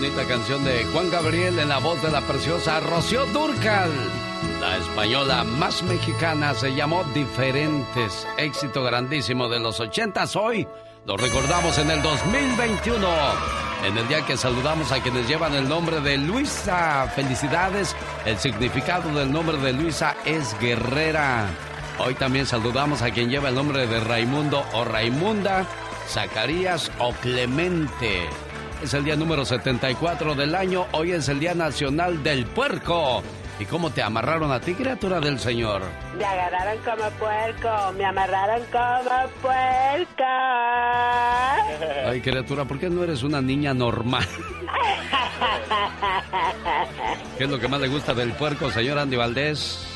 bonita canción de Juan Gabriel en la voz de la preciosa Rocío Durcal. La española más mexicana se llamó Diferentes. Éxito grandísimo de los ochentas hoy. Lo recordamos en el 2021. En el día que saludamos a quienes llevan el nombre de Luisa. Felicidades. El significado del nombre de Luisa es guerrera. Hoy también saludamos a quien lleva el nombre de Raimundo o Raimunda, Zacarías o Clemente. Es el día número 74 del año. Hoy es el Día Nacional del Puerco. ¿Y cómo te amarraron a ti, criatura del Señor? Me agarraron como puerco, me amarraron como puerco. Ay, criatura, ¿por qué no eres una niña normal? ¿Qué es lo que más le gusta del puerco, señor Andy Valdés?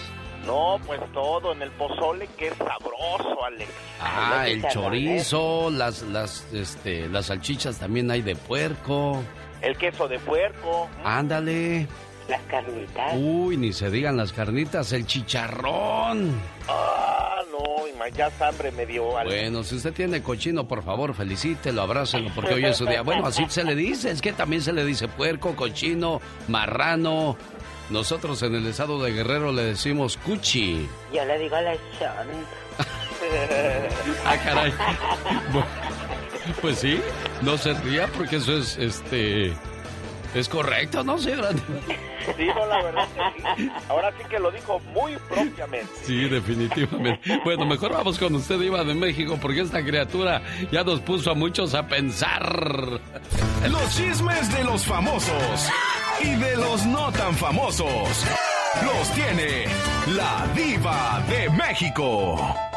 No, pues todo en el pozole que es sabroso, Alex. Ah, el chorizo, las las este las salchichas también hay de puerco. El queso de puerco. Ándale. Las carnitas. Uy, ni se digan las carnitas, el chicharrón. Ah, no, ya hambre me dio. Alex. Bueno, si usted tiene cochino, por favor, felicítelo, abrácelo, porque hoy es su día. Bueno, así se le dice, es que también se le dice puerco, cochino, marrano, nosotros en el estado de Guerrero le decimos cuchi. Yo le digo lechón. ah, caray. pues sí, no se ría porque eso es, este... Es correcto, ¿no, señora? Sí, no, la verdad que sí. Ahora sí que lo dijo muy propiamente. Sí, definitivamente. Bueno, mejor vamos con usted, Iba de México, porque esta criatura ya nos puso a muchos a pensar. Los chismes de los famosos y de los no tan famosos. Los tiene la diva de México.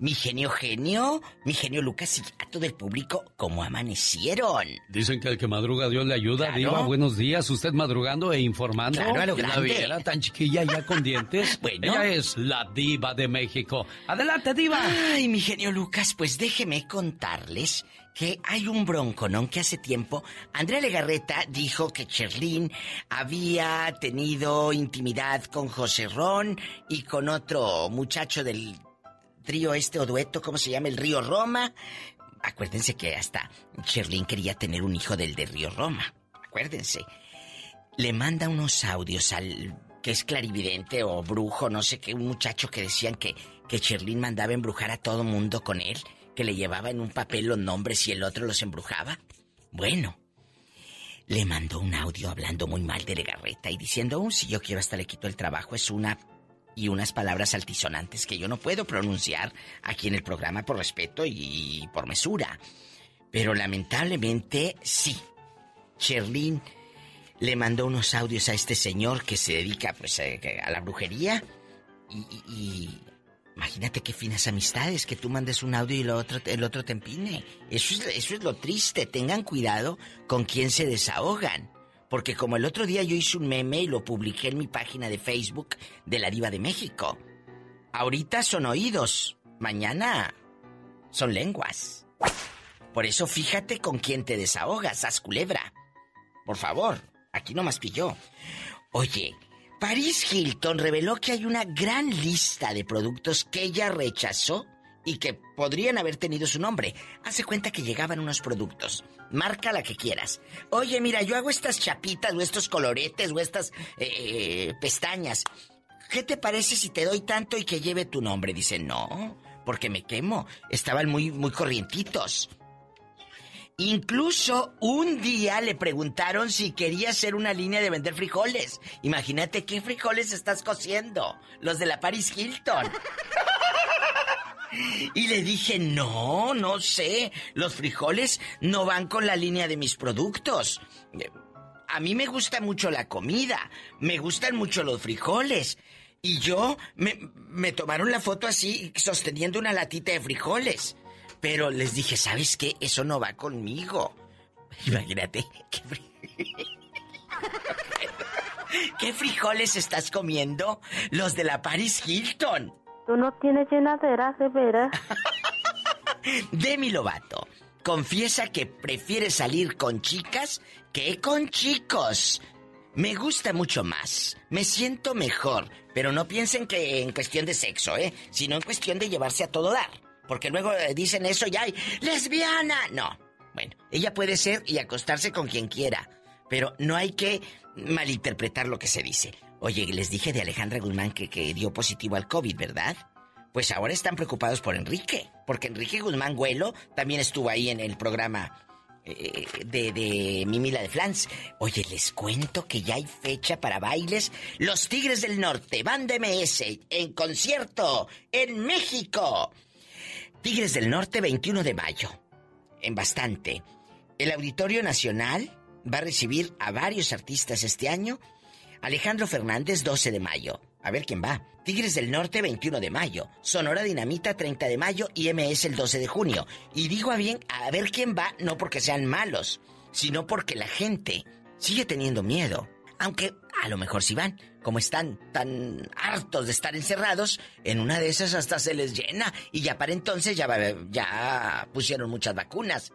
Mi genio genio, mi genio Lucas y a todo el público, ¿cómo amanecieron? Dicen que el que madruga Dios le ayuda. Diva, buenos días. Usted madrugando e informando. Claro, a lo grande. Era tan chiquilla ya con dientes. bueno. Ella es la diva de México. Adelante, diva. Ay, mi genio Lucas, pues déjeme contarles que hay un bronconón que hace tiempo Andrea Legarreta dijo que Cherlín había tenido intimidad con José Ron y con otro muchacho del trío este o dueto, ¿cómo se llama? El Río Roma. Acuérdense que hasta Cherlín quería tener un hijo del de Río Roma. Acuérdense. Le manda unos audios al que es clarividente o brujo, no sé qué, un muchacho que decían que, que Cherlín mandaba embrujar a todo mundo con él, que le llevaba en un papel los nombres y el otro los embrujaba. Bueno, le mandó un audio hablando muy mal de Legarreta y diciendo, oh, si yo quiero hasta le quito el trabajo, es una y unas palabras altisonantes que yo no puedo pronunciar aquí en el programa por respeto y por mesura. Pero lamentablemente sí. Sherlyn le mandó unos audios a este señor que se dedica pues a, la brujería y, y, imagínate qué finas amistades que tú mandes un audio y el otro, el otro te empine. Eso es, eso es lo triste. Tengan cuidado con quién se desahogan. Porque como el otro día yo hice un meme y lo publiqué en mi página de Facebook de la Diva de México. Ahorita son oídos, mañana son lenguas. Por eso fíjate con quién te desahogas, haz culebra. Por favor, aquí no más pilló. Oye, Paris Hilton reveló que hay una gran lista de productos que ella rechazó y que podrían haber tenido su nombre. Hace cuenta que llegaban unos productos. Marca la que quieras. Oye, mira, yo hago estas chapitas o estos coloretes o estas eh, pestañas. ¿Qué te parece si te doy tanto y que lleve tu nombre? Dice, no, porque me quemo. Estaban muy, muy corrientitos. Incluso un día le preguntaron si quería hacer una línea de vender frijoles. Imagínate qué frijoles estás cociendo. Los de la Paris Hilton. Y le dije, no, no sé, los frijoles no van con la línea de mis productos. A mí me gusta mucho la comida, me gustan mucho los frijoles. Y yo me, me tomaron la foto así, sosteniendo una latita de frijoles. Pero les dije, ¿sabes qué? Eso no va conmigo. Imagínate, ¿qué, ¿Qué frijoles estás comiendo? Los de la Paris Hilton. Tú no tienes llenadera, de veras. Demi Lovato confiesa que prefiere salir con chicas que con chicos. Me gusta mucho más, me siento mejor, pero no piensen que en cuestión de sexo, ¿eh? Sino en cuestión de llevarse a todo dar. Porque luego eh, dicen eso y hay lesbiana. No, Bueno, ella puede ser y acostarse con quien quiera, pero no hay que malinterpretar lo que se dice. Oye, les dije de Alejandra Guzmán que, dio positivo al COVID, ¿verdad? Pues ahora están preocupados por Enrique, porque Enrique Guzmán Güelo también estuvo ahí en el programa eh, de, de Mimila de Flans. Oye, les cuento que ya hay fecha para bailes. Los Tigres del Norte van de MS en concierto en México. Tigres del Norte, 21 de mayo. En bastante. El Auditorio Nacional va a recibir a varios artistas este año. Alejandro Fernández, 12 de mayo. A ver quién va. Tigres del Norte, 21 de mayo. Sonora Dinamita, 30 de mayo. Y MS el 12 de junio. Y digo a bien, a ver quién va, no porque sean malos, sino porque la gente sigue teniendo miedo. Aunque a lo mejor si van, como están tan hartos de estar encerrados, en una de esas hasta se les llena. Y ya para entonces ya, ya pusieron muchas vacunas.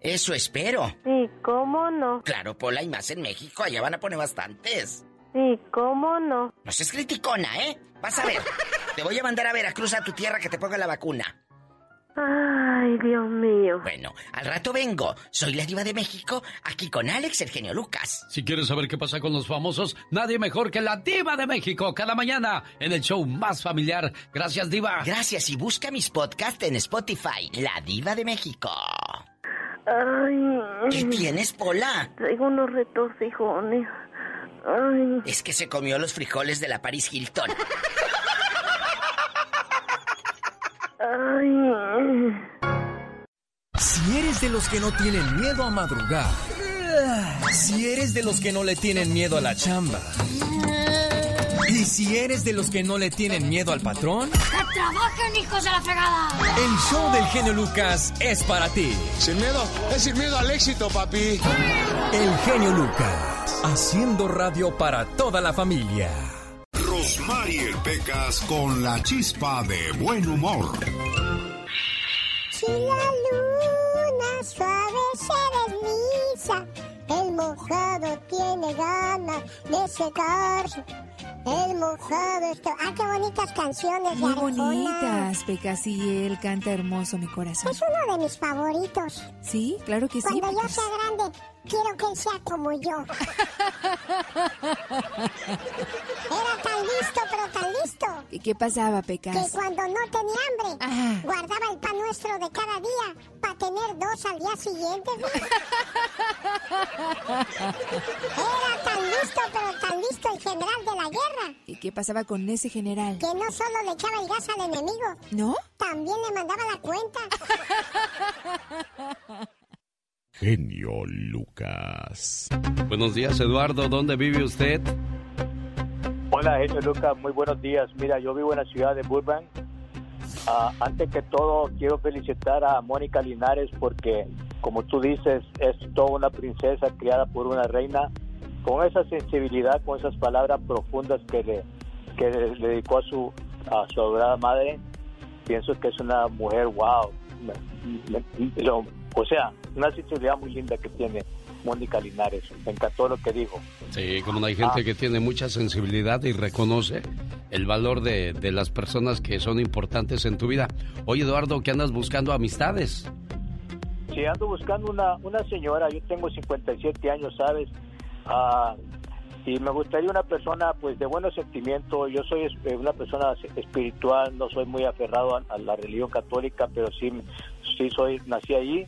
Eso espero. Sí, ¿cómo no? Claro, Pola, y más en México, allá van a poner bastantes. Sí, ¿cómo no? No seas criticona, ¿eh? Vas a ver. Te voy a mandar a Veracruz a tu tierra que te ponga la vacuna. Ay, Dios mío. Bueno, al rato vengo. Soy la diva de México, aquí con Alex, el genio Lucas. Si quieres saber qué pasa con los famosos, nadie mejor que la diva de México cada mañana en el show más familiar. Gracias, diva. Gracias y busca mis podcasts en Spotify, La Diva de México. Ay. ¿Qué tienes, Pola? Traigo unos retorcijones. Ay. Es que se comió los frijoles de la Paris Hilton. Ay. Si eres de los que no tienen miedo a madrugar, si eres de los que no le tienen miedo a la chamba, y si eres de los que no le tienen miedo al patrón, ¡Que trabajen, hijos de la fregada! el show del genio Lucas es para ti. Sin miedo, es sin miedo al éxito, papi. El genio Lucas, haciendo radio para toda la familia. Rosmarie Pecas con la chispa de buen humor. Si la luna suave se desliza, el mojado tiene ganas de secarse. El mojado está... ¡Ah, qué bonitas canciones Muy bonitas, Pecas, y él canta hermoso mi corazón. Es uno de mis favoritos. Sí, claro que sí. Cuando yo Pecas. sea grande, quiero que él sea como yo. Era tan listo, pero tan listo, ¿Y qué pasaba, que Pecas? cuando no tenía hambre, Ajá. guardaba el pan nuestro de cada día para tener dos al día siguiente. Era tan listo, pero tan listo el general de la guerra, ¿Y qué pasaba con ese general? que no solo le echaba el gas al enemigo, ¿No? también le mandaba la cuenta. Genio Lucas. Buenos días, Eduardo. ¿Dónde vive usted? Hola, genio Lucas, muy buenos días. Mira, yo vivo en la ciudad de Burbank. Ah, antes que todo, quiero felicitar a Mónica Linares porque, como tú dices, es toda una princesa criada por una reina con esa sensibilidad, con esas palabras profundas que le, que le dedicó a su, a su adorada madre. Pienso que es una mujer, wow. Lo- o sea, una sensibilidad muy linda que tiene Mónica Linares. Me encantó lo que dijo. Sí, como hay gente Ah. que tiene mucha sensibilidad y reconoce el valor de, de las personas que son importantes en tu vida. Oye, Eduardo, ¿qué andas buscando amistades? Sí, ando buscando una, una señora, yo tengo 57 años, ¿sabes? Ah, y me gustaría una persona pues de buenos sentimientos. Yo soy eh, una persona espiritual, no soy muy aferrado a, la religión católica, pero sí, sí soy, nací allí,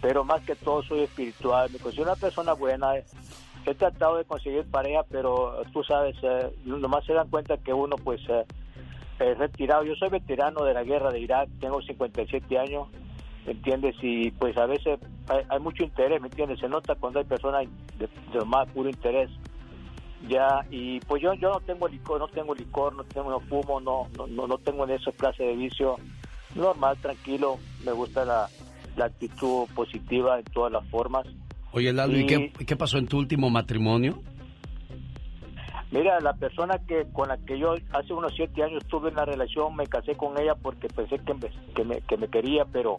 pero más que todo soy espiritual. Me considero una persona buena. He tratado de conseguir pareja, pero tú sabes, eh, nomás se dan cuenta que uno pues eh, es retirado. Yo soy veterano de la guerra de Irak, tengo 57 años. ¿me entiendes? Y pues a veces hay, hay mucho interés, ¿me entiendes? Se nota cuando hay personas de, de más puro interés. Ya, y pues yo yo no tengo licor, no tengo licor, no tengo, no fumo, no, no, no, tengo en esa clase de vicio. Normal, tranquilo, me gusta la, la actitud positiva en todas las formas. Oye, Lalo, ¿y Y- qué, qué pasó en tu último matrimonio? Mira, la persona que con la que yo hace unos siete años tuve una relación, me casé con ella porque pensé que me, que me, que me quería, pero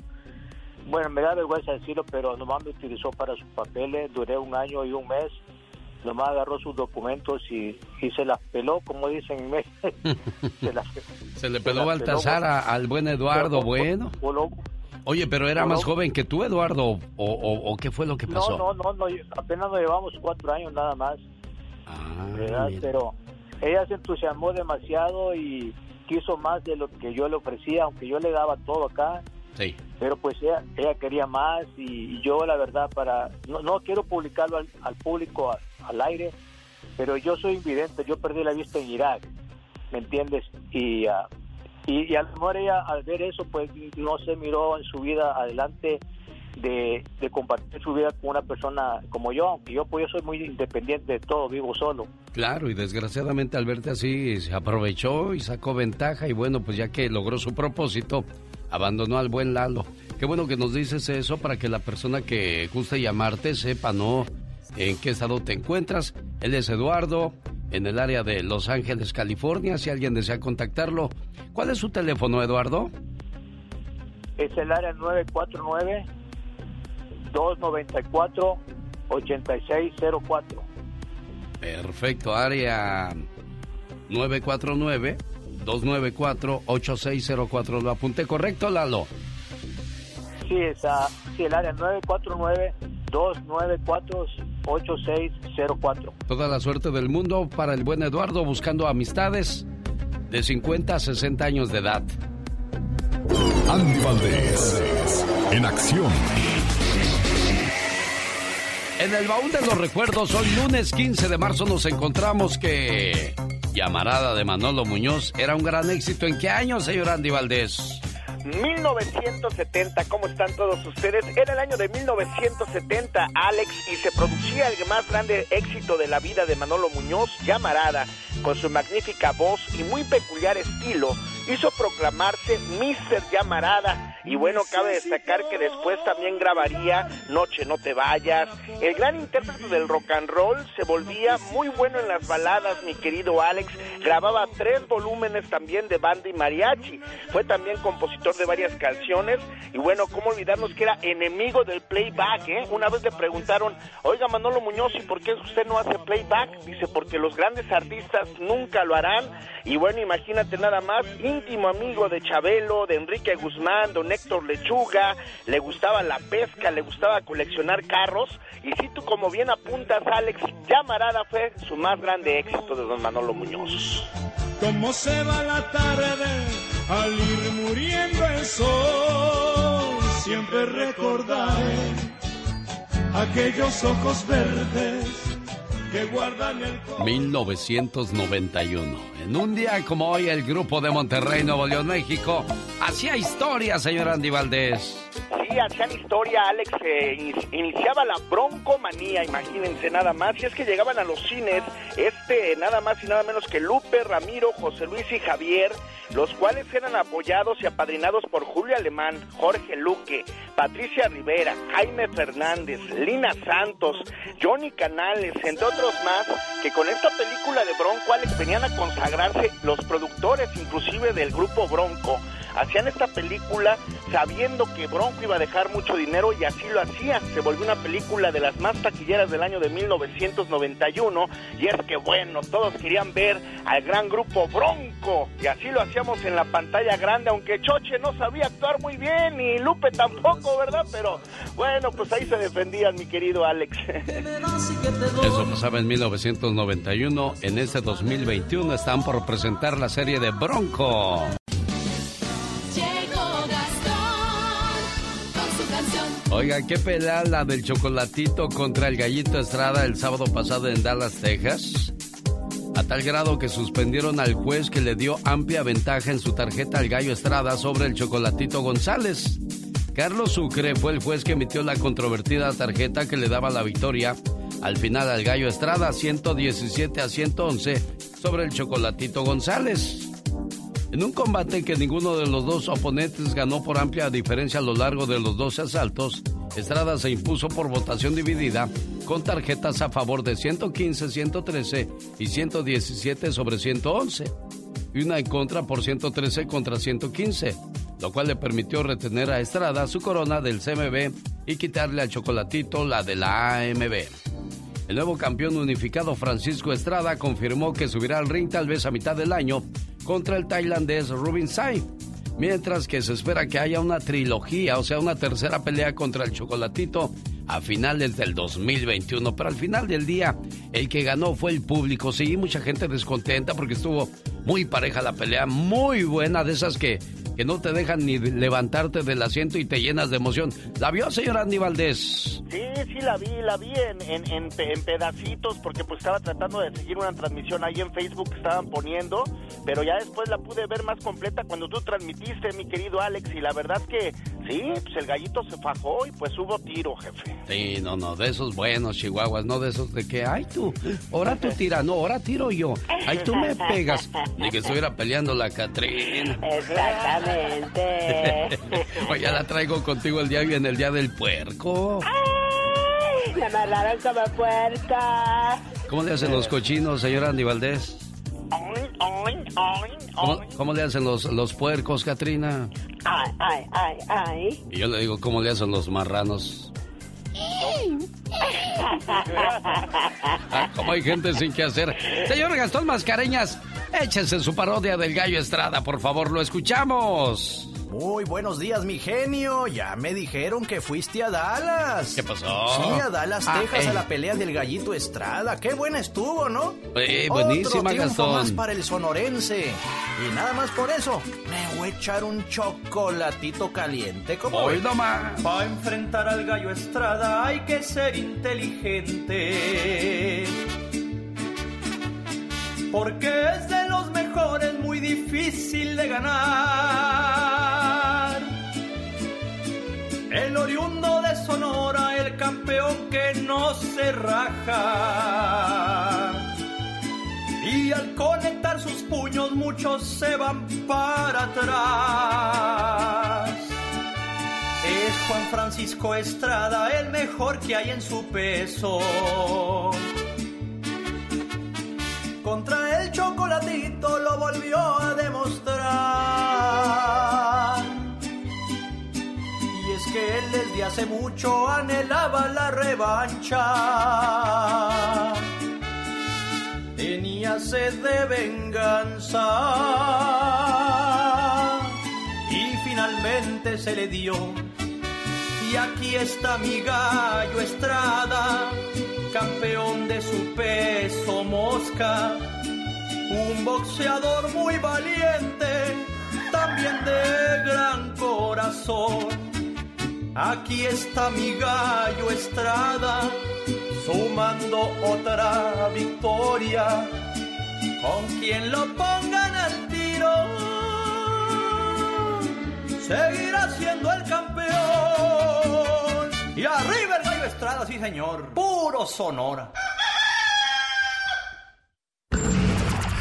bueno, me da vergüenza decirlo, pero nomás me utilizó para sus papeles, duré un año y un mes, nomás agarró sus documentos y, y se las peló, como dicen en México. se las, Se le se peló las Baltasar a- al buen Eduardo Bueno. Voló, Oye, pero era más joven que tú, Eduardo, o, qué fue lo que pasó? No, no, no, apenas nos llevamos cuatro años nada más. Ah, pero ella se entusiasmó demasiado y quiso más de lo que yo le ofrecía, aunque yo le daba todo acá. Sí. Pero pues ella, ella quería más y, yo la verdad para no, no quiero publicarlo al, público al aire, pero yo soy invidente, yo perdí la vista en Irak, ¿me entiendes? Y, uh, y, a lo mejor ella al ver eso pues no se miró en su vida adelante de, compartir su vida con una persona como yo, aunque yo pues yo soy muy independiente de todo, vivo solo. Claro, y desgraciadamente al verte así se aprovechó y sacó ventaja y bueno, pues ya que logró su propósito, abandonó al buen Lalo. Qué bueno que nos dices eso para que la persona que guste llamarte sepa, ¿no? En qué estado te encuentras. Él es Eduardo, en el área de Los Ángeles, California. Si alguien desea contactarlo, ¿cuál es su teléfono, Eduardo? Es el área 949 294-8604. Perfecto, área 949-294-8604. ¿Lo apunté correcto, Lalo? Sí, esa, sí el área 949-294-8604. Toda la suerte del mundo para el buen Eduardo buscando amistades de 50 a 60 años de edad. Andy Valdés, en acción. En el baúl de los recuerdos, hoy lunes 15 de marzo nos encontramos que Llamarada de Manolo Muñoz era un gran éxito. ¿En qué año, señor Andy Valdés? 1970, ¿cómo están todos ustedes? Era el año de 1970, Alex, y se producía el más grande éxito de la vida de Manolo Muñoz, Llamarada, con su magnífica voz y muy peculiar estilo, hizo proclamarse Mr. Llamarada y bueno, cabe destacar que después también grabaría Noche no te vayas. El gran intérprete del rock and roll se volvía muy bueno en las baladas, mi querido Alex. Grababa tres volúmenes también de banda y mariachi. Fue también compositor de varias canciones y bueno, cómo olvidarnos que era enemigo del playback, ¿eh? Una vez le preguntaron, oiga Manolo Muñoz, ¿y por qué usted no hace playback? Dice, porque los grandes artistas nunca lo harán. Y bueno, imagínate nada más, íntimo amigo de Chabelo, de Enrique Guzmán, don Héctor Lechuga, le gustaba la pesca, le gustaba coleccionar carros. Y si tú como bien apuntas, Alex, Llamarada fue su más grande éxito de don Manolo Muñoz. Cómo se va la tarde al ir muriendo el sol, siempre recordaré aquellos ojos verdes que guardan el 1991. En un día como hoy, el grupo de Monterrey, Nuevo León, México, hacía historia, señor Andy Valdés. Sí, hacían historia, Alex. Eh, iniciaba la broncomanía, imagínense nada más. Y es que llegaban a los cines, este, nada más y nada menos que Lupe, Ramiro, José Luis y Javier, los cuales eran apoyados y apadrinados por Julio Alemán, Jorge Luque, Patricia Rivera, Jaime Fernández, Lina Santos, Johnny Canales, entre otros más, que con esta película de Bronco, Alex, venían a consagrarse los productores, inclusive del grupo Bronco hacían esta película sabiendo que Bronco iba a dejar mucho dinero y así lo hacía. Se volvió una película de las más taquilleras del año de 1991 y es que bueno, todos querían ver al gran grupo Bronco y así lo hacíamos en la pantalla grande, aunque Choche no sabía actuar muy bien y Lupe tampoco, ¿verdad? Pero bueno, pues ahí se defendían, mi querido Alex. Eso pasaba en 1991, en este 2021 están por presentar la serie de Bronco. Oiga, ¿qué pelea la del chocolatito contra el gallito Estrada el sábado pasado en Dallas, Texas? A tal grado que suspendieron al juez que le dio amplia ventaja en su tarjeta al gallo Estrada sobre el chocolatito González. Carlos Sucre fue el juez que emitió la controvertida tarjeta que le daba la victoria al final al gallo Estrada 117 a 111 sobre el chocolatito González. En un combate que ninguno de los dos oponentes ganó por amplia diferencia a lo largo de los 12 asaltos, Estrada se impuso por votación dividida con tarjetas a favor de 115, 113 y 117 sobre 111 y una en contra por 113 contra 115, lo cual le permitió retener a Estrada su corona del CMB y quitarle al chocolatito la de la AMB. El nuevo campeón unificado Francisco Estrada confirmó que subirá al ring tal vez a mitad del año contra el tailandés Rubin Sai. Mientras que se espera que haya una trilogía, o sea, una tercera pelea contra el chocolatito a finales del 2021. Pero al final del día, el que ganó fue el público. Sí, mucha gente descontenta porque estuvo muy pareja la pelea, muy buena, de esas que, que no te dejan ni levantarte del asiento y te llenas de emoción. ¿La vio, señora Andy Valdés? Sí, sí, la vi, la vi en, en, en, en pedacitos porque pues estaba tratando de seguir una transmisión ahí en Facebook que estaban poniendo, pero ya después la pude ver más completa cuando tú transmitiste, mi querido Alex, y la verdad que sí, pues el gallito se fajó y pues hubo tiro, jefe. Sí, no, no, de esos buenos chihuahuas, no de esos de que, ay tú, ahora tú tira, no, ahora tiro yo, ay tú me pegas, ni que estuviera peleando la Catrina. Exactamente. Oye, ya la traigo contigo el día en el día del puerco. ¡Ay! Me amarraron como puerca. ¿Cómo le hacen los cochinos, señora Andy Valdés? ¿Cómo, cómo le hacen los, los puercos, Katrina? Ay, ay, ay, ay. Y yo le digo, ¿cómo le hacen los marranos? Ah, como hay gente sin qué hacer. Señor Gastón Mascareñas, échese su parodia del gallo Estrada, por favor, lo escuchamos. Muy buenos días, mi genio. Ya me dijeron que fuiste a Dallas. ¿Qué pasó? Sí, a Dallas, Ah, Texas, eh. a la pelea del gallito Estrada. Qué buena estuvo, ¿no? Eh, Otro buenísima, triunfo Gastón. más para el sonorense. Y nada más por eso, me voy a echar un chocolatito caliente. ¿Cómo Hoy ves? nomás. Para enfrentar al gallo Estrada hay que ser inteligente. Porque es de los mejores, muy difícil de ganar. El oriundo de Sonora, el campeón que no se raja. Y al conectar sus puños muchos se van para atrás. Es Juan Francisco Estrada el mejor que hay en su peso. Contra el chocolatito lo volvió a demostrar. Desde hace mucho anhelaba la revancha. Tenía sed de venganza y finalmente se le dio. Y aquí está mi gallo Estrada, campeón de su peso mosca, un boxeador muy valiente, también de gran corazón. Aquí está mi gallo Estrada, sumando otra victoria, con quien lo pongan al tiro seguirá siendo el campeón. Y arriba el gallo Estrada, sí señor, puro Sonora.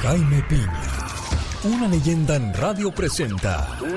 Jaime Piña, una leyenda en radio presenta ¡No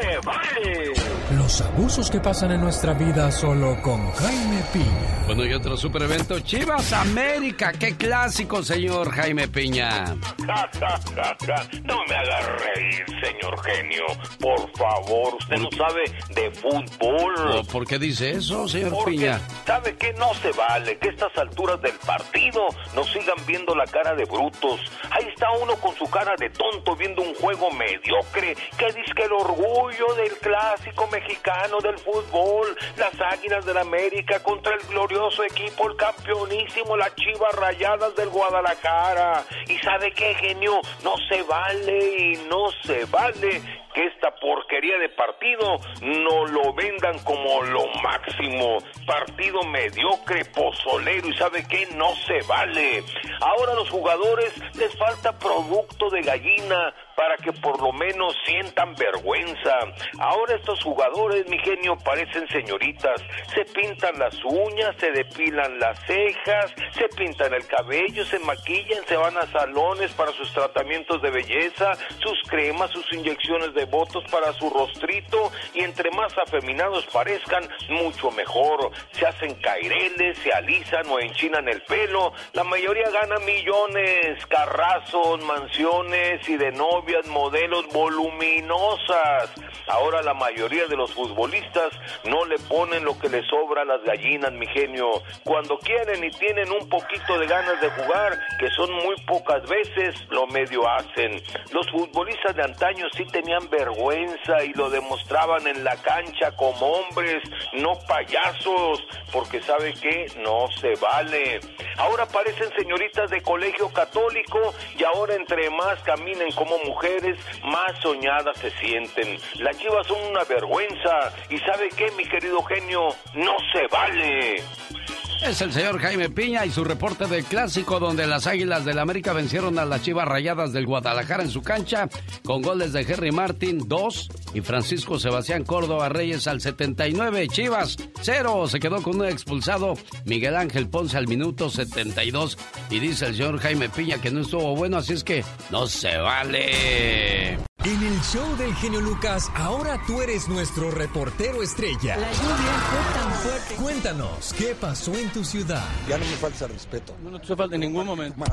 se vale! los abusos que pasan en nuestra vida solo con Jaime Piña. Bueno, y otro super evento, Chivas América. Qué clásico, señor Jaime Piña. Ja, ja, ja, ja. No me haga reír, señor genio. Por favor, usted no sabe de fútbol. ¿Por qué dice eso, señor Porque Piña? sabe que no se vale que a estas alturas del partido nos sigan viendo la cara de brutos. Ahí está uno con su cara de tonto viendo un juego mediocre que dice que el orgullo del clásico mexicano del fútbol, las águilas del América contra el glorioso equipo, el campeonísimo, las chivas rayadas del Guadalajara. Y sabe qué, genio, no se vale y no se vale que esta porquería de partido no lo vendan como lo máximo. Partido mediocre, pozolero y sabe qué, no se vale. Ahora a los jugadores les falta producto de gallina para que por lo menos sientan vergüenza. Ahora estos jugadores, mi genio, parecen señoritas. Se pintan las uñas, se depilan las cejas, se pintan el cabello, se maquillan, se van a salones para sus tratamientos de belleza, sus cremas, sus inyecciones de votos para su rostrito y entre más afeminados parezcan, mucho mejor. Se hacen caireles, se alisan o enchinan el pelo. La mayoría gana millones, carrazos, mansiones y de novios novias modelos voluminosas. Ahora la mayoría de los futbolistas no le ponen lo que les sobra a las gallinas, mi genio. Cuando quieren y tienen un poquito de ganas de jugar, que son muy pocas veces, lo medio hacen. Los futbolistas de antaño sí tenían vergüenza y lo demostraban en la cancha como hombres, no payasos, porque sabe que no se vale. Ahora parecen señoritas de colegio católico y ahora entre más caminen como mujeres, más soñadas se sienten. Las chivas son una vergüenza y sabe qué, mi querido genio, no se vale. Es el señor Jaime Piña y su reporte del clásico donde las Águilas del América vencieron a las Chivas Rayadas del Guadalajara en su cancha con goles de Henry Martin 2 y Francisco Sebastián Córdoba Reyes al 79. Chivas 0. Se quedó con un expulsado Miguel Ángel Ponce al minuto 72 y dice el señor Jaime Piña que no estuvo bueno, así es que no se vale. En el show del genio Lucas, ahora tú eres nuestro reportero estrella. La lluvia fue tan fuerte. Cuéntanos, ¿qué pasó en tu ciudad? Ya no me falta respeto. No, no te falta en ningún momento.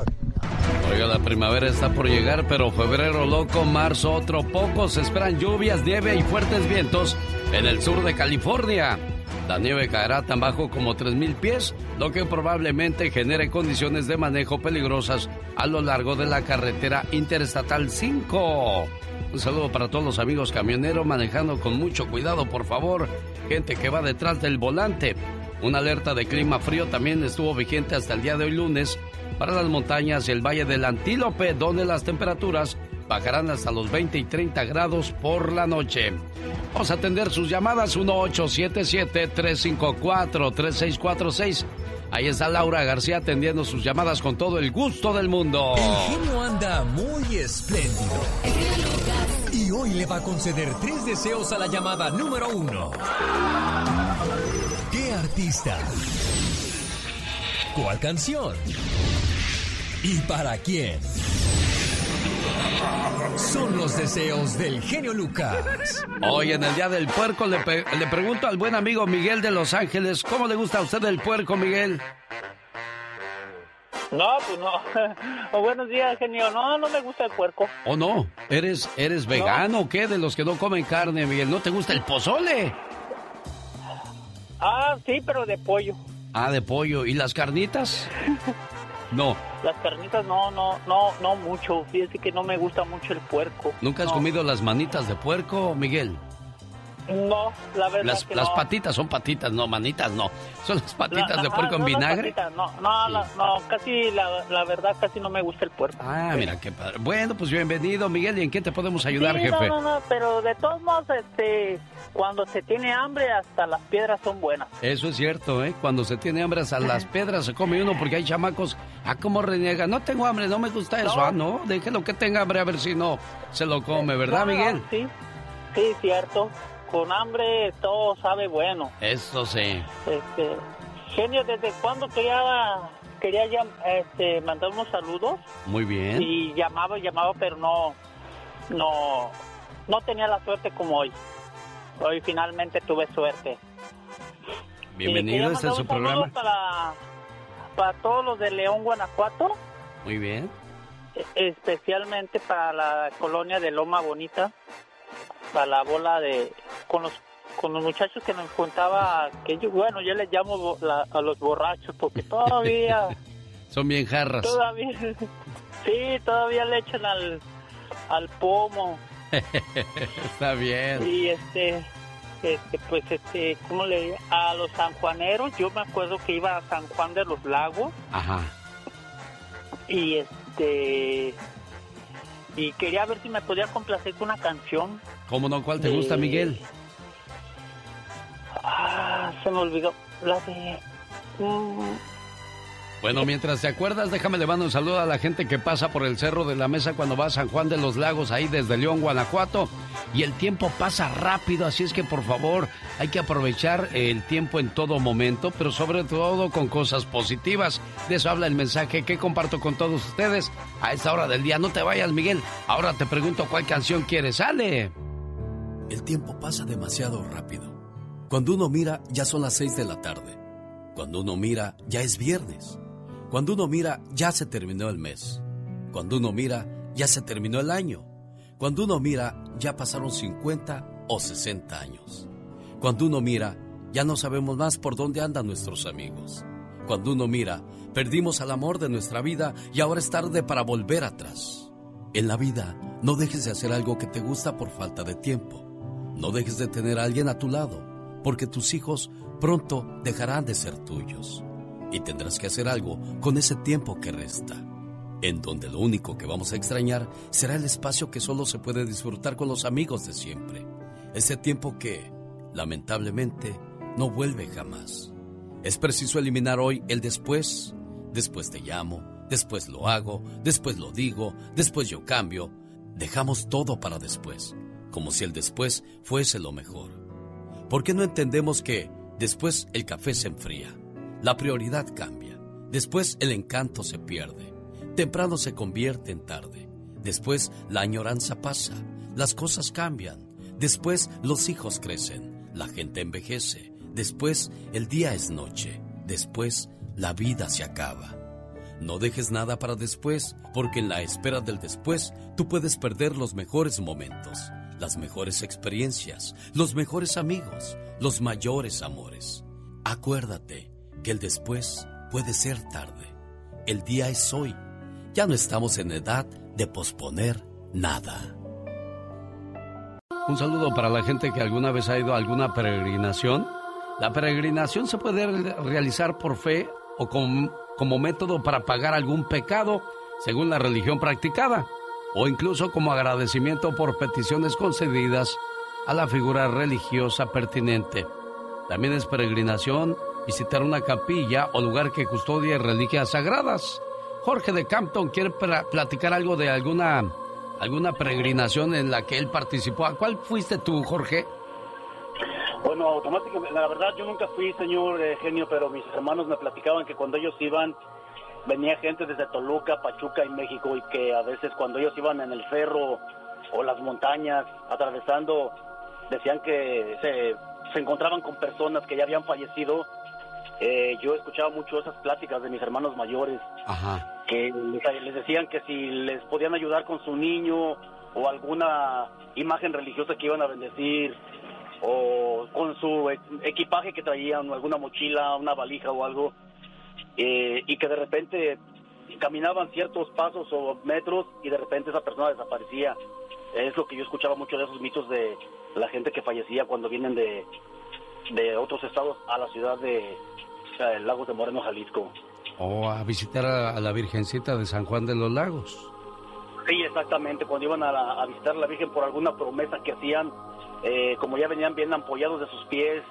Oiga, la primavera está por llegar, pero febrero loco, marzo otro poco. Se esperan lluvias, nieve y fuertes vientos en el sur de California. La nieve caerá tan bajo como 3.000 pies, lo que probablemente genere condiciones de manejo peligrosas a lo largo de la carretera Interestatal 5. Un saludo para todos los amigos camioneros manejando con mucho cuidado, por favor. Gente que va detrás del volante. Una alerta de clima frío también estuvo vigente hasta el día de hoy lunes para las montañas y el Valle del Antílope, donde las temperaturas bajarán hasta los 20 y 30 grados por la noche. Vamos a atender sus llamadas 1877-354-3646. Ahí está Laura García atendiendo sus llamadas con todo el gusto del mundo. El genio anda muy espléndido. Y hoy le va a conceder tres deseos a la llamada número uno. ¿Qué artista? ¿Cuál canción? ¿Y para quién? Son los deseos del genio Lucas. Hoy en el Día del Puerco le, le, pregunto al buen amigo Miguel de Los Ángeles, ¿cómo le gusta a usted el puerco, Miguel? No, pues no. Oh, buenos días, genio. No, no me gusta el puerco. ¿O no? ¿Eres, eres vegano o qué? De los que no comen carne, Miguel. ¿No te gusta el pozole? Ah, sí, pero de pollo. Ah, de pollo. ¿Y las carnitas? No. Las carnitas no, no, no, no mucho. Fíjese que no me gusta mucho el puerco. ¿Nunca has comido las manitas de puerco, Miguel? No, la verdad las, que las no. patitas son patitas, no, manitas no. Son las patitas de puerco en vinagre. no, no, no, no, casi, la, la, verdad, casi no me gusta el puerco. Ah, mira qué padre. Bueno, pues bienvenido, Miguel. ¿Y en qué te podemos ayudar, sí, jefe? No, no, no, pero de todos modos, este, cuando se tiene hambre, hasta las piedras son buenas. Eso es cierto, ¿eh? Cuando se tiene hambre, hasta las piedras se come uno, porque hay chamacos, ah, como reniega, no tengo hambre, no me gusta eso, ah, no, déjelo que tenga hambre a ver si no se lo come, ¿verdad, Miguel? Sí, sí, cierto con hambre todo sabe bueno. Eso sí. Este, genio, ¿desde cuándo quería quería este, mandar unos saludos? Muy bien. Y llamaba, llamaba, pero no no no tenía la suerte como hoy. Hoy finalmente tuve suerte. Bienvenido, este es su programa. Para, para todos los de León, Guanajuato. Muy bien. Especialmente para la colonia de Loma Bonita para la bola de con los con los muchachos que nos juntaba que yo bueno yo les llamo la, a los borrachos porque todavía son bien jarras. todavía sí todavía le echan al al pomo. Está bien. Y este este pues este cómo le a los sanjuaneros yo me acuerdo que iba a San Juan de los Lagos. Ajá. Y este y quería ver si me podía complacer con una canción. ¿Cómo no? ¿Cuál te gusta, Eh, Miguel? Ah, se me olvidó. La de... mm, Bueno, mientras te acuerdas, déjame le mando un saludo a la gente que pasa por el Cerro de la Mesa cuando va a San Juan de los Lagos, ahí desde León, Guanajuato. Y el tiempo pasa rápido, así es que por favor hay que aprovechar el tiempo en todo momento, pero sobre todo con cosas positivas. De eso habla el mensaje que comparto con todos ustedes a esta hora del día. No te vayas, Miguel. Ahora te pregunto cuál canción quieres. ¡Sale! El tiempo pasa demasiado rápido. Cuando uno mira, ya son las seis de la tarde. Cuando uno mira, ya es viernes. Cuando uno mira, ya se terminó el mes. Cuando uno mira, ya se terminó el año. Cuando uno mira, ya pasaron 50 o 60 años. Cuando uno mira, ya no sabemos más por dónde andan nuestros amigos. Cuando uno mira, perdimos al amor de nuestra vida y ahora es tarde para volver atrás. En la vida, no dejes de hacer algo que te gusta por falta de tiempo. No dejes de tener a alguien a tu lado, porque tus hijos pronto dejarán de ser tuyos. Y tendrás que hacer algo con ese tiempo que resta, en donde lo único que vamos a extrañar será el espacio que solo se puede disfrutar con los amigos de siempre. Ese tiempo que, lamentablemente, no vuelve jamás. Es preciso eliminar hoy el después. Después te llamo, después lo hago, después lo digo, después yo cambio. Dejamos todo para después, como si el después fuese lo mejor. ¿Por qué no entendemos que después el café se enfría? La prioridad cambia. Después el encanto se pierde. Temprano se convierte en tarde. Después la añoranza pasa. Las cosas cambian. Después los hijos crecen. La gente envejece. Después el día es noche. Después la vida se acaba. No dejes nada para después, porque en la espera del después tú puedes perder los mejores momentos, las mejores experiencias, los mejores amigos, los mayores amores. Acuérdate el después puede ser tarde. El día es hoy. Ya no estamos en edad de posponer nada. Un saludo para la gente que alguna vez ha ido a alguna peregrinación. La peregrinación se puede realizar por fe o como método para pagar algún pecado según la religión practicada o incluso como agradecimiento por peticiones concedidas a la figura religiosa pertinente. También es peregrinación visitar una capilla o lugar que custodie reliquias sagradas. Jorge de Campton quiere platicar algo de alguna alguna peregrinación en la que él participó. ¿A cuál fuiste tú, Jorge? Bueno, automáticamente, la verdad yo nunca fui, señor eh, genio, pero mis hermanos me platicaban que cuando ellos iban, venía gente desde Toluca, Pachuca y México y que a veces cuando ellos iban en el ferro o las montañas atravesando, decían que se, se encontraban con personas que ya habían fallecido. Eh, yo escuchaba mucho esas pláticas de mis hermanos mayores, que les, les decían que si les podían ayudar con su niño o alguna imagen religiosa que iban a bendecir, o con su equipaje que traían, alguna mochila, una valija o algo, eh, y que de repente caminaban ciertos pasos o metros y de repente esa persona desaparecía. Es lo que yo escuchaba mucho de esos mitos de la gente que fallecía cuando vienen de, de otros estados a la ciudad de eh, Lagos de Moreno, Jalisco. O a visitar a, la Virgencita de San Juan de los Lagos. Sí, exactamente, cuando iban a, a visitar a la Virgen por alguna promesa que hacían eh, como ya venían bien ampollados de sus pies,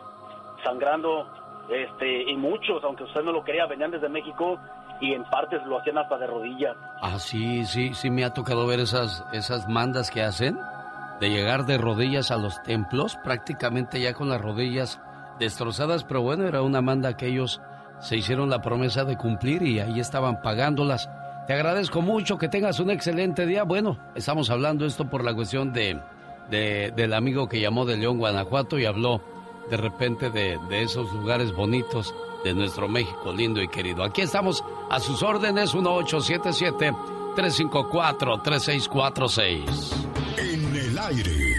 sangrando, este, y muchos, aunque usted no lo quería, venían desde México y en partes lo hacían hasta de rodillas. Ah, sí, sí, sí me ha tocado ver esas, esas mandas que hacen de llegar de rodillas a los templos, prácticamente ya con las rodillas destrozadas, pero bueno, era una manda que ellos se hicieron la promesa de cumplir y ahí estaban pagándolas. Te agradezco mucho, que tengas un excelente día. Bueno, estamos hablando esto por la cuestión de del amigo que llamó de León, Guanajuato y habló de repente de, de esos lugares bonitos de nuestro México lindo y querido. Aquí estamos a sus órdenes, 1877-354-3646. En el aire,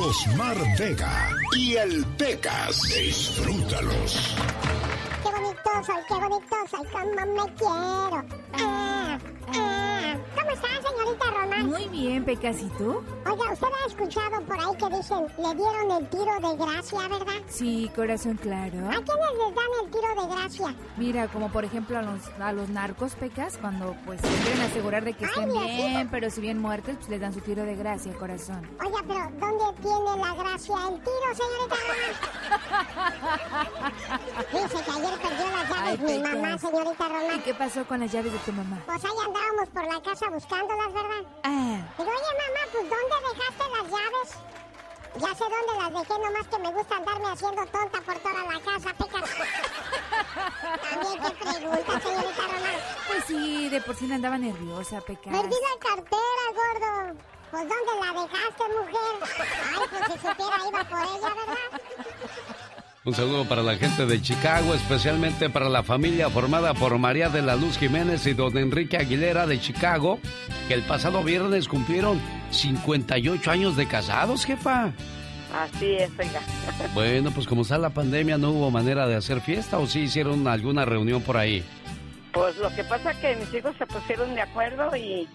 Rosmar Vega y el Pecas. Disfrútalos. Bonito soy, qué bonito soy, como me quiero. Ah, ah. ¿Cómo está, señorita Román? Muy bien, Pecas, ¿y tú? Oiga, usted ha escuchado por ahí que dicen, le dieron el tiro de gracia, ¿verdad? Sí, corazón claro. ¿A quiénes les dan el tiro de gracia? Mira, como por ejemplo a los, a los narcos, Pecas, cuando pues quieren asegurar de que estén bien, pero si bien muertos, pues les dan su tiro de gracia, corazón. Oiga, pero ¿dónde tiene la gracia el tiro, señorita Román? Dice que ayer perdió las llaves mi mamá, señorita Román. ¿Y qué pasó con las llaves de tu mamá? Pues ahí andábamos por la casa buscándolas, ¿verdad? Ah. Digo, oye, mamá, pues ¿dónde dejaste las llaves? Ya sé dónde las dejé, nomás que me gusta andarme haciendo tonta por toda la casa, peca. También qué pregunta, señorita Román. Pues sí, de por sí no andaba nerviosa, Peca. Perdí la cartera, gordo. Pues ¿dónde la dejaste, mujer? Ay, pues si supiera iba por ella, ¿verdad? Un saludo para la gente de Chicago, especialmente para la familia formada por María de la Luz Jiménez y don Enrique Aguilera de Chicago, que el pasado viernes cumplieron 58 años de casados, jefa. Así es, oiga. Bueno, pues como está la pandemia, ¿no hubo manera de hacer fiesta o sí hicieron alguna reunión por ahí? Pues lo que pasa es que mis hijos se pusieron de acuerdo y,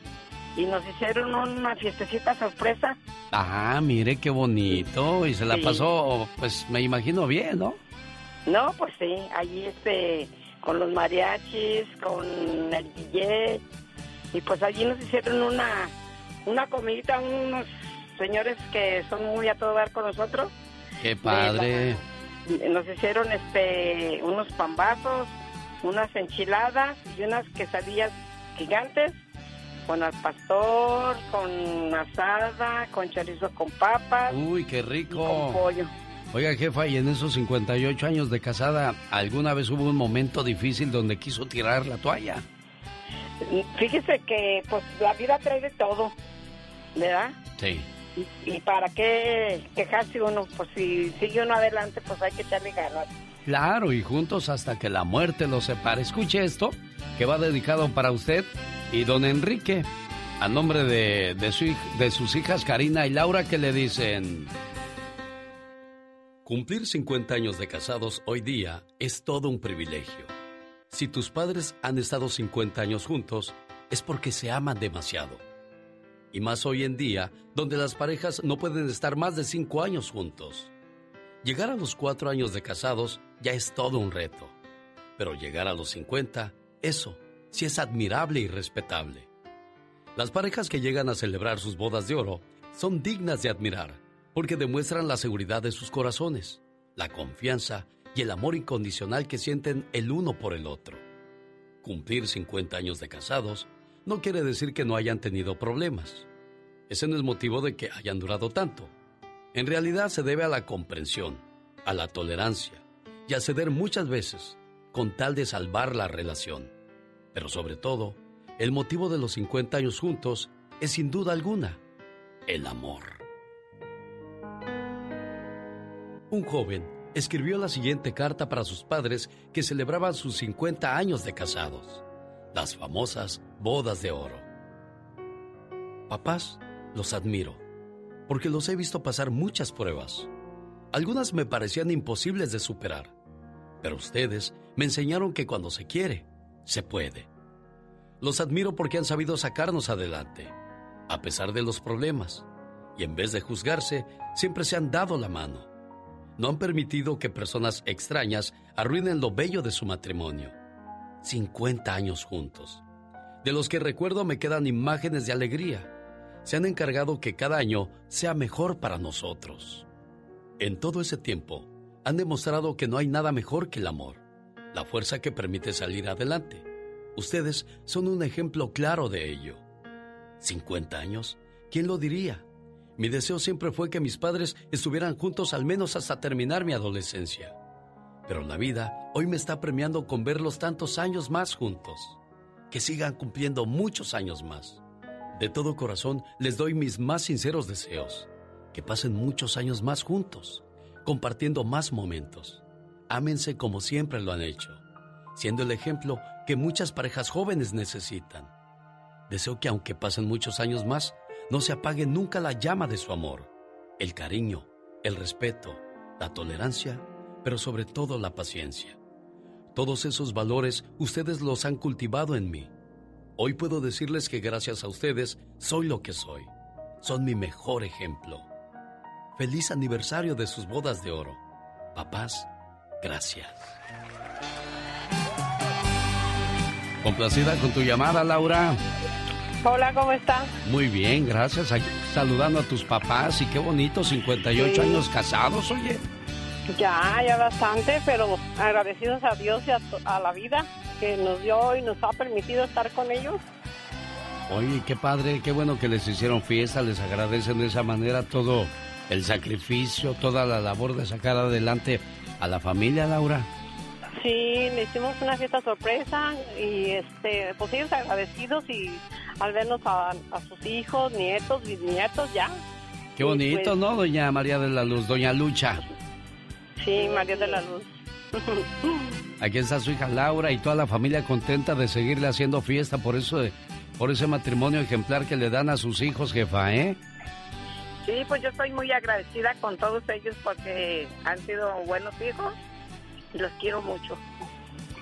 y nos hicieron una fiestecita sorpresa. Ah, mire qué bonito. Y se la Sí. pasó, pues me imagino bien, ¿no? No, pues sí, allí este, con los mariachis, con el DJ, y pues allí nos hicieron una, una comidita, unos señores que son muy a todo dar con nosotros. Qué padre. Nos hicieron este, unos pambazos, unas enchiladas y unas quesadillas gigantes, con al pastor, con asada, con chorizo con papas, Uy, qué con rico. pollo. Oiga, jefa, y en esos 58 años de casada, ¿alguna vez hubo un momento difícil donde quiso tirar la toalla? Fíjese que pues la vida trae de todo, ¿verdad? Sí. Y, y para qué quejarse uno, pues si sigue uno adelante, pues hay que echarle ganas. Claro, y juntos hasta que la muerte los separe. Escuche esto, que va dedicado para usted y don Enrique, a nombre de, de, sus hijas Karina y Laura, que le dicen... Cumplir 50 años de casados hoy día es todo un privilegio. Si tus padres han estado 50 años juntos, es porque se aman demasiado. Y más hoy en día, donde las parejas no pueden estar más de 5 años juntos. Llegar a los 4 años de casados ya es todo un reto. Pero llegar a los 50, eso sí es admirable y respetable. Las parejas que llegan a celebrar sus bodas de oro son dignas de admirar porque demuestran la seguridad de sus corazones, la confianza y el amor incondicional que sienten el uno por el otro. Cumplir 50 años de casados no quiere decir que no hayan tenido problemas. Ese no es motivo de que hayan durado tanto. En realidad se debe a la comprensión, a la tolerancia y a ceder muchas veces con tal de salvar la relación. Pero sobre todo, el motivo de los 50 años juntos es sin duda alguna el amor. Un joven escribió la siguiente carta para sus padres que celebraban sus 50 años de casados, las famosas bodas de oro. Papás, los admiro, porque los he visto pasar muchas pruebas. Algunas me parecían imposibles de superar, pero ustedes me enseñaron que cuando se quiere, se puede. Los admiro porque han sabido sacarnos adelante, a pesar de los problemas, y en vez de juzgarse, siempre se han dado la mano. No han permitido que personas extrañas arruinen lo bello de su matrimonio. 50 años juntos. De los que recuerdo me quedan imágenes de alegría. Se han encargado que cada año sea mejor para nosotros. En todo ese tiempo, han demostrado que no hay nada mejor que el amor, la fuerza que permite salir adelante. Ustedes son un ejemplo claro de ello. 50 años, ¿quién lo diría? Mi deseo siempre fue que mis padres estuvieran juntos al menos hasta terminar mi adolescencia. Pero la vida hoy me está premiando con verlos tantos años más juntos. Que sigan cumpliendo muchos años más. De todo corazón les doy mis más sinceros deseos. Que pasen muchos años más juntos, compartiendo más momentos. Ámense como siempre lo han hecho, siendo el ejemplo que muchas parejas jóvenes necesitan. Deseo que aunque pasen muchos años más, no se apague nunca la llama de su amor, el cariño, el respeto, la tolerancia, pero sobre todo la paciencia. Todos esos valores ustedes los han cultivado en mí. Hoy puedo decirles que gracias a ustedes soy lo que soy. Son mi mejor ejemplo. Feliz aniversario de sus bodas de oro. Papás, gracias. Complacida con tu llamada, Laura. Hola, ¿cómo están? Muy bien, gracias. Aquí Saludando a tus papás y qué bonito, 58 Sí. años casados, oye. Ya, ya bastante, pero agradecidos a Dios y a la vida que nos dio y nos ha permitido estar con ellos. Oye, qué padre, qué bueno que les hicieron fiesta, les agradecen de esa manera todo el sacrificio, toda la labor de sacar adelante a la familia, Laura. Sí, le hicimos una fiesta sorpresa y este, pues ellos agradecidos y al vernos a, a sus hijos, nietos, bisnietos ya. Qué bonito, pues- ¿no, doña María de la Luz, doña Lucha? Sí, María de la Luz. Aquí está su hija Laura y toda la familia contenta de seguirle haciendo fiesta por eso por ese matrimonio ejemplar que le dan a sus hijos, jefa, ¿eh? Sí, pues yo estoy muy agradecida con todos ellos porque han sido buenos hijos y los quiero mucho.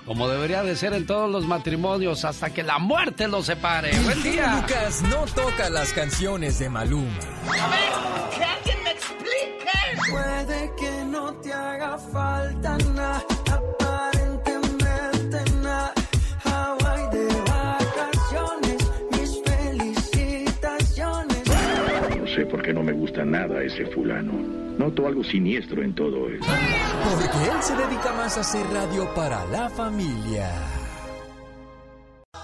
Como debería de ser en todos los matrimonios hasta que la muerte los separe. Buen día. Lucas no toca las canciones de Maluma. A ver, que alguien me explique. Puede que no te haga falta nada, sé por qué no me gusta nada ese fulano. Noto algo siniestro en todo esto. Porque él se dedica más a hacer radio para la familia.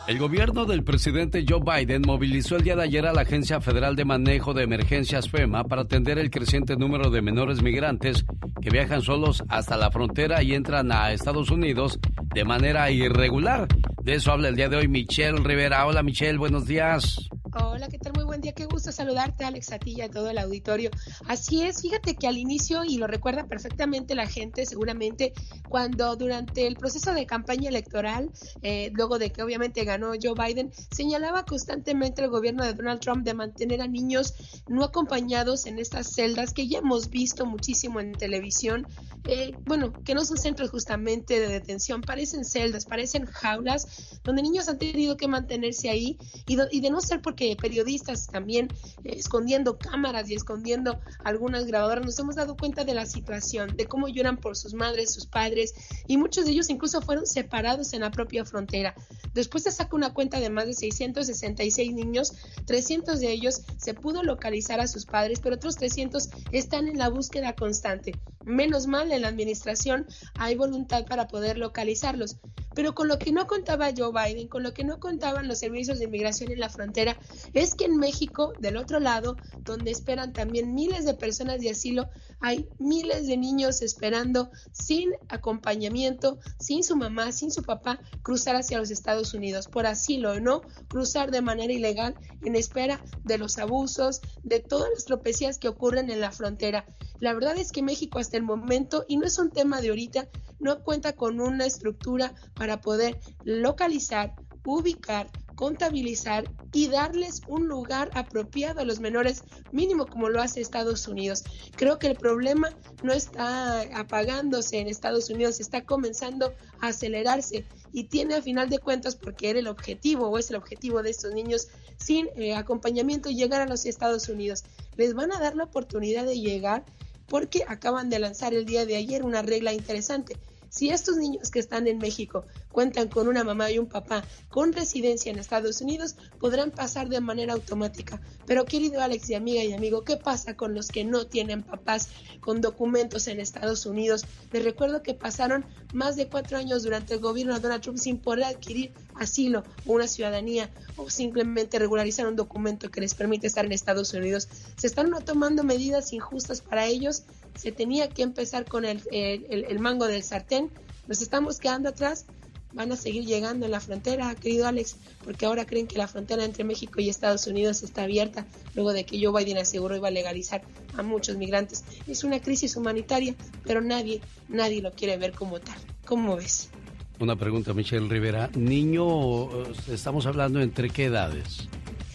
El gobierno del presidente Joe Biden movilizó el día de ayer a la Agencia Federal de Manejo de Emergencias FEMA para atender el creciente número de menores migrantes que viajan solos hasta la frontera y entran a Estados Unidos de manera irregular. De eso habla el día de hoy Michelle Rivera. Hola Michelle, buenos días. Hola, ¿qué tal? Muy buen día. Qué gusto saludarte, Alex, a ti y a todo el auditorio. Así es, fíjate que al inicio, y lo recuerda perfectamente la gente, seguramente, cuando durante el proceso de campaña electoral, eh, luego de que obviamente ganó Joe Biden, señalaba constantemente el gobierno de Donald Trump de mantener a niños no acompañados en estas celdas que ya hemos visto muchísimo en televisión, eh, bueno, que no son centros justamente de detención, parecen celdas, parecen jaulas, donde niños han tenido que mantenerse ahí y, y de no ser porque periodistas también eh, escondiendo cámaras y escondiendo algunas grabadoras, nos hemos dado cuenta de la situación, de cómo lloran por sus madres, sus padres, y muchos de ellos incluso fueron separados en la propia frontera. Después se saca una cuenta de más de 666 niños, 300 de ellos se pudo localizar a sus padres, pero otros 300 están en la búsqueda constante. Menos mal en la administración hay voluntad para poder localizarlos. Pero con lo que no contaba Joe Biden, con lo que no contaban los servicios de inmigración en la frontera, es que en México, del otro lado, donde esperan también miles de personas de asilo, hay miles de niños esperando sin acompañamiento, sin su mamá, sin su papá, cruzar hacia los Estados Unidos por asilo o no, cruzar de manera ilegal en espera de los abusos, de todas las tropecías que ocurren en la frontera. La verdad es que México hasta el momento, y no es un tema de ahorita, no cuenta con una estructura para poder localizar, ubicar, contabilizar y darles un lugar apropiado a los menores, mínimo como lo hace Estados Unidos. Creo que el problema no está apagándose en Estados Unidos, está comenzando a acelerarse y tiene a final de cuentas, porque era el objetivo o es el objetivo de estos niños sin eh, acompañamiento, llegar a los Estados Unidos. Les van a dar la oportunidad de llegar porque acaban de lanzar el día de ayer una regla interesante. Si estos niños que están en México cuentan con una mamá y un papá con residencia en Estados Unidos, podrán pasar de manera automática. Pero querido Alex y amiga y amigo, ¿qué pasa con los que no tienen papás con documentos en Estados Unidos? Les recuerdo que pasaron más de cuatro años durante el gobierno de Donald Trump sin poder adquirir asilo o una ciudadanía o simplemente regularizar un documento que les permite estar en Estados Unidos. Se están tomando medidas injustas para ellos. Se tenía que empezar con el, el, el mango del sartén. Nos estamos quedando atrás van a seguir llegando en la frontera, querido Alex, porque ahora creen que la frontera entre México y Estados Unidos está abierta luego de que Joe Biden aseguró iba a legalizar a muchos migrantes. Es una crisis humanitaria, pero nadie, nadie lo quiere ver como tal. ¿Cómo ves? Una pregunta, Michelle Rivera. Niño, estamos hablando entre qué edades?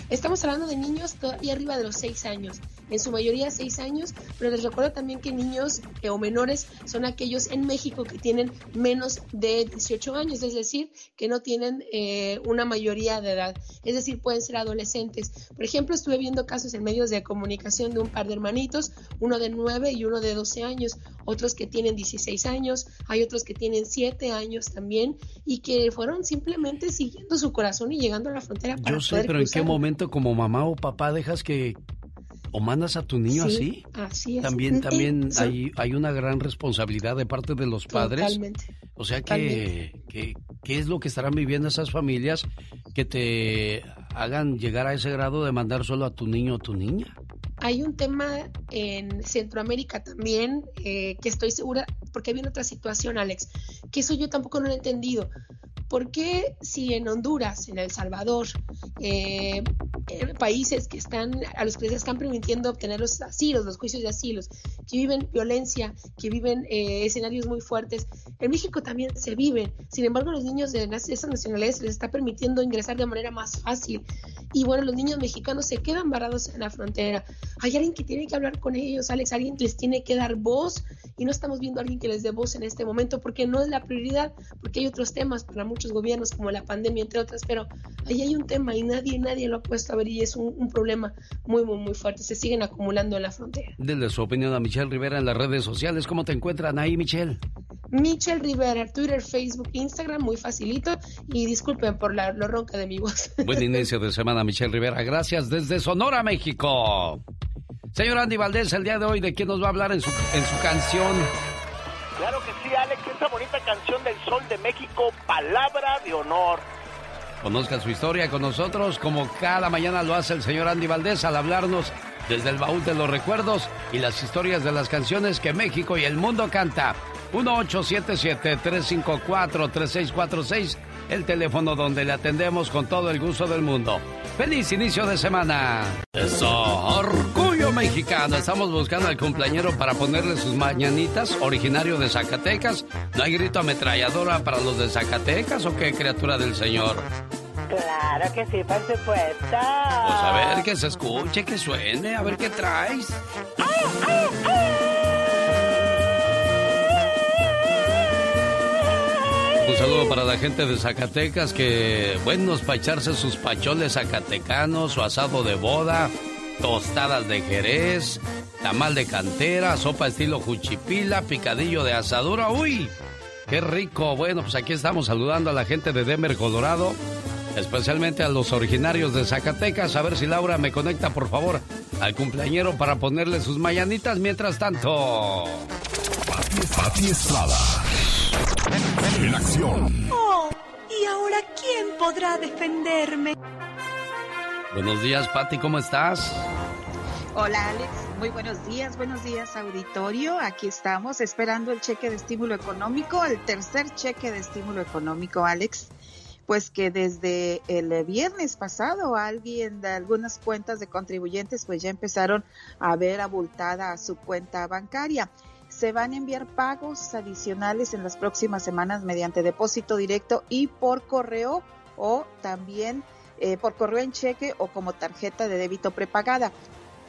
Estamos hablando de niños todavía arriba de los seis años en su mayoría seis años, pero les recuerdo también que niños eh, o menores son aquellos en México que tienen menos de 18 años, es decir, que no tienen eh, una mayoría de edad, es decir, pueden ser adolescentes. Por ejemplo, estuve viendo casos en medios de comunicación de un par de hermanitos, uno de 9 y uno de 12 años, otros que tienen 16 años, hay otros que tienen 7 años también y que fueron simplemente siguiendo su corazón y llegando a la frontera. Para Yo sé, pero ¿en qué momento como mamá o papá dejas que o mandas a tu niño así. Así es. También, también hay, hay una gran responsabilidad de parte de los padres. Totalmente. O sea que, que, ¿qué es lo que estarán viviendo esas familias que te hagan llegar a ese grado de mandar solo a tu niño o tu niña? Hay un tema en Centroamérica también eh, que estoy segura, porque hay otra situación, Alex, que eso yo tampoco no lo he entendido. ¿Por qué si en Honduras, en El Salvador, eh, países que están, a los que les están permitiendo obtener los asilos, los juicios de asilos, que viven violencia, que viven eh, escenarios muy fuertes, En México también se vive. Sin embargo, los niños de esas nacionalidades les está permitiendo ingresar de manera más fácil. Y bueno, los niños mexicanos se quedan varados en la frontera. Hay alguien que tiene que hablar con ellos, Alex, alguien les tiene que dar voz y no estamos viendo a alguien que les dé voz en este momento porque no es la prioridad, porque hay otros temas para muchos gobiernos como la pandemia, entre otras, pero ahí hay un tema y nadie, nadie lo ha puesto a ver y es un, problema muy, muy, muy fuerte. Se siguen acumulando en la frontera. Denle su opinión a Michelle Rivera en las redes sociales. ¿Cómo te encuentran ahí, Michelle? Michelle Rivera, Twitter, Facebook, Instagram, muy facilito. Y disculpen por la, lo ronca de mi voz. Buen inicio de semana, Michelle Rivera. Gracias desde Sonora, México. Señor Andy Valdés, el día de hoy, ¿de quién nos va a hablar en su, en su canción? Claro que sí, canción del Sol de México, Palabra de Honor. Conozca su historia con nosotros, como cada mañana lo hace el señor Andy Valdés al hablarnos desde el baúl de los recuerdos y las historias de las canciones que México y el mundo canta. 1877-354-3646, el teléfono donde le atendemos con todo el gusto del mundo. ¡Feliz inicio de semana! ¡Eso! ¡Orgullo mexicano! Estamos buscando al cumpleañero para ponerle sus mañanitas, originario de Zacatecas. ¿No hay grito ametralladora para los de Zacatecas o qué criatura del Señor? Claro que sí, por supuesto. Pues a ver, que se escuche, que suene, a ver qué traes. ¡Ay, ay, ay! Un saludo para la gente de Zacatecas que, buenos para echarse sus pacholes zacatecanos, su asado de boda, tostadas de jerez, tamal de cantera, sopa estilo juchipila, picadillo de asadura. ¡Uy! ¡Qué rico! Bueno, pues aquí estamos saludando a la gente de Denver, Colorado, especialmente a los originarios de Zacatecas. A ver si Laura me conecta, por favor, al cumpleañero para ponerle sus mañanitas mientras tanto. Pati Estrada en acción. Oh, ¿y ahora quién podrá defenderme? Buenos días, Patti, ¿cómo estás? Hola, Alex. Muy buenos días, buenos días, auditorio. Aquí estamos esperando el cheque de estímulo económico, el tercer cheque de estímulo económico, Alex. Pues que desde el viernes pasado alguien de algunas cuentas de contribuyentes pues ya empezaron a ver abultada su cuenta bancaria se van a enviar pagos adicionales en las próximas semanas mediante depósito directo y por correo o también eh, por correo en cheque o como tarjeta de débito prepagada.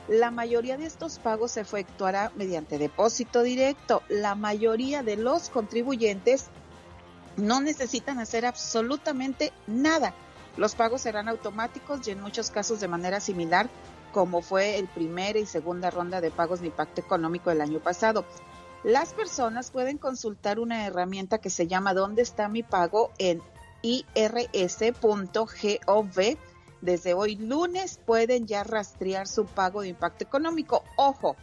La mayoría de estos pagos se efectuará mediante depósito directo. La mayoría de los contribuyentes no necesitan hacer absolutamente nada. Los pagos serán automáticos y en muchos casos de manera similar como fue el primera y segunda ronda de pagos de impacto económico del año pasado. Las personas pueden consultar una herramienta que se llama ¿Dónde está mi pago? en irs.gov. Desde hoy lunes pueden ya rastrear su pago de impacto económico. Ojo,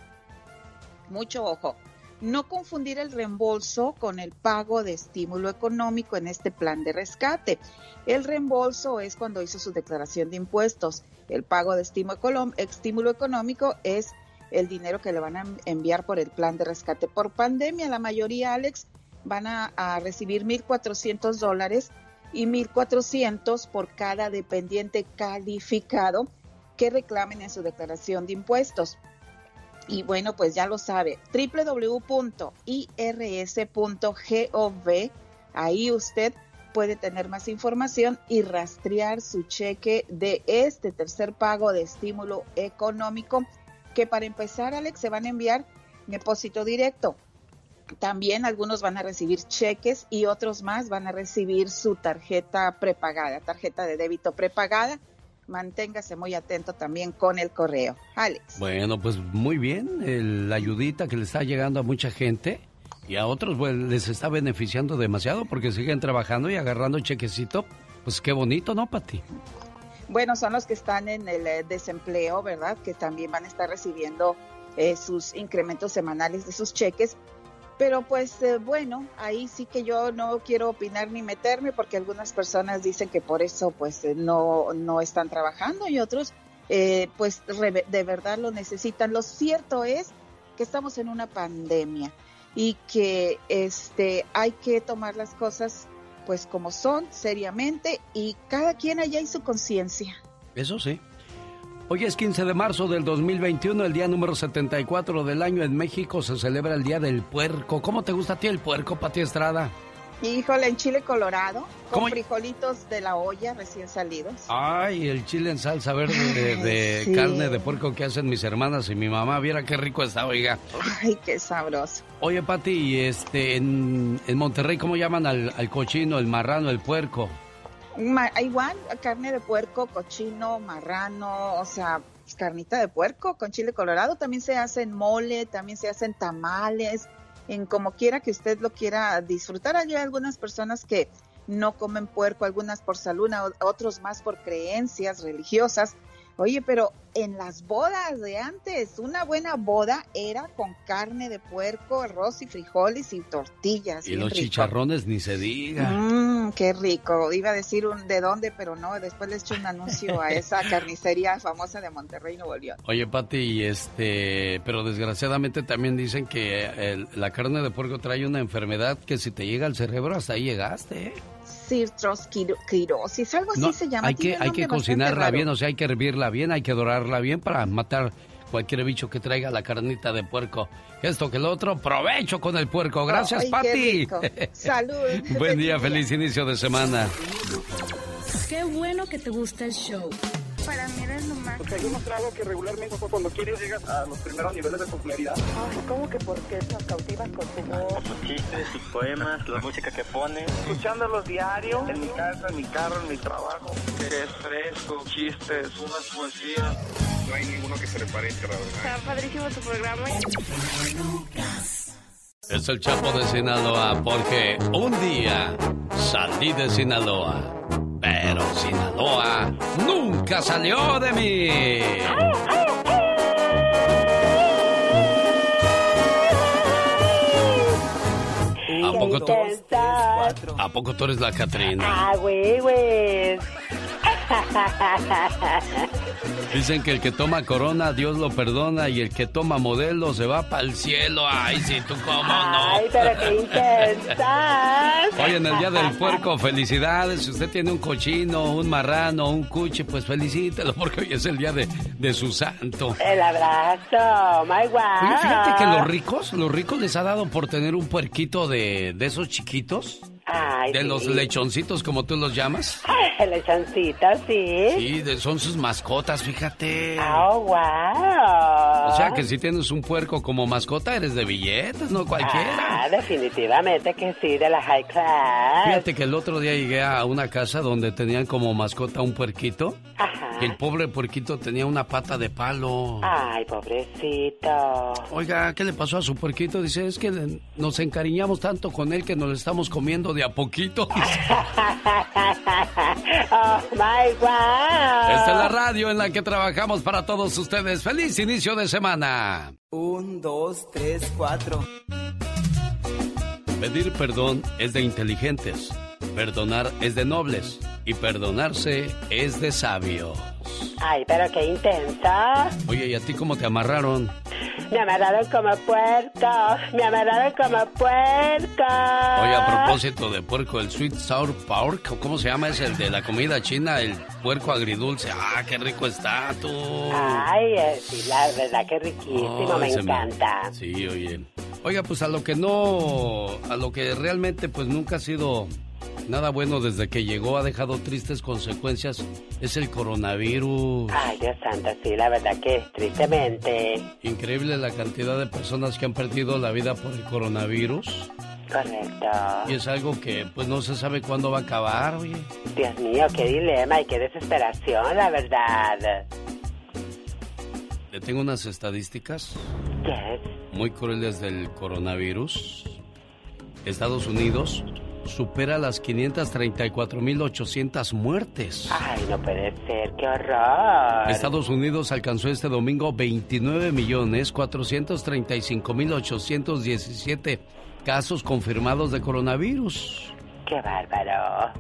mucho ojo. No confundir el reembolso con el pago de estímulo económico en este plan de rescate. El reembolso es cuando hizo su declaración de impuestos. El pago de estímulo económico es el dinero que le van a enviar por el plan de rescate por pandemia. La mayoría, Alex, van a, recibir 1.400 dólares y 1.400 por cada dependiente calificado que reclamen en su declaración de impuestos. Y bueno, pues ya lo sabe, www.irs.gov, ahí usted puede tener más información y rastrear su cheque de este tercer pago de estímulo económico que para empezar, Alex, se van a enviar depósito directo. También algunos van a recibir cheques y otros más van a recibir su tarjeta prepagada, tarjeta de débito prepagada. Manténgase muy atento también con el correo. Alex. Bueno, pues muy bien, la ayudita que le está llegando a mucha gente y a otros pues, les está beneficiando demasiado porque siguen trabajando y agarrando chequecito. Pues qué bonito, ¿no, Pati? Bueno, son los que están en el eh, desempleo, ¿verdad? Que también van a estar recibiendo eh, sus incrementos semanales de sus cheques. Pero pues eh, bueno, ahí sí que yo no quiero opinar ni meterme porque algunas personas dicen que por eso pues no, no están trabajando y otros pues de verdad lo necesitan. Lo cierto es que estamos en una pandemia y que este hay que tomar las cosas pues como son, seriamente, y cada quien allá en su conciencia. Eso sí. Hoy es 15 de marzo del 2021, el día número 74 del año en México. Se celebra el Día del Puerco. ¿Cómo te gusta a ti el puerco, Pati Estrada? Híjole, en chile colorado, con frijolitos de la olla recién salidos. Ay, el chile en salsa verde de, carne de puerco que hacen mis hermanas y mi mamá. Viera qué rico está, oiga. Ay, qué sabroso. Oye, Pati, este, en, Monterrey, ¿cómo llaman al, cochino, el marrano, el puerco? Igual, carne de puerco, cochino, marrano, o sea, carnita de puerco con chile colorado. También se hacen mole, también se hacen tamales en como quiera que usted lo quiera disfrutar. Hay algunas personas que no comen puerco, algunas por salud, otros más por creencias religiosas. Oye, pero en las bodas de antes, una buena boda era con carne de puerco, arroz y frijoles y tortillas. Y los chicharrones ni se diga. Mmm, qué rico. Iba a decir un de dónde, pero no, después le eché un anuncio a esa carnicería famosa de Monterrey, Nuevo León. Oye, Pati, este, pero desgraciadamente también dicen que la carne de puerco trae una enfermedad que si te llega al cerebro, hasta ahí llegaste, ¿eh? Algo así se llama. Hay que, hay que cocinarla bien, o sea, hay que hervirla bien, hay que dorarla bien para matar cualquier bicho que traiga la carnita de puerco. Esto que el otro, provecho con el puerco. Gracias, Pati. Salud. Buen día, feliz inicio de semana. Qué bueno que te gusta el show para mí eres lo más. Porque hay demostrado que regularmente cuando quieres llegas a los primeros niveles de popularidad. Ay, ¿cómo que por qué nos cautivas con tu voz? Sus chistes, sus poemas, la música que pones. Escuchándolos diario, en mi casa, en mi carro, en mi trabajo. Que es fresco, chistes, unas poesías. No hay ninguno que se le parezca, la verdad. Está padrísimo tu programa. Es el Chapo de Sinaloa porque un día salí de Sinaloa pero Sinaloa nunca salió de mí. ¿A poco, tú, ¿A poco tú eres la Catrina? Ah, güey, güey. Dicen que el que toma corona, Dios lo perdona, y el que toma modelo se va para el cielo. Ay, sí, tú cómo no. Ay, pero qué intensas. Hoy en el Día del Puerco, felicidades. Si usted tiene un cochino, un marrano, un cuche, pues felicítelo, porque hoy es el día de, de su santo. El abrazo, my wow. fíjate que los ricos, los ricos les ha dado por tener un puerquito de, de esos chiquitos. Ay, de los lechoncitos, como tú los llamas. Lechoncitos, sí. Sí, son sus mascotas, fíjate. Oh, wow. O sea que si tienes un puerco como mascota, eres de billetes, no cualquiera. Ah, definitivamente que sí, de la high class. Fíjate que el otro día llegué a una casa donde tenían como mascota un puerquito. Ajá. el pobre puerquito tenía una pata de palo. Ay, pobrecito. Oiga, ¿qué le pasó a su puerquito? Dice, es que nos encariñamos tanto con él que nos lo estamos comiendo de a poquito. oh, my God. Esta es la radio en la que trabajamos para todos ustedes. ¡Feliz inicio de semana! Un, dos, tres, cuatro. Pedir perdón es de inteligentes, perdonar es de nobles y perdonarse es de sabios. Ay, pero qué intensa. Oye, ¿y a ti cómo te amarraron? Me amarraron como puerco. Me amarraron como puerco. Oye, a propósito de puerco, el sweet sour pork, ¿cómo se llama? Es el de la comida china, el puerco agridulce. Ah, qué rico está tú. Ay, eh, sí, la verdad que riquísimo, me encanta. Sí, oye. Oiga, pues a lo que no, a lo que realmente pues nunca ha sido Nada bueno desde que llegó ha dejado tristes consecuencias. Es el coronavirus. Ay, Dios santo, sí, la verdad que tristemente. Increíble la cantidad de personas que han perdido la vida por el coronavirus. Correcto. Y es algo que pues no se sabe cuándo va a acabar, oye. Dios mío, qué dilema y qué desesperación, la verdad. Le tengo unas estadísticas. ¿Qué? Muy crueles del coronavirus. Estados Unidos supera las 534.800 muertes. Ay, no puede ser, qué horror. Estados Unidos alcanzó este domingo 29.435.817 casos confirmados de coronavirus. Qué bárbaro.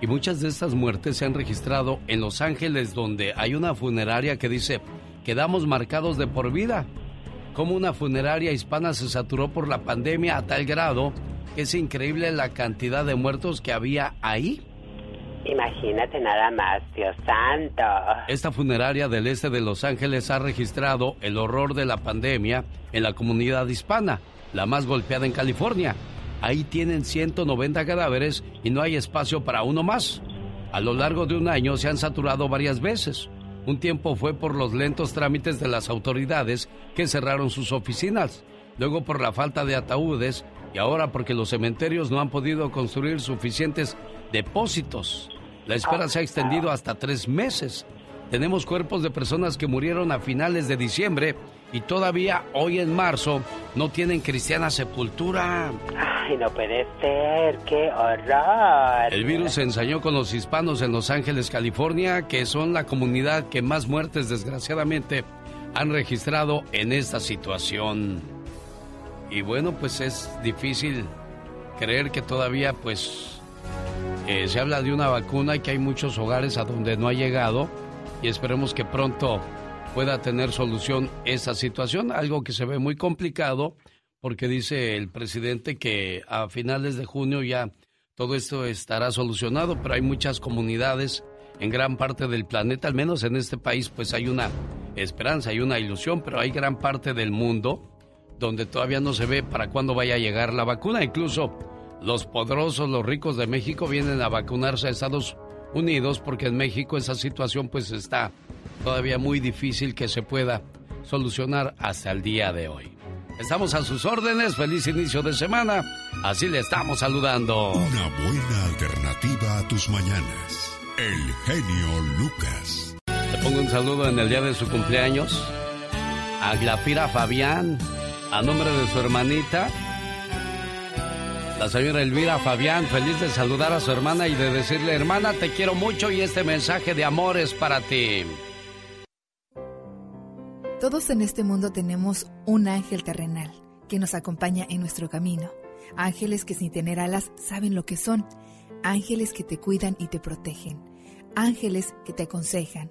Y muchas de estas muertes se han registrado en Los Ángeles, donde hay una funeraria que dice, quedamos marcados de por vida. Como una funeraria hispana se saturó por la pandemia a tal grado es increíble la cantidad de muertos que había ahí. Imagínate nada más, Dios santo. Esta funeraria del este de Los Ángeles ha registrado el horror de la pandemia en la comunidad hispana, la más golpeada en California. Ahí tienen 190 cadáveres y no hay espacio para uno más. A lo largo de un año se han saturado varias veces. Un tiempo fue por los lentos trámites de las autoridades que cerraron sus oficinas, luego por la falta de ataúdes y ahora porque los cementerios no han podido construir suficientes depósitos. La espera se ha extendido hasta tres meses. Tenemos cuerpos de personas que murieron a finales de diciembre y todavía hoy en marzo no tienen cristiana sepultura. Ay, no puede ser, qué horror. El virus se ensañó con los hispanos en Los Ángeles, California, que son la comunidad que más muertes desgraciadamente han registrado en esta situación. Y bueno, pues es difícil creer que todavía pues eh, se habla de una vacuna y que hay muchos hogares a donde no ha llegado y esperemos que pronto pueda tener solución esa situación, algo que se ve muy complicado porque dice el presidente que a finales de junio ya todo esto estará solucionado, pero hay muchas comunidades en gran parte del planeta, al menos en este país, pues hay una esperanza, hay una ilusión, pero hay gran parte del mundo donde todavía no se ve para cuándo vaya a llegar la vacuna. Incluso los poderosos, los ricos de México vienen a vacunarse a Estados Unidos porque en México esa situación pues está todavía muy difícil que se pueda solucionar hasta el día de hoy. Estamos a sus órdenes, feliz inicio de semana, así le estamos saludando. Una buena alternativa a tus mañanas. El genio Lucas. Le pongo un saludo en el día de su cumpleaños a Glafira Fabián, a nombre de su hermanita la señora Elvira Fabián, feliz de saludar a su hermana y de decirle, hermana, te quiero mucho y este mensaje de amor es para ti. Todos en este mundo tenemos un ángel terrenal que nos acompaña en nuestro camino. Ángeles que sin tener alas saben lo que son. Ángeles que te cuidan y te protegen. Ángeles que te aconsejan,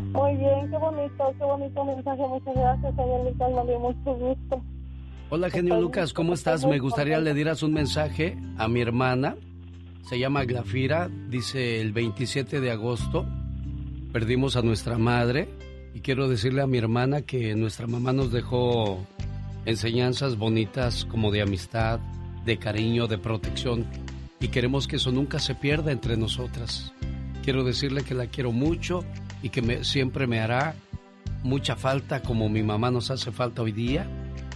Muy bien, qué bonito, qué bonito mensaje. Muchas gracias, señor Lucas. Me dio mucho gusto. Hola, genio Lucas. ¿Cómo estás? Me gustaría le dieras un mensaje a mi hermana se llama Glafira, dice el 27 de agosto, perdimos a nuestra madre y quiero decirle a mi hermana que nuestra mamá nos dejó enseñanzas bonitas como de amistad, de cariño, de protección y queremos que eso nunca se pierda entre nosotras. Quiero decirle que la quiero mucho y que siempre me hará mucha falta como mi mamá nos hace falta hoy día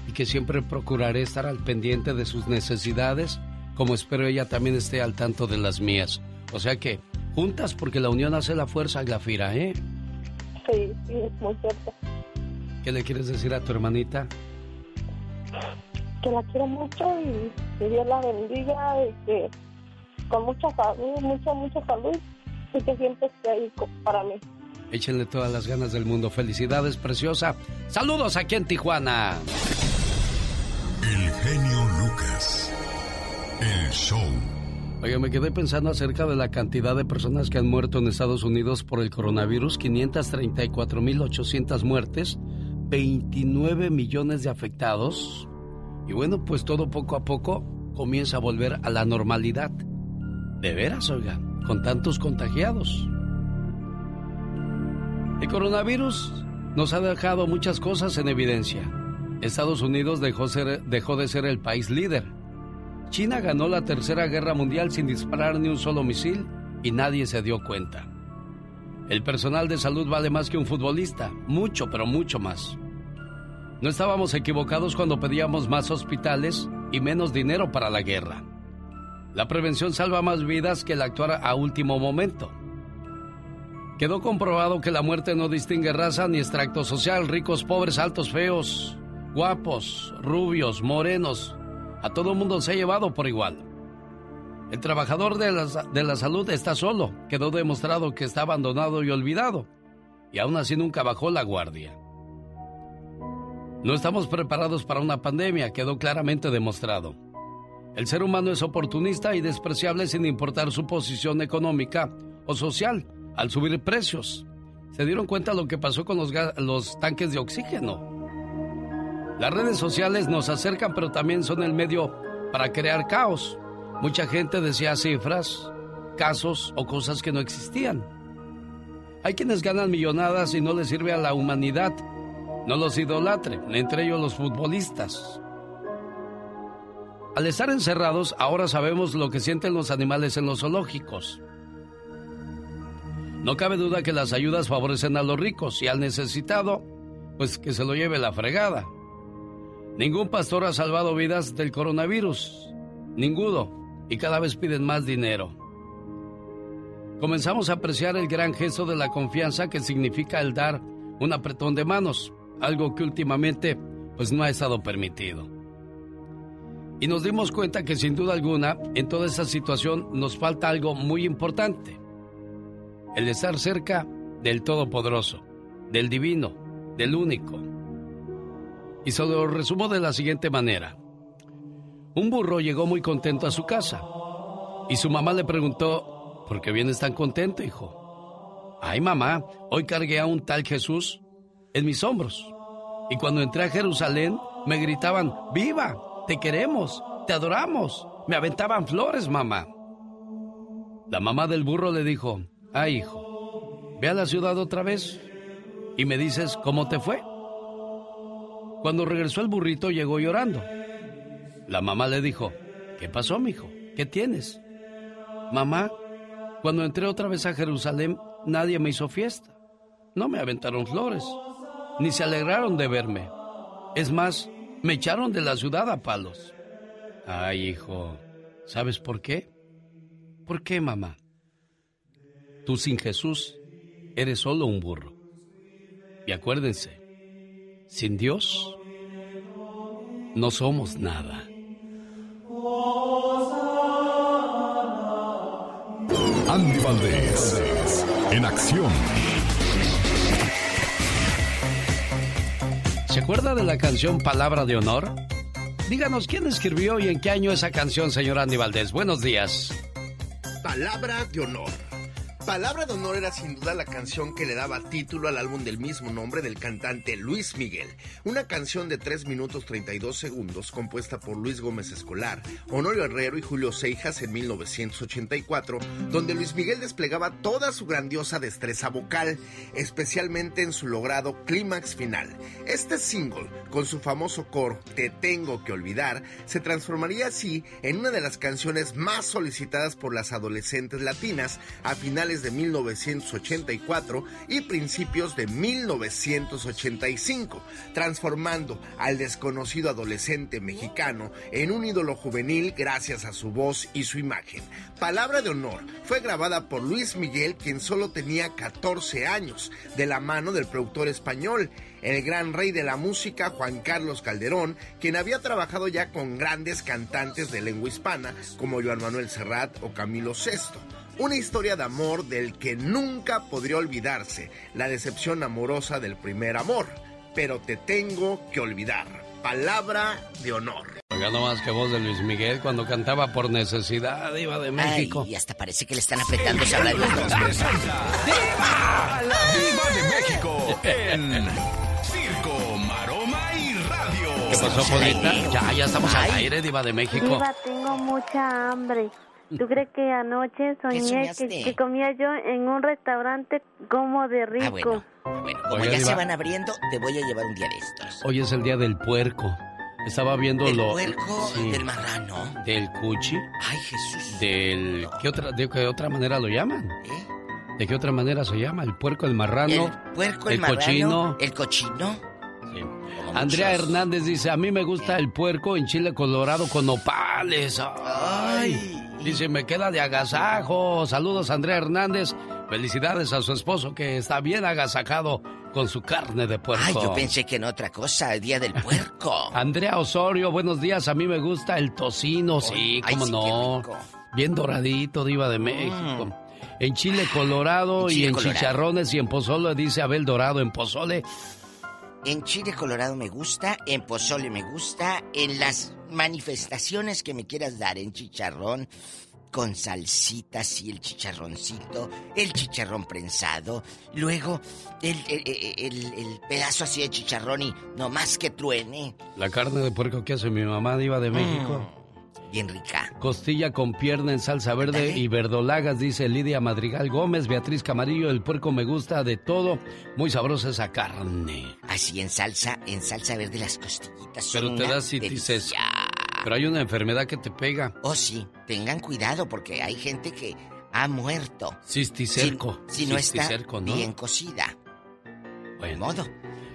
y que siempre procuraré estar al pendiente de sus necesidades como espero ella también esté al tanto de las mías. O sea que, juntas porque la unión hace la fuerza, Glafira, ¿eh? Sí, sí, es muy cierto. ¿Qué le quieres decir a tu hermanita? Que la quiero mucho y que Dios la bendiga y que con mucha salud, mucha, mucha salud y que siempre esté ahí para mí. Échenle todas las ganas del mundo. Felicidades, preciosa. Saludos aquí en Tijuana. El genio Lucas. El show. Oiga, me quedé pensando acerca de la cantidad de personas que han muerto en Estados Unidos por el coronavirus. 534.800 muertes, 29 millones de afectados. Y bueno, pues todo poco a poco comienza a volver a la normalidad. De veras, oiga, con tantos contagiados. El coronavirus nos ha dejado muchas cosas en evidencia. Estados Unidos dejó, de ser el país líder China ganó la Tercera Guerra Mundial sin disparar ni un solo misil y nadie se dio cuenta. El personal de salud vale más que un futbolista, mucho, pero mucho más. No estábamos equivocados cuando pedíamos más hospitales y menos dinero para la guerra. La prevención salva más vidas que el actuar a último momento. Quedó comprobado que la muerte no distingue raza ni extracto social, ricos, pobres, altos, feos, guapos, rubios, morenos, a todo mundo se ha llevado por igual. El trabajador de la, de la salud está solo. Quedó demostrado que está abandonado y olvidado. Y aún así nunca bajó la guardia. No estamos preparados para una pandemia, quedó claramente demostrado. El ser humano es oportunista y despreciable sin importar su posición económica o social al subir precios. ¿Se dieron cuenta lo que pasó con los, los tanques de oxígeno? Las redes sociales nos acercan, pero también son el medio para crear caos. Mucha gente decía cifras, casos o cosas que no existían. Hay quienes ganan millonadas y no les sirve a la humanidad. No los idolatre, entre ellos los futbolistas. Al estar encerrados, ahora sabemos lo que sienten los animales en los zoológicos. No cabe duda que las ayudas favorecen a los ricos y al necesitado, pues que se lo lleve la fregada. Ningún pastor ha salvado vidas del coronavirus. Ninguno. Y cada vez piden más dinero. Comenzamos a apreciar el gran gesto de la confianza que significa el dar un apretón de manos, algo que últimamente pues no ha estado permitido. Y nos dimos cuenta que sin duda alguna en toda esa situación nos falta algo muy importante el estar cerca del Todopoderoso, del Divino, del Único. Y se lo resumo de la siguiente manera. Un burro llegó muy contento a su casa y su mamá le preguntó, ¿por qué vienes tan contento, hijo? Ay, mamá, hoy cargué a un tal Jesús en mis hombros. Y cuando entré a Jerusalén, me gritaban, ¡Viva! ¡Te queremos! ¡Te adoramos! Me aventaban flores, mamá. La mamá del burro le dijo, Ah, hijo, ve a la ciudad otra vez y me dices cómo te fue. Cuando regresó el burrito llegó llorando. La mamá le dijo, ¿qué pasó, mijo? ¿Qué tienes? Mamá, cuando entré otra vez a Jerusalén, nadie me hizo fiesta. No me aventaron flores, ni se alegraron de verme. Es más, me echaron de la ciudad a palos. Ay, hijo, ¿sabes por qué? ¿Por qué, mamá? Tú sin Jesús eres solo un burro. Y acuérdense, sin Dios no somos nada. Andy Valdés, en acción. ¿Se acuerda de la canción Palabra de Honor? Díganos quién escribió y en qué año esa canción, señor Andy Valdés. Buenos días. Palabra de Honor Palabra de Honor era sin duda la canción que le daba título al álbum del mismo nombre del cantante Luis Miguel, una canción de 3 minutos 32 segundos compuesta por Luis Gómez Escolar, Honorio Herrero y Julio Seijas en 1984, donde Luis Miguel desplegaba toda su grandiosa destreza vocal, especialmente en su logrado clímax final. Este single, con su famoso coro Te tengo que olvidar, se transformaría así en una de las canciones más solicitadas por las adolescentes latinas a finales de 1984 y principios de 1985, transformando al desconocido adolescente mexicano en un ídolo juvenil gracias a su voz y su imagen. Palabra de honor fue grabada por Luis Miguel, quien solo tenía 14 años, de la mano del productor español el gran rey de la música Juan Carlos Calderón, quien había trabajado ya con grandes cantantes de lengua hispana como Joan Manuel Serrat o Camilo VI. Una historia de amor del que nunca podría olvidarse, la decepción amorosa del primer amor. Pero te tengo que olvidar. Palabra de honor. Oiga, no más que voz de Luis Miguel cuando cantaba por necesidad, Diva de México. y hasta parece que le están apretando esa ¡Diva! la Diva de México en Circo, Maroma y Radio. ¿Qué pasó, Polita? Ya, ya estamos al aire, Diva de México. Diva, tengo mucha hambre. ¿Tú crees que anoche soñé que, comía yo en un restaurante como de rico? Ah, bueno. bueno, como ya se van abriendo, te voy a llevar un día de estos. Hoy es el día del puerco. Estaba viendo ¿Del lo. puerco? ¿Del marrano? Del cuchi. Ay, Jesús. Del. ¿qué otra, ¿De qué otra manera lo llaman? ¿Eh? ¿De qué otra manera se llama? ¿El puerco, el marrano? El puerco, el, marrano, cochino. ¿El cochino? Sí. Andrea Hernández dice: A mí me gusta el puerco en chile colorado con nopales. Ay. Dice, me queda de agasajo. Saludos, Andrea Hernández. Felicidades a su esposo que está bien agasajado con su carne de puerco. Ay, yo pensé que en otra cosa, el día del puerco. Andrea Osorio, buenos días. A mí me gusta el tocino, sí, cómo no. Bien doradito, diva de México. Mm. En chile colorado y en chicharrones y en pozole, dice Abel Dorado, en pozole. En chile colorado me gusta, en pozole me gusta, en las manifestaciones que me quieras dar, en chicharrón, con salsitas y el chicharroncito, el chicharrón prensado, luego el, el, pedazo así de chicharrón y no más que truene. La carne de puerco que hace mi mamá diva de México. Mm, bien rica. Costilla con pierna en salsa verde y verdolagas, dice Lidia Madrigal Gómez, Beatriz Camarillo, el puerco me gusta de todo, muy sabrosa esa carne. Así en salsa, en salsa verde las costillitas. Pero te das si dices, pero hay una enfermedad que te pega. Oh, sí. Tengan cuidado porque hay gente que ha muerto. Cisticerco. Si, no está bien cocida. Buen modo.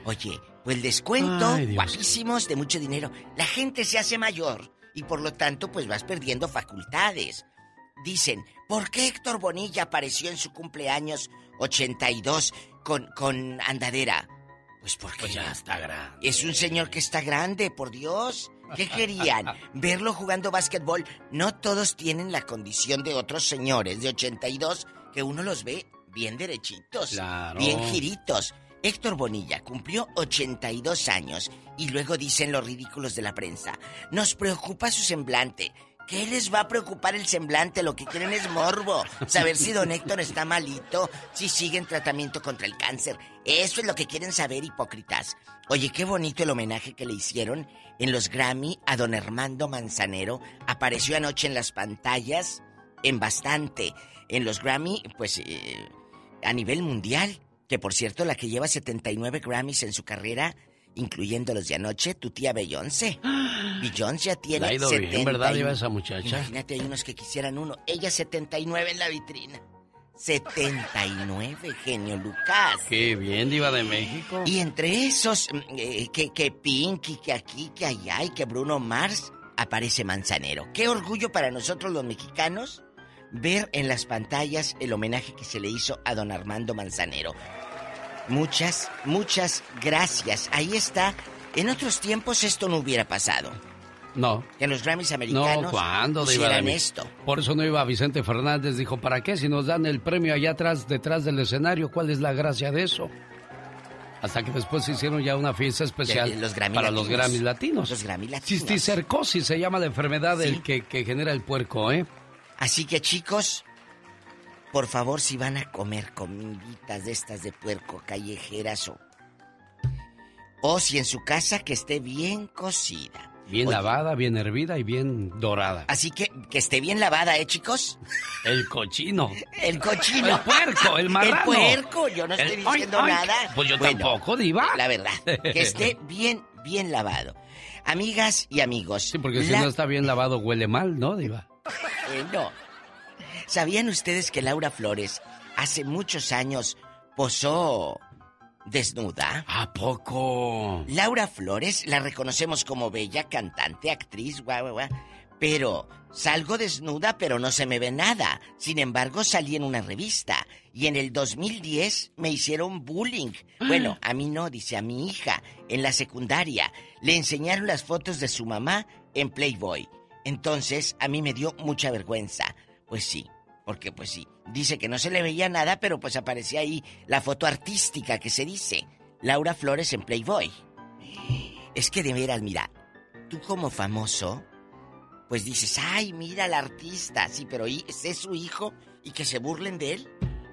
Oye, pues el descuento, guapísimos, de mucho dinero. La gente se hace mayor y por lo tanto, pues vas perdiendo facultades. Dicen, ¿por qué Héctor Bonilla apareció en su cumpleaños 82 con, con andadera? Pues porque pues ya está grande. Es un señor que está grande, por Dios. ¿Qué querían? ¿Verlo jugando básquetbol? No todos tienen la condición de otros señores de 82 que uno los ve bien derechitos, bien giritos. Héctor Bonilla cumplió 82 años y luego dicen los ridículos de la prensa. Nos preocupa su semblante. ¿Qué les va a preocupar el semblante? Lo que quieren es morbo. Saber si don Héctor está malito, si sigue en tratamiento contra el cáncer. Eso es lo que quieren saber, hipócritas. Oye, qué bonito el homenaje que le hicieron en los Grammy a don Armando Manzanero. Apareció anoche en las pantallas en bastante. En los Grammy, pues eh, a nivel mundial. Que por cierto, la que lleva 79 Grammys en su carrera, incluyendo los de anoche, tu tía Beyoncé. Beyoncé ya tiene. La ha ido bien, ¿verdad? Lleva esa muchacha. Imagínate, hay unos que quisieran uno. Ella 79 en la vitrina. 79, genio Lucas. Qué bien, Diva de México. Y entre esos, mm, eh, que, que Pinky, que aquí, que allá y que Bruno Mars, aparece Manzanero. Qué orgullo para nosotros los mexicanos ver en las pantallas el homenaje que se le hizo a don Armando Manzanero. Muchas, muchas gracias. Ahí está. En otros tiempos esto no hubiera pasado. No. Que los Grammys americanos no, ¿cuándo hicieran esto. Por eso no iba Vicente Fernández. Dijo, ¿para qué? Si nos dan el premio allá atrás, detrás del escenario, ¿cuál es la gracia de eso? Hasta que después se hicieron ya una fiesta especial para los Grammys latinos. Los Grammy latinos. Cisticercosis se llama la enfermedad que, que genera el puerco, ¿eh? Así que chicos, por favor, si van a comer comiditas de estas de puerco callejeras o... O si en su casa que esté bien cocida Bien lavada, bien hervida y bien dorada. Así que que esté bien lavada, ¿eh, chicos? El cochino. El cochino. El puerco, el marrano. El puerco, yo no estoy diciendo nada. Pues yo tampoco, diva. La verdad, que esté bien, bien lavado. Amigas y amigos. Sí, porque si no está bien lavado huele mal, ¿no, diva? Eh, no. ¿Sabían ustedes que Laura Flores hace muchos años posó desnuda. ¿A poco? Laura Flores la reconocemos como bella cantante, actriz, guau, guau, guau. Pero salgo desnuda, pero no se me ve nada. Sin embargo, salí en una revista. Y en el 2010 me hicieron bullying. Bueno, a mí no, dice a mi hija, en la secundaria. Le enseñaron las fotos de su mamá en Playboy. Entonces, a mí me dio mucha vergüenza. Pues sí, porque pues sí, dice que no se le veía nada, pero pues aparecía ahí la foto artística que se dice. Laura Flores en Playboy. Es que de veras, mira, tú como famoso, pues dices, ay, mira al artista, sí, pero ¿es su hijo y que se burlen de él?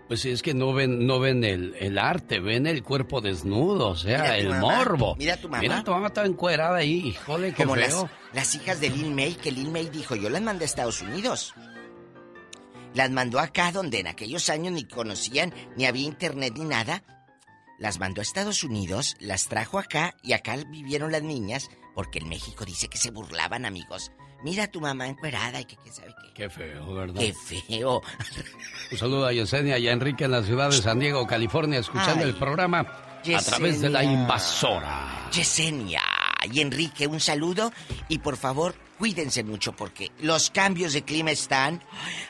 Pues sí, es que no ven, no ven el, arte, ven el cuerpo desnudo, o sea, el morbo. Mira tu mamá. Mira tu mamá estaba encuerada ahí, híjole, qué Como Las, las hijas de Lil May, que Lil May dijo, yo las mandé a Estados Unidos. Las mandó acá donde en aquellos años ni conocían, ni había internet ni nada. Las mandó a Estados Unidos, las trajo acá y acá vivieron las niñas porque en México dice que se burlaban, amigos. Mira a tu mamá encuerada y que quién sabe qué. Qué feo, ¿verdad? Qué feo. Un saludo a Yesenia y a Enrique en la ciudad de San Diego, California, escuchando el programa a través de la invasora. Yesenia y Enrique, un saludo y por favor cuídense mucho porque los cambios de clima están.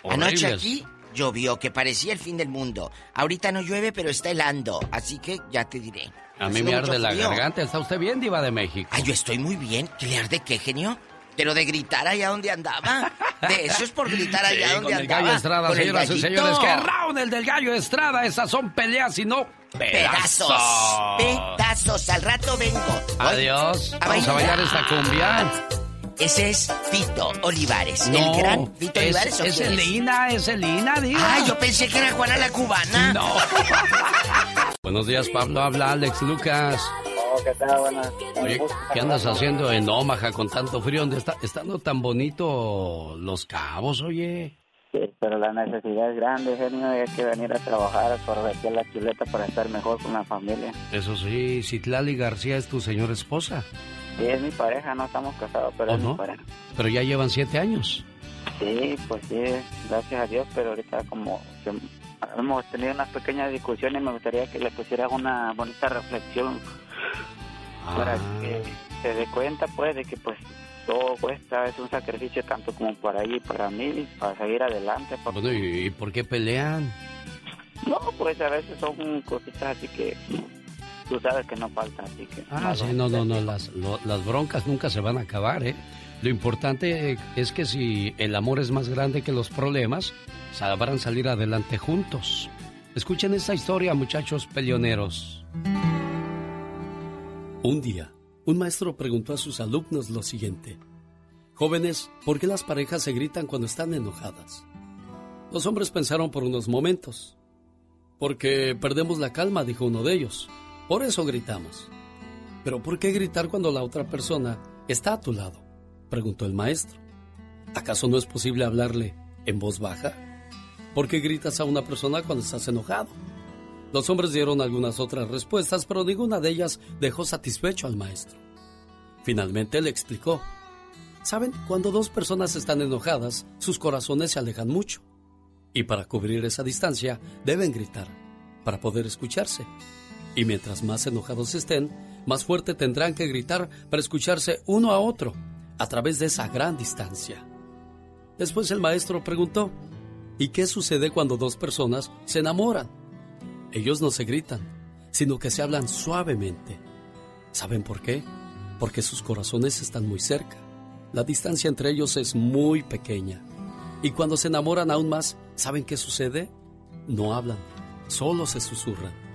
Anoche aquí llovió, que parecía el fin del mundo. Ahorita no llueve, pero está helando, así que ya te diré. A mí me arde la garganta. ¿Está usted bien, Diva de México? Ah, yo estoy muy bien. ¿Qué le arde qué, genio? Pero de gritar allá donde andaba. De eso es por gritar allá donde con andaba. el gallo Estrada, señoras y señores. ¡Qué round el del gallo Estrada! Esas son peleas y no pedazos. Pedazos. Pedazos. Al rato vengo. Adiós. Vamos a bailar esta cumbia. Ese es Fito Olivares. No, el gran Fito es, Olivares. ¿o es quién Elina, es Elina, diga. Ah, yo pensé que era Juana la Cubana. No. Buenos días, Pablo. Habla Alex Lucas. Oh, ¿qué tal? Buenas. Oye, ¿qué andas haciendo en Omaha con tanto frío? ¿Dónde está, estando tan bonito los cabos, oye? Sí, pero la necesidad es grande, genio, y hay que venir a trabajar, por aquí la chuleta para estar mejor con la familia. Eso sí, Citlali García es tu señora esposa. Sí, es mi pareja, no estamos casados, pero ¿O es no? mi pareja. Pero ya llevan siete años. Sí, pues sí, gracias a Dios, pero ahorita como que hemos tenido unas pequeñas discusiones, me gustaría que le pusieras una bonita reflexión para que se dé cuenta, pues, de que pues todo cuesta, es un sacrificio tanto como para ella y para mí, para seguir adelante. porque- Bueno, ¿y, y por qué pelean? No, pues a veces son cositas así que tú sabes que no falta, así que... Ah, sí, no, no, no, las, lo- las broncas nunca se van a acabar, ¿eh? Lo importante es que si el amor es más grande que los problemas, sabrán salir adelante juntos. Escuchen esta historia, muchachos peleoneros. Un día, un maestro preguntó a sus alumnos lo siguiente. Jóvenes, ¿por qué las parejas se gritan cuando están enojadas? Los hombres pensaron por unos momentos. Porque perdemos la calma, dijo uno de ellos. Por eso gritamos. Pero ¿por qué gritar cuando la otra persona está a tu lado? preguntó el maestro. ¿Acaso no es posible hablarle en voz baja? ¿Por qué gritas a una persona cuando estás enojado? Los hombres dieron algunas otras respuestas, pero ninguna de ellas dejó satisfecho al maestro. Finalmente le explicó. Saben, cuando dos personas están enojadas, sus corazones se alejan mucho. Y para cubrir esa distancia, deben gritar, para poder escucharse. Y mientras más enojados estén, más fuerte tendrán que gritar para escucharse uno a otro, a través de esa gran distancia. Después el maestro preguntó, ¿y qué sucede cuando dos personas se enamoran? Ellos no se gritan, sino que se hablan suavemente. ¿Saben por qué? Porque sus corazones están muy cerca. La distancia entre ellos es muy pequeña. Y cuando se enamoran aún más, ¿saben qué sucede? No hablan, solo se susurran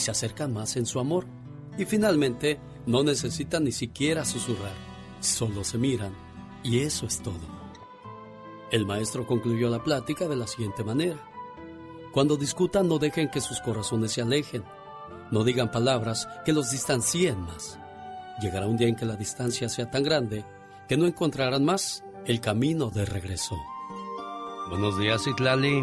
y se acercan más en su amor. Y finalmente, no necesitan ni siquiera susurrar, solo se miran y eso es todo. El maestro concluyó la plática de la siguiente manera. Cuando discutan no dejen que sus corazones se alejen. No digan palabras que los distancien más. Llegará un día en que la distancia sea tan grande que no encontrarán más el camino de regreso. Buenos días, Citlali.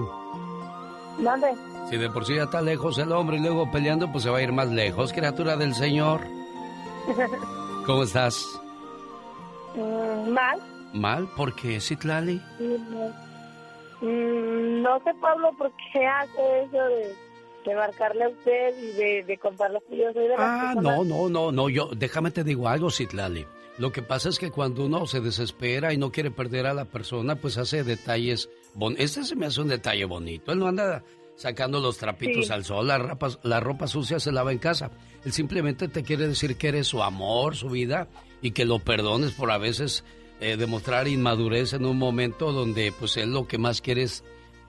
¿Dónde? Si de por sí ya está lejos el hombre y luego peleando, pues se va a ir más lejos, criatura del Señor. ¿Cómo estás? Mm, Mal. ¿Mal? ¿Por qué, Citlali? Mm, No sé, Pablo, por qué hace eso de, de marcarle a usted y de, de que yo soy de Ah, no, no, no, no, yo, déjame te digo algo, Citlali. Lo que pasa es que cuando uno se desespera y no quiere perder a la persona, pues hace detalles bonitos. Este se me hace un detalle bonito. Él no anda sacando los trapitos Sí. al sol, la ropa, la ropa sucia se lava en casa. Él simplemente te quiere decir que eres su amor, su vida, y que lo perdones por a veces eh, demostrar inmadurez en un momento donde pues él lo que más quiere es,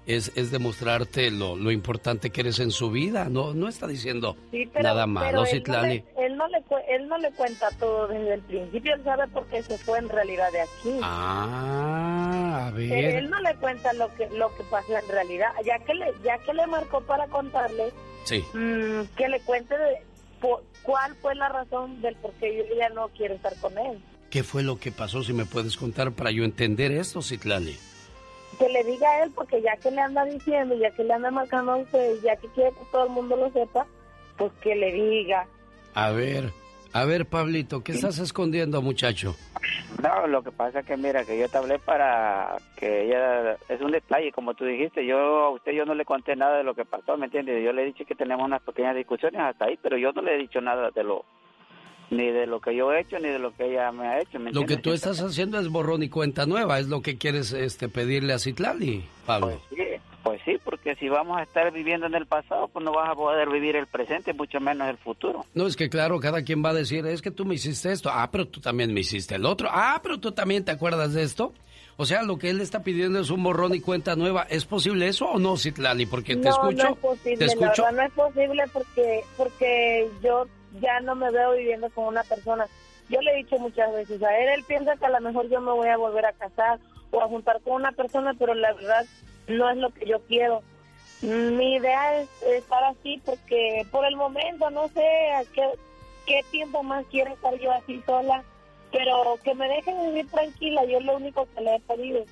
es, es demostrarte lo, lo importante que eres en su vida. No, no está diciendo Sí, pero- nada pero malo, él no, le, él, no le, él no le cuenta todo desde el principio, él sabe por qué se fue en realidad de aquí. Ah, a ver. Él no le cuenta lo que lo que pasó en realidad, ya que le ya que le marcó para contarle, Sí. mm, que le cuente de po- cuál fue la razón del por qué yo ya no quiero estar con él. ¿Qué fue lo que pasó? Si me puedes contar para yo entender esto, Citlali. Que le diga a él, porque ya que le anda diciendo, ya que le anda marcando a usted, ya que quiere que todo el mundo lo sepa, pues que le diga. A ver, a ver, Pablito, ¿qué estás escondiendo, muchacho? No, lo que pasa es que mira, que yo te hablé para que ella, es un detalle, como tú dijiste, yo a usted yo no le conté nada de lo que pasó, ¿me entiendes? Yo le he dicho que tenemos unas pequeñas discusiones hasta ahí, pero yo no le he dicho nada de lo, ni de lo que yo he hecho, ni de lo que ella me ha hecho, ¿me Lo que tú estás haciendo es borrón y cuenta nueva, es lo que quieres este, pedirle a Citlali, Pablo. Sí, Pues sí, porque si vamos a estar viviendo en el pasado, pues no vas a poder vivir el presente, mucho menos el futuro. No, es que claro, cada quien va a decir, es que tú me hiciste esto, ah, pero tú también me hiciste el otro, ah, pero tú también te acuerdas de esto. O sea, lo que él está pidiendo es un borrón y cuenta nueva. ¿Es posible eso o no, Citlali? Porque te escucho. No es posible, te escucho. La verdad no es posible porque, porque yo ya no me veo viviendo con una persona. Yo le he dicho muchas veces a él, él piensa que a lo mejor yo me voy a volver a casar o a juntar con una persona, pero la verdad no es lo que yo quiero. Mi idea es estar así porque por el momento no sé a qué, qué tiempo más quiero estar yo así sola pero que me dejen vivir tranquila, yo es lo único que le he pedido,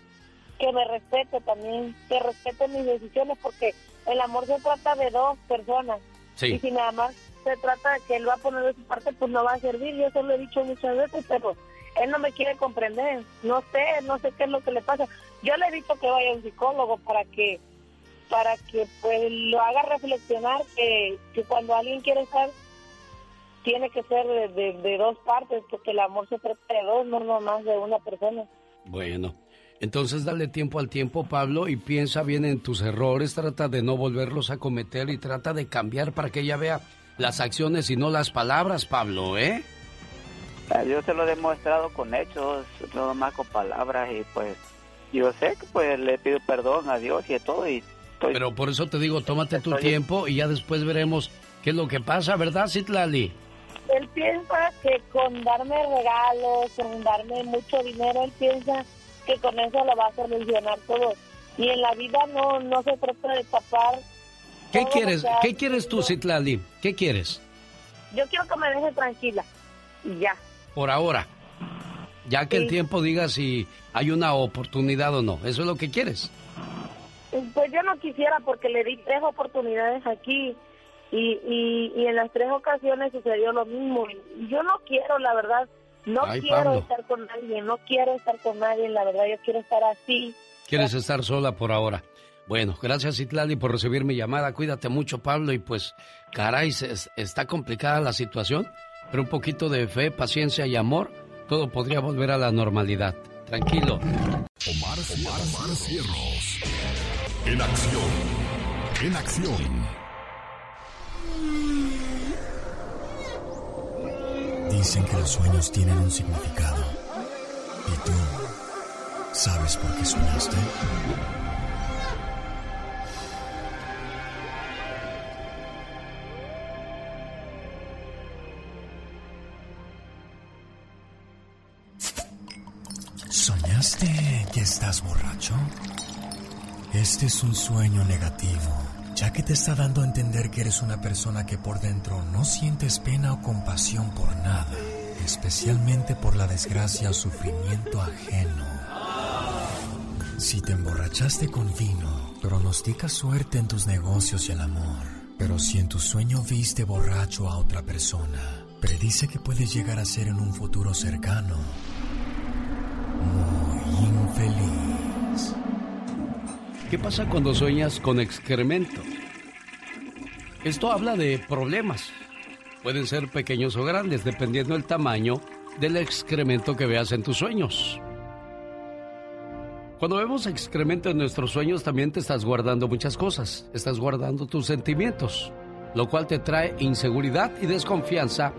que me respete también, que respete mis decisiones, porque el amor se trata de dos personas, y si nada más se trata de que él va a poner de su parte, pues no va a servir, yo se lo he dicho muchas veces, pero él no me quiere comprender, no sé, no sé qué es lo que le pasa, yo le he dicho que vaya a un psicólogo para que para que pues lo haga reflexionar que, que cuando alguien quiere estar tiene que ser de, dos partes, porque el amor se trata de dos, no más de una persona. Bueno, entonces dale tiempo al tiempo, Pablo, y piensa bien en tus errores, trata de no volverlos a cometer y trata de cambiar para que ella vea las acciones y no las palabras, Pablo, ¿eh? Ah, yo se lo he demostrado con hechos, no más con palabras y pues yo sé que pues le pido perdón a Dios y a todo y Pero por eso te digo, tómate tu tiempo y ya después veremos qué es lo que pasa, ¿verdad, Citlali? él piensa que con darme regalos, con darme mucho dinero, él piensa que con eso lo va a solucionar todo. Y en la vida no, no se trata de tapar. ¿Qué quieres, ¿qué quieres tú, Citlali? ¿Qué quieres? Yo quiero que me deje tranquila. Y ya. Por ahora. Ya que el tiempo diga si hay una oportunidad o no. ¿Eso es lo que quieres? Pues yo no quisiera porque le di tres oportunidades aquí y, y, en las tres ocasiones sucedió lo mismo. Y yo no quiero, la verdad, no quiero estar con nadie, no quiero estar con nadie, la verdad, yo quiero estar así. ¿Quieres estar sola por ahora? Bueno, gracias Itlali por recibir mi llamada. Cuídate mucho, Pablo. Y pues, caray, está complicada la situación, pero un poquito de fe, paciencia y amor, todo podría volver a la normalidad. Tranquilo. Omar, Omar, Omar Cierros. En acción. En acción. Dicen que los sueños tienen un significado. ¿Y tú sabes por qué soñaste? ¿Soñaste que estás borracho? Este es un sueño negativo ya que te está dando a entender que eres una persona que por dentro no sientes pena o compasión por nada, especialmente por la desgracia o sufrimiento ajeno. Si te emborrachaste con vino, pronostica suerte en tus negocios y el amor. Pero si en tu sueño viste borracho a otra persona, predice que puedes llegar a ser en un futuro cercano muy infeliz. ¿Qué pasa cuando sueñas con excremento? Esto habla de problemas. Pueden ser pequeños o grandes, dependiendo del tamaño del excremento que veas en tus sueños. Cuando vemos excremento en nuestros sueños, también te estás guardando muchas cosas. Estás guardando tus sentimientos, lo cual te trae inseguridad y desconfianza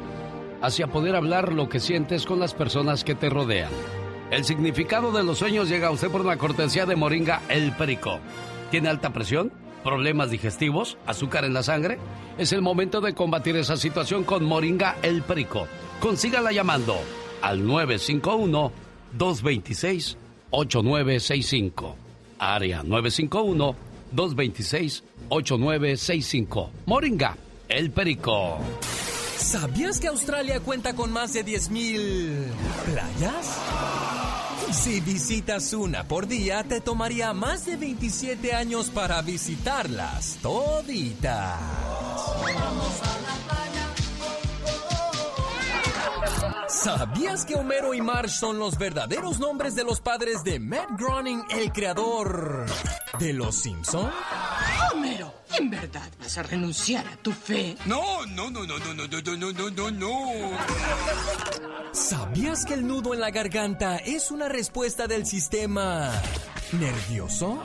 hacia poder hablar lo que sientes con las personas que te rodean. El significado de los sueños llega a usted por una cortesía de Moringa El Perico. ¿Tiene alta presión? ¿Problemas digestivos? ¿Azúcar en la sangre? Es el momento de combatir esa situación con Moringa El Perico. Consígala llamando al 951-226-8965. Área 951-226-8965. Moringa El Perico. ¿Sabías que Australia cuenta con más de 10.000 playas? Si visitas una por día, te tomaría más de 27 años para visitarlas toditas. ¿Sabías que Homero y Marge son los verdaderos nombres de los padres de Matt Groening, el creador de Los Simpson? Homero, ¿en verdad vas a renunciar a tu fe? No, no, no, no, no, no, no, no, no, no, no. ¿Sabías que el nudo en la garganta es una respuesta del sistema nervioso?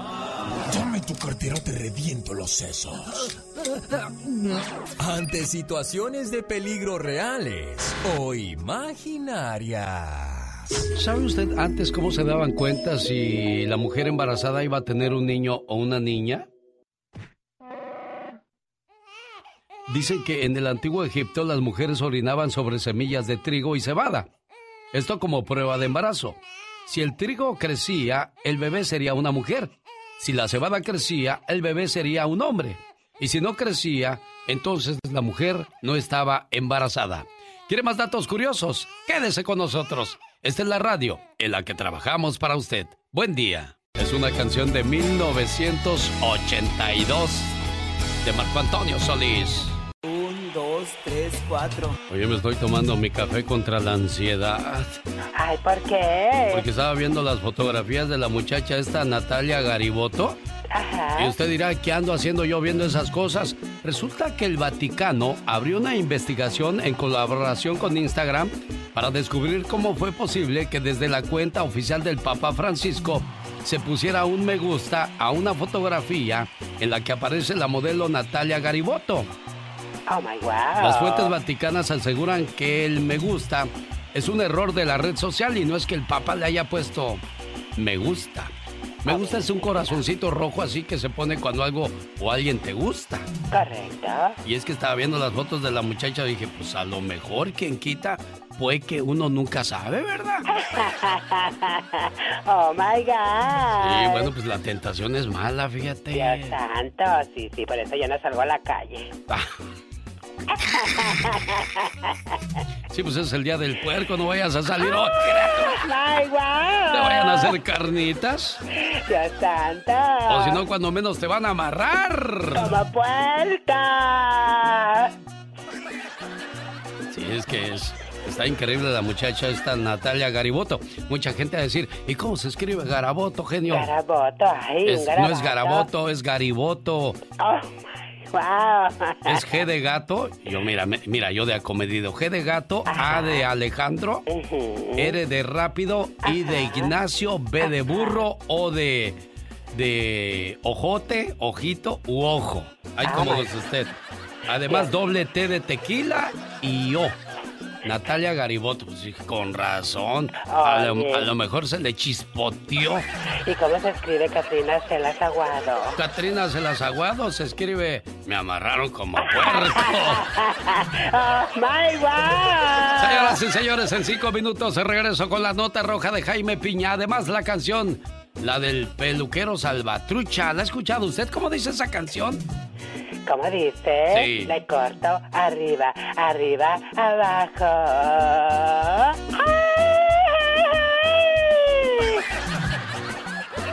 Ya me tu cartera te reviento los sesos. Ante situaciones de peligro reales o imaginarias. ¿Sabe usted antes cómo se daban cuenta si la mujer embarazada iba a tener un niño o una niña? Dicen que en el antiguo Egipto las mujeres orinaban sobre semillas de trigo y cebada. Esto como prueba de embarazo. Si el trigo crecía, el bebé sería una mujer. Si la cebada crecía, el bebé sería un hombre. Y si no crecía, entonces la mujer no estaba embarazada. ¿Quiere más datos curiosos? Quédese con nosotros. Esta es la radio en la que trabajamos para usted. Buen día. Es una canción de 1982 de Marco Antonio Solís. Un, dos, tres, cuatro. Oye, me estoy tomando mi café contra la ansiedad. Ay, ¿por qué? Porque estaba viendo las fotografías de la muchacha esta Natalia Gariboto. Ajá. Y usted dirá, ¿qué ando haciendo yo viendo esas cosas? Resulta que el Vaticano abrió una investigación en colaboración con Instagram para descubrir cómo fue posible que desde la cuenta oficial del Papa Francisco se pusiera un me gusta a una fotografía en la que aparece la modelo Natalia Gariboto. Oh my wow. Las fuentes vaticanas aseguran que el me gusta es un error de la red social y no es que el Papa le haya puesto me gusta. Me gusta es un corazoncito rojo así que se pone cuando algo o alguien te gusta. Correcto. Y es que estaba viendo las fotos de la muchacha y dije, pues a lo mejor quien quita fue que uno nunca sabe, ¿verdad? oh my God. Sí, bueno, pues la tentación es mala, fíjate. Dios santo, sí, sí, por eso yo no salgo a la calle. Sí, pues es el día del puerco, no vayas a salir hoy. ¡Ay, guau! ¿Te vayan a hacer carnitas? ¡Dios santo! O si no, cuando menos te van a amarrar. ¡Como puerta! Sí, es que es, está increíble la muchacha esta Natalia Gariboto. Mucha gente a decir, ¿y cómo se escribe Garaboto, genio? Garaboto, ay, Es- no es Garaboto, es Gariboto. Oh, wow. Es G de gato. Yo, mira, me- mira, yo de acomedido. G de gato, A de Alejandro, R de rápido, I de Ignacio, B de burro, O de, de ojote, ojito u ojo. Ay, Ah, como usted. Además, doble T de tequila y O. Natalia Gariboto, pues con razón. A lo, Oye. a lo mejor se le chispoteó. ¿Y cómo se escribe Catrina Celas Aguado? Catrina se las aguado, se escribe, me amarraron como puerco. ¡Oh, my God! Señoras y señores, en cinco minutos regreso con la nota roja de Jaime Piña. Además, la canción, la del peluquero Salvatrucha. ¿La ha escuchado usted? ¿Cómo dice esa canción? ¿Cómo dice? Sí. Le corto arriba, arriba, abajo.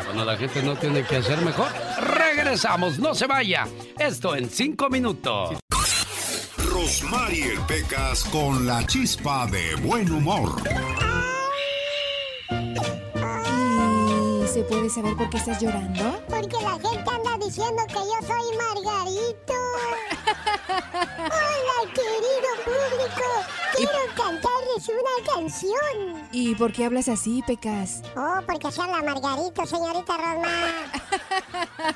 Cuando la gente no tiene que hacer mejor, regresamos, no se vaya. Esto en cinco minutos. Rosmarie Pecas con la chispa de buen humor. Se puede saber por qué estás llorando? Porque la gente anda diciendo que yo soy Margarito. Hola, querido público. Quiero cantarles una canción. ¿Y por qué hablas así, Pecas? Oh, porque se habla Margarito, señorita Rosmar.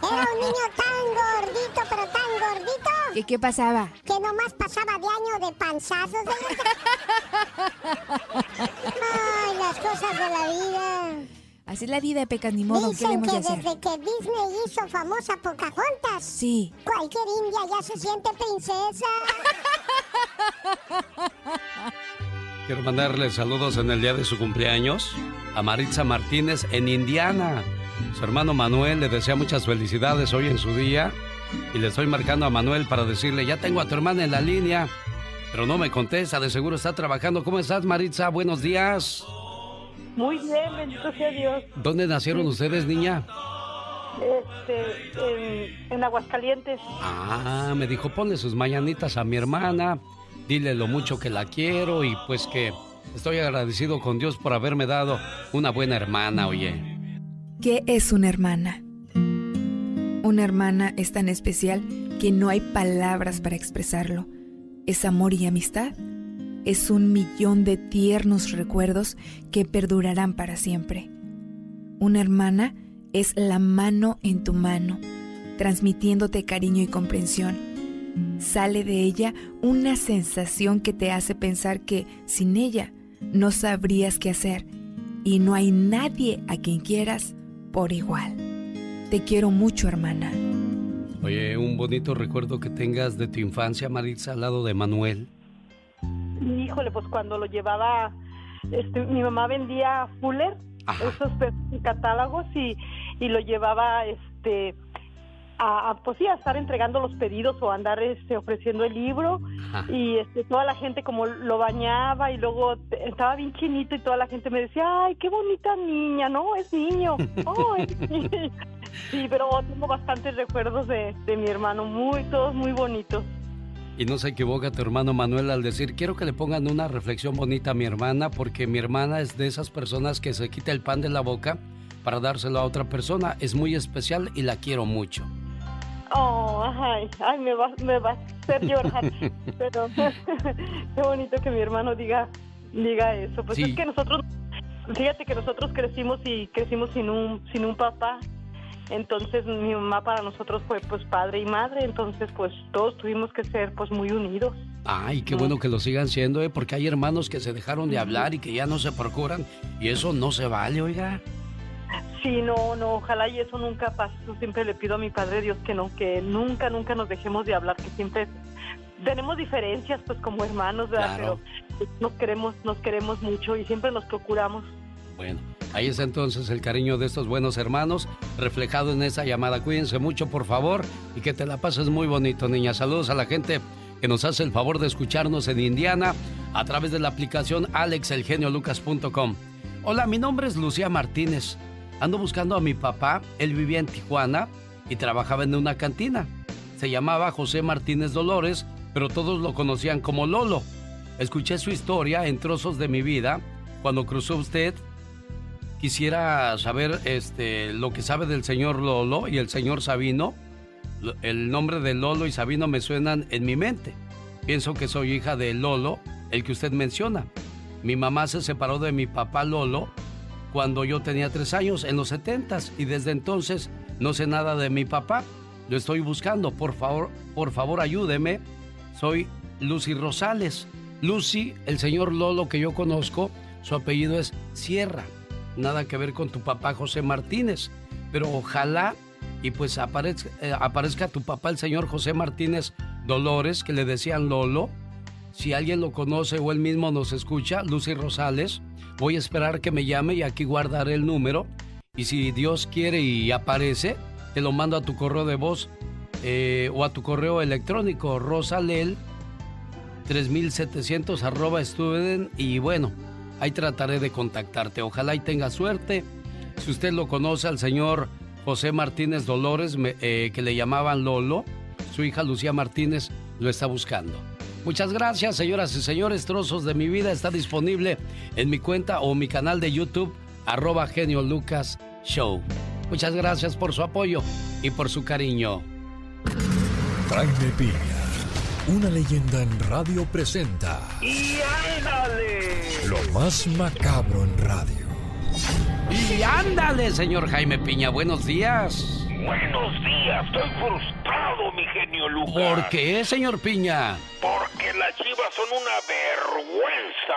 Era un niño tan gordito, pero tan gordito, ¿Y qué pasaba? que nomás pasaba de año de panzazos. señorita. Ay, las cosas de la vida. Así es la vida, Pecas, ni modo. ¿Qué le Dicen hemos que de hacer? desde que Disney hizo famosa Pocahontas, Sí. cualquier india ya se siente princesa. Quiero mandarle saludos en el día de su cumpleaños a Maritza Martínez en Indiana. Su hermano Manuel le desea muchas felicidades hoy en su día. Y le estoy marcando a Manuel para decirle, ya tengo a tu hermana en la línea. Pero no me contesta, de seguro está trabajando. ¿Cómo estás, Maritza? Buenos días. Muy bien, bendito sea Dios. ¿Dónde nacieron ustedes, niña? Este, en, en Aguascalientes. Ah, me dijo, ponle sus mañanitas a mi hermana, dile lo mucho que la quiero y pues que estoy agradecido con Dios por haberme dado una buena hermana, oye. ¿Qué es una hermana? Una hermana es tan especial que no hay palabras para expresarlo. Es amor y amistad. Es un millón de tiernos recuerdos que perdurarán para siempre. Una hermana es la mano en tu mano, transmitiéndote cariño y comprensión. Sale de ella una sensación que te hace pensar que sin ella no sabrías qué hacer y no hay nadie a quien quieras por igual. Te quiero mucho, hermana. Oye, un bonito recuerdo que tengas de tu infancia, Maritza, al lado de Manuel. Híjole, pues cuando lo llevaba, este, mi mamá vendía Fuller, esos catálogos y, y lo llevaba, este, a, pues sí, a estar entregando los pedidos o andar este, ofreciendo el libro y este, toda la gente como lo bañaba y luego estaba bien chinito y toda la gente me decía, ay, qué bonita niña, no, es niño. sí, pero tengo bastantes recuerdos de, de mi hermano, muy, todos muy bonitos. Y no se equivoca tu hermano Manuel al decir, quiero que le pongan una reflexión bonita a mi hermana, porque mi hermana es de esas personas que se quita el pan de la boca para dárselo a otra persona. Es muy especial y la quiero mucho. Oh, ay, ay, me va, me va a hacer llorar. Pero qué bonito que mi hermano diga, diga eso. Pues es que nosotros, fíjate que nosotros crecimos y crecimos sin un, sin un papá. Entonces mi mamá para nosotros fue pues padre y madre, entonces pues todos tuvimos que ser pues muy unidos. Ay, qué bueno que lo sigan siendo, ¿eh? porque hay hermanos que se dejaron de hablar y que ya no se procuran y eso no se vale, oiga. Sí, no, no, ojalá y eso nunca pase. Yo siempre le pido a mi Padre Dios que no, que nunca, nunca nos dejemos de hablar, que siempre tenemos diferencias, pues como hermanos, ¿verdad? Pero nos queremos, nos queremos mucho y siempre nos procuramos. Bueno, ahí está entonces el cariño de estos buenos hermanos reflejado en esa llamada. Cuídense mucho, por favor, y que te la pases muy bonito, niña. Saludos a la gente que nos hace el favor de escucharnos en Indiana a través de la aplicación alexelgeniolucas.com. Hola, mi nombre es Lucía Martínez. Ando buscando a mi papá, él vivía en Tijuana y trabajaba en una cantina. Se llamaba José Martínez Dolores, pero todos lo conocían como Lolo. Escuché su historia en trozos de mi vida cuando cruzó usted. Quisiera saber este, lo que sabe del señor Lolo y el señor Sabino. El nombre de Lolo y Sabino me suenan en mi mente. Pienso que soy hija de Lolo, el que usted menciona. Mi mamá se separó de mi papá Lolo cuando yo tenía tres años, en los setentas, y desde entonces no sé nada de mi papá. Lo estoy buscando, por favor, por favor ayúdeme. Soy Lucy Rosales. Lucy, el señor Lolo que yo conozco, su apellido es Sierra. Nada que ver con tu papá José Martínez. Pero ojalá y pues aparezca, eh, aparezca tu papá, el señor José Martínez Dolores, que le decían Lolo. Si alguien lo conoce o él mismo nos escucha, Lucy Rosales, Voy a esperar que me llame y aquí guardaré el número. Y si Dios quiere y aparece, te lo mando a tu correo de voz eh, o a tu correo electrónico, rosalel 3700 arroba student. Y bueno, ahí trataré de contactarte. Ojalá y tenga suerte. Si usted lo conoce al señor José Martínez Dolores, eh, que le llamaban Lolo, su hija Lucía Martínez lo está buscando. Muchas gracias, señoras y señores. Trozos de mi vida está disponible en mi cuenta o mi canal de YouTube, arroba genio Lucas Show. Muchas gracias por su apoyo y por su cariño. Jaime Piña, una leyenda en radio presenta. ¡Y ándale! Lo más macabro en radio. ¡Y ándale, señor Jaime Piña! Buenos días. Buenos días, estoy frustrado, mi genio Lucas. ¿Por qué, señor Piña? Porque las chivas son una vergüenza.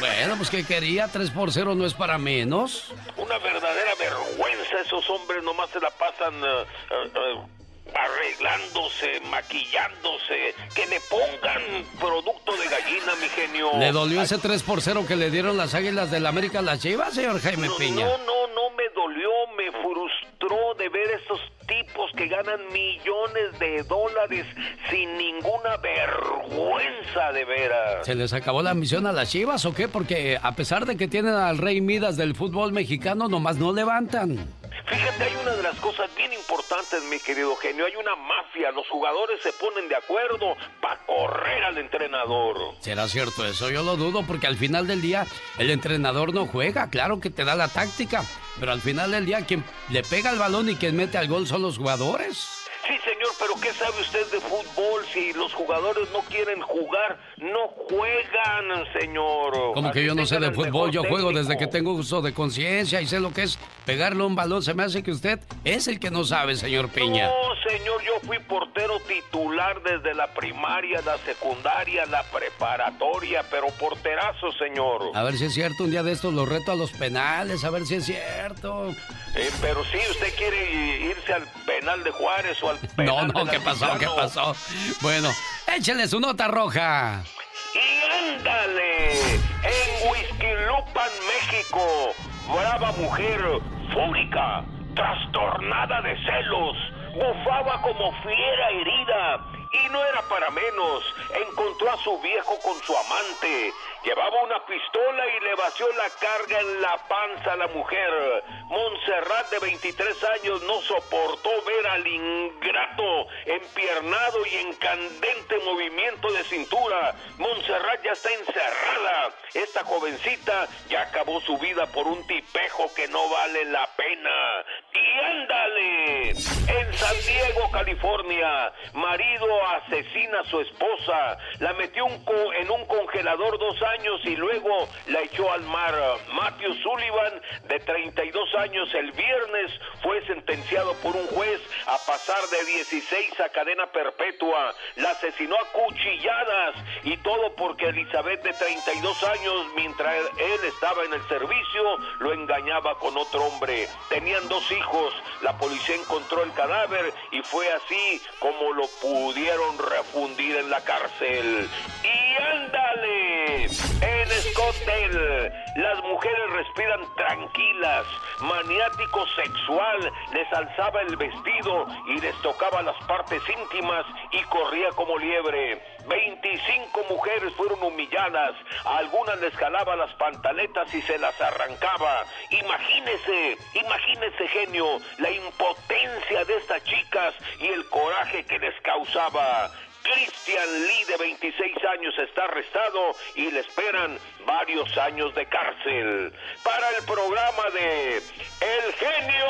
Bueno, pues ¿qué quería? ¿3 por 0 no es para menos? Una verdadera vergüenza. Esos hombres nomás se la pasan uh, uh, uh, arreglándose, maquillándose. Que le pongan producto de gallina, mi genio. ¿Le dolió ese 3 por 0 que le dieron las águilas del América a las chivas, señor Jaime Piña? No, no, no me dolió. Me frustró de ver esos tipos que ganan millones de dólares sin ninguna vergüenza de veras. ¿Se les acabó la misión a las Chivas o qué? Porque a pesar de que tienen al rey Midas del fútbol mexicano, nomás no levantan. Fíjate, hay una de las cosas bien importantes, mi querido genio. Hay una mafia. Los jugadores se ponen de acuerdo para correr al entrenador. ¿Será cierto eso? Yo lo dudo porque al final del día el entrenador no juega. Claro que te da la táctica. Pero al final del día quien le pega el balón y quien mete al gol son los jugadores. Sí, señor, pero ¿qué sabe usted de fútbol? Si los jugadores no quieren jugar, no juegan, señor. Como que yo no sé de fútbol, yo juego desde que tengo uso de conciencia y sé lo que es pegarle un balón. Se me hace que usted es el que no sabe, señor Piña. No, señor, yo fui portero titular desde la primaria, la secundaria, la preparatoria, pero porterazo, señor. A ver si es cierto, un día de estos lo reto a los penales, a ver si es cierto. Eh, pero si usted quiere irse al penal de Juárez o al penal No, no, ¿qué pasó? ¿Qué pasó? Bueno, échale su nota roja. Y ándale, en Huizquilupan, México, brava mujer fúrica, trastornada de celos, bufaba como fiera herida y no era para menos. Encontró a su viejo con su amante. Llevaba una pistola y le vació la carga en la panza a la mujer. Montserrat, de 23 años, no soportó ver al ingrato empiernado y en candente movimiento de cintura. Montserrat ya está encerrada. Esta jovencita ya acabó su vida por un tipejo que no vale la pena. Y ándale, en San Diego, California, marido asesina a su esposa, la metió en un congelador dos años y luego la echó al mar. Matthew Sullivan, de 32 años, el viernes fue sentenciado por un juez a pasar de 16 a cadena perpetua. La asesinó a cuchilladas y todo porque Elizabeth, de 32 años, mientras él estaba en el servicio, lo engañaba con otro hombre. Tenían dos hijos. La policía encontró el cadáver y fue así como lo pudieron refundir en la cárcel. Y ándale, en Scottsdale, las mujeres respiran tranquilas. Maniático sexual les alzaba el vestido y les tocaba las partes íntimas y corría como liebre. 25 mujeres fueron humilladas, a algunas les jalaba las pantaletas y se las arrancaba. Imagínese, imagínese genio, la impotencia de estas chicas y el coraje que les causaba. Christian Lee, de 26 años, está arrestado y le esperan varios años de cárcel. Para el programa de El Genio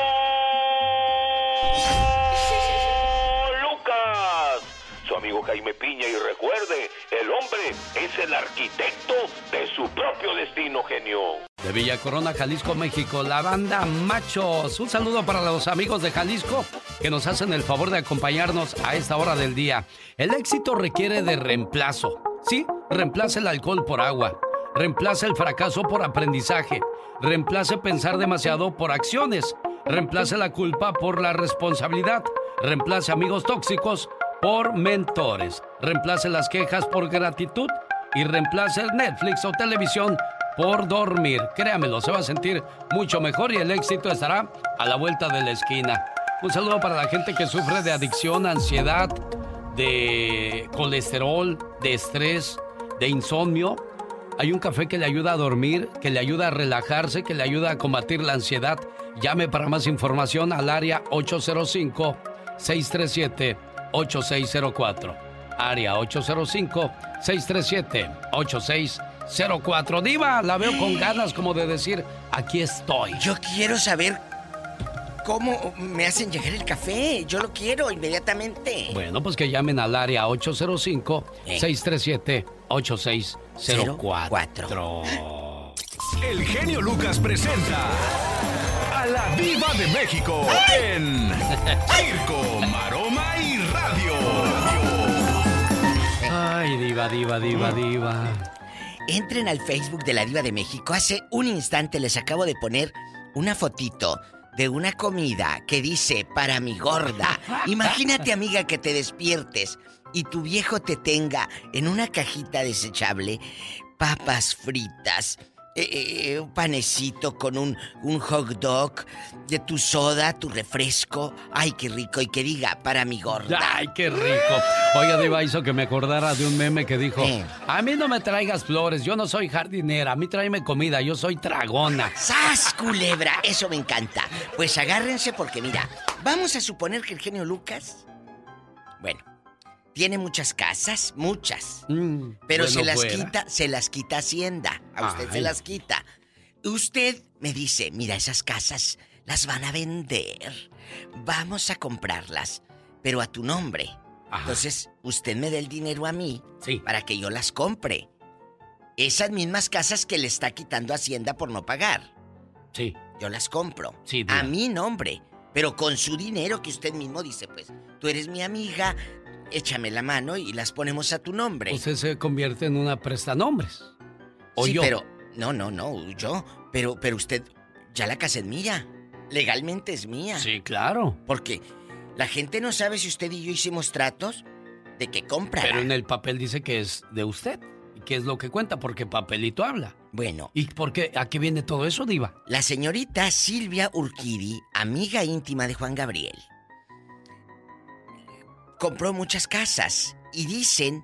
amigo Jaime Piña y recuerde, el hombre es el arquitecto de su propio destino, genio. De Villa Corona, Jalisco, México, la banda Machos. Un saludo para los amigos de Jalisco que nos hacen el favor de acompañarnos a esta hora del día. El éxito requiere de reemplazo. Sí, reemplace el alcohol por agua. Reemplace el fracaso por aprendizaje. Reemplace pensar demasiado por acciones. Reemplace la culpa por la responsabilidad. Reemplace amigos tóxicos por mentores. Reemplace las quejas por gratitud y reemplace Netflix o televisión por dormir. Créamelo, se va a sentir mucho mejor y el éxito estará a la vuelta de la esquina. Un saludo para la gente que sufre de adicción, ansiedad, de colesterol, de estrés, de insomnio. Hay un café que le ayuda a dormir, que le ayuda a relajarse, que le ayuda a combatir la ansiedad. Llame para más información al área 805 637 8604. Área 805-637-8604. Diva, la veo con ganas como de decir, aquí estoy. Yo quiero saber cómo me hacen llegar el café. Yo lo quiero inmediatamente. Bueno, pues que llamen al área 805-637-8604. El genio Lucas presenta a la Viva de México en Circo, Maroma y Ay, diva, diva, diva, diva. Entren al Facebook de la Diva de México. Hace un instante les acabo de poner una fotito de una comida que dice para mi gorda. Imagínate, amiga, que te despiertes y tu viejo te tenga en una cajita desechable papas fritas, eh, eh, un panecito con un, un hot dog, de tu soda, tu refresco. Ay, qué rico. Y que diga, para mi gorda. Ay, qué rico. Oiga, Diva, hizo que me acordara de un meme que dijo: A mí no me traigas flores, yo no soy jardinera. A mí tráeme comida, yo soy tragona. ¡Sas, culebra! Eso me encanta. Pues agárrense porque, mira, vamos a suponer que el genio Lucas. Bueno, tiene muchas casas, muchas. Mm, pero se las quita, se las quita Hacienda. A usted se las quita. Usted me dice, mira, esas casas las van a vender. Vamos a comprarlas. pero a tu nombre. Entonces, usted me dé el dinero a mí para que yo las compre. Esas mismas casas que le está quitando Hacienda por no pagar. Sí. Yo las compro. Sí, a mi nombre. Pero con su dinero que usted mismo dice, pues, tú eres mi amiga, échame la mano y las ponemos a tu nombre. Usted se convierte en una prestanombres. ¿O sí, yo? pero no, no, no, yo. Pero, pero usted, ya la casa es mía. Legalmente es mía. Sí, claro. Porque la gente no sabe si usted y yo hicimos tratos de que compra. Pero en el papel dice que es de usted. ¿Y qué es lo que cuenta? Porque papelito habla. Bueno. ¿Y por qué? ¿A qué viene todo eso, Diva? La señorita Silvia Urquidi, amiga íntima de Juan Gabriel, compró muchas casas y dicen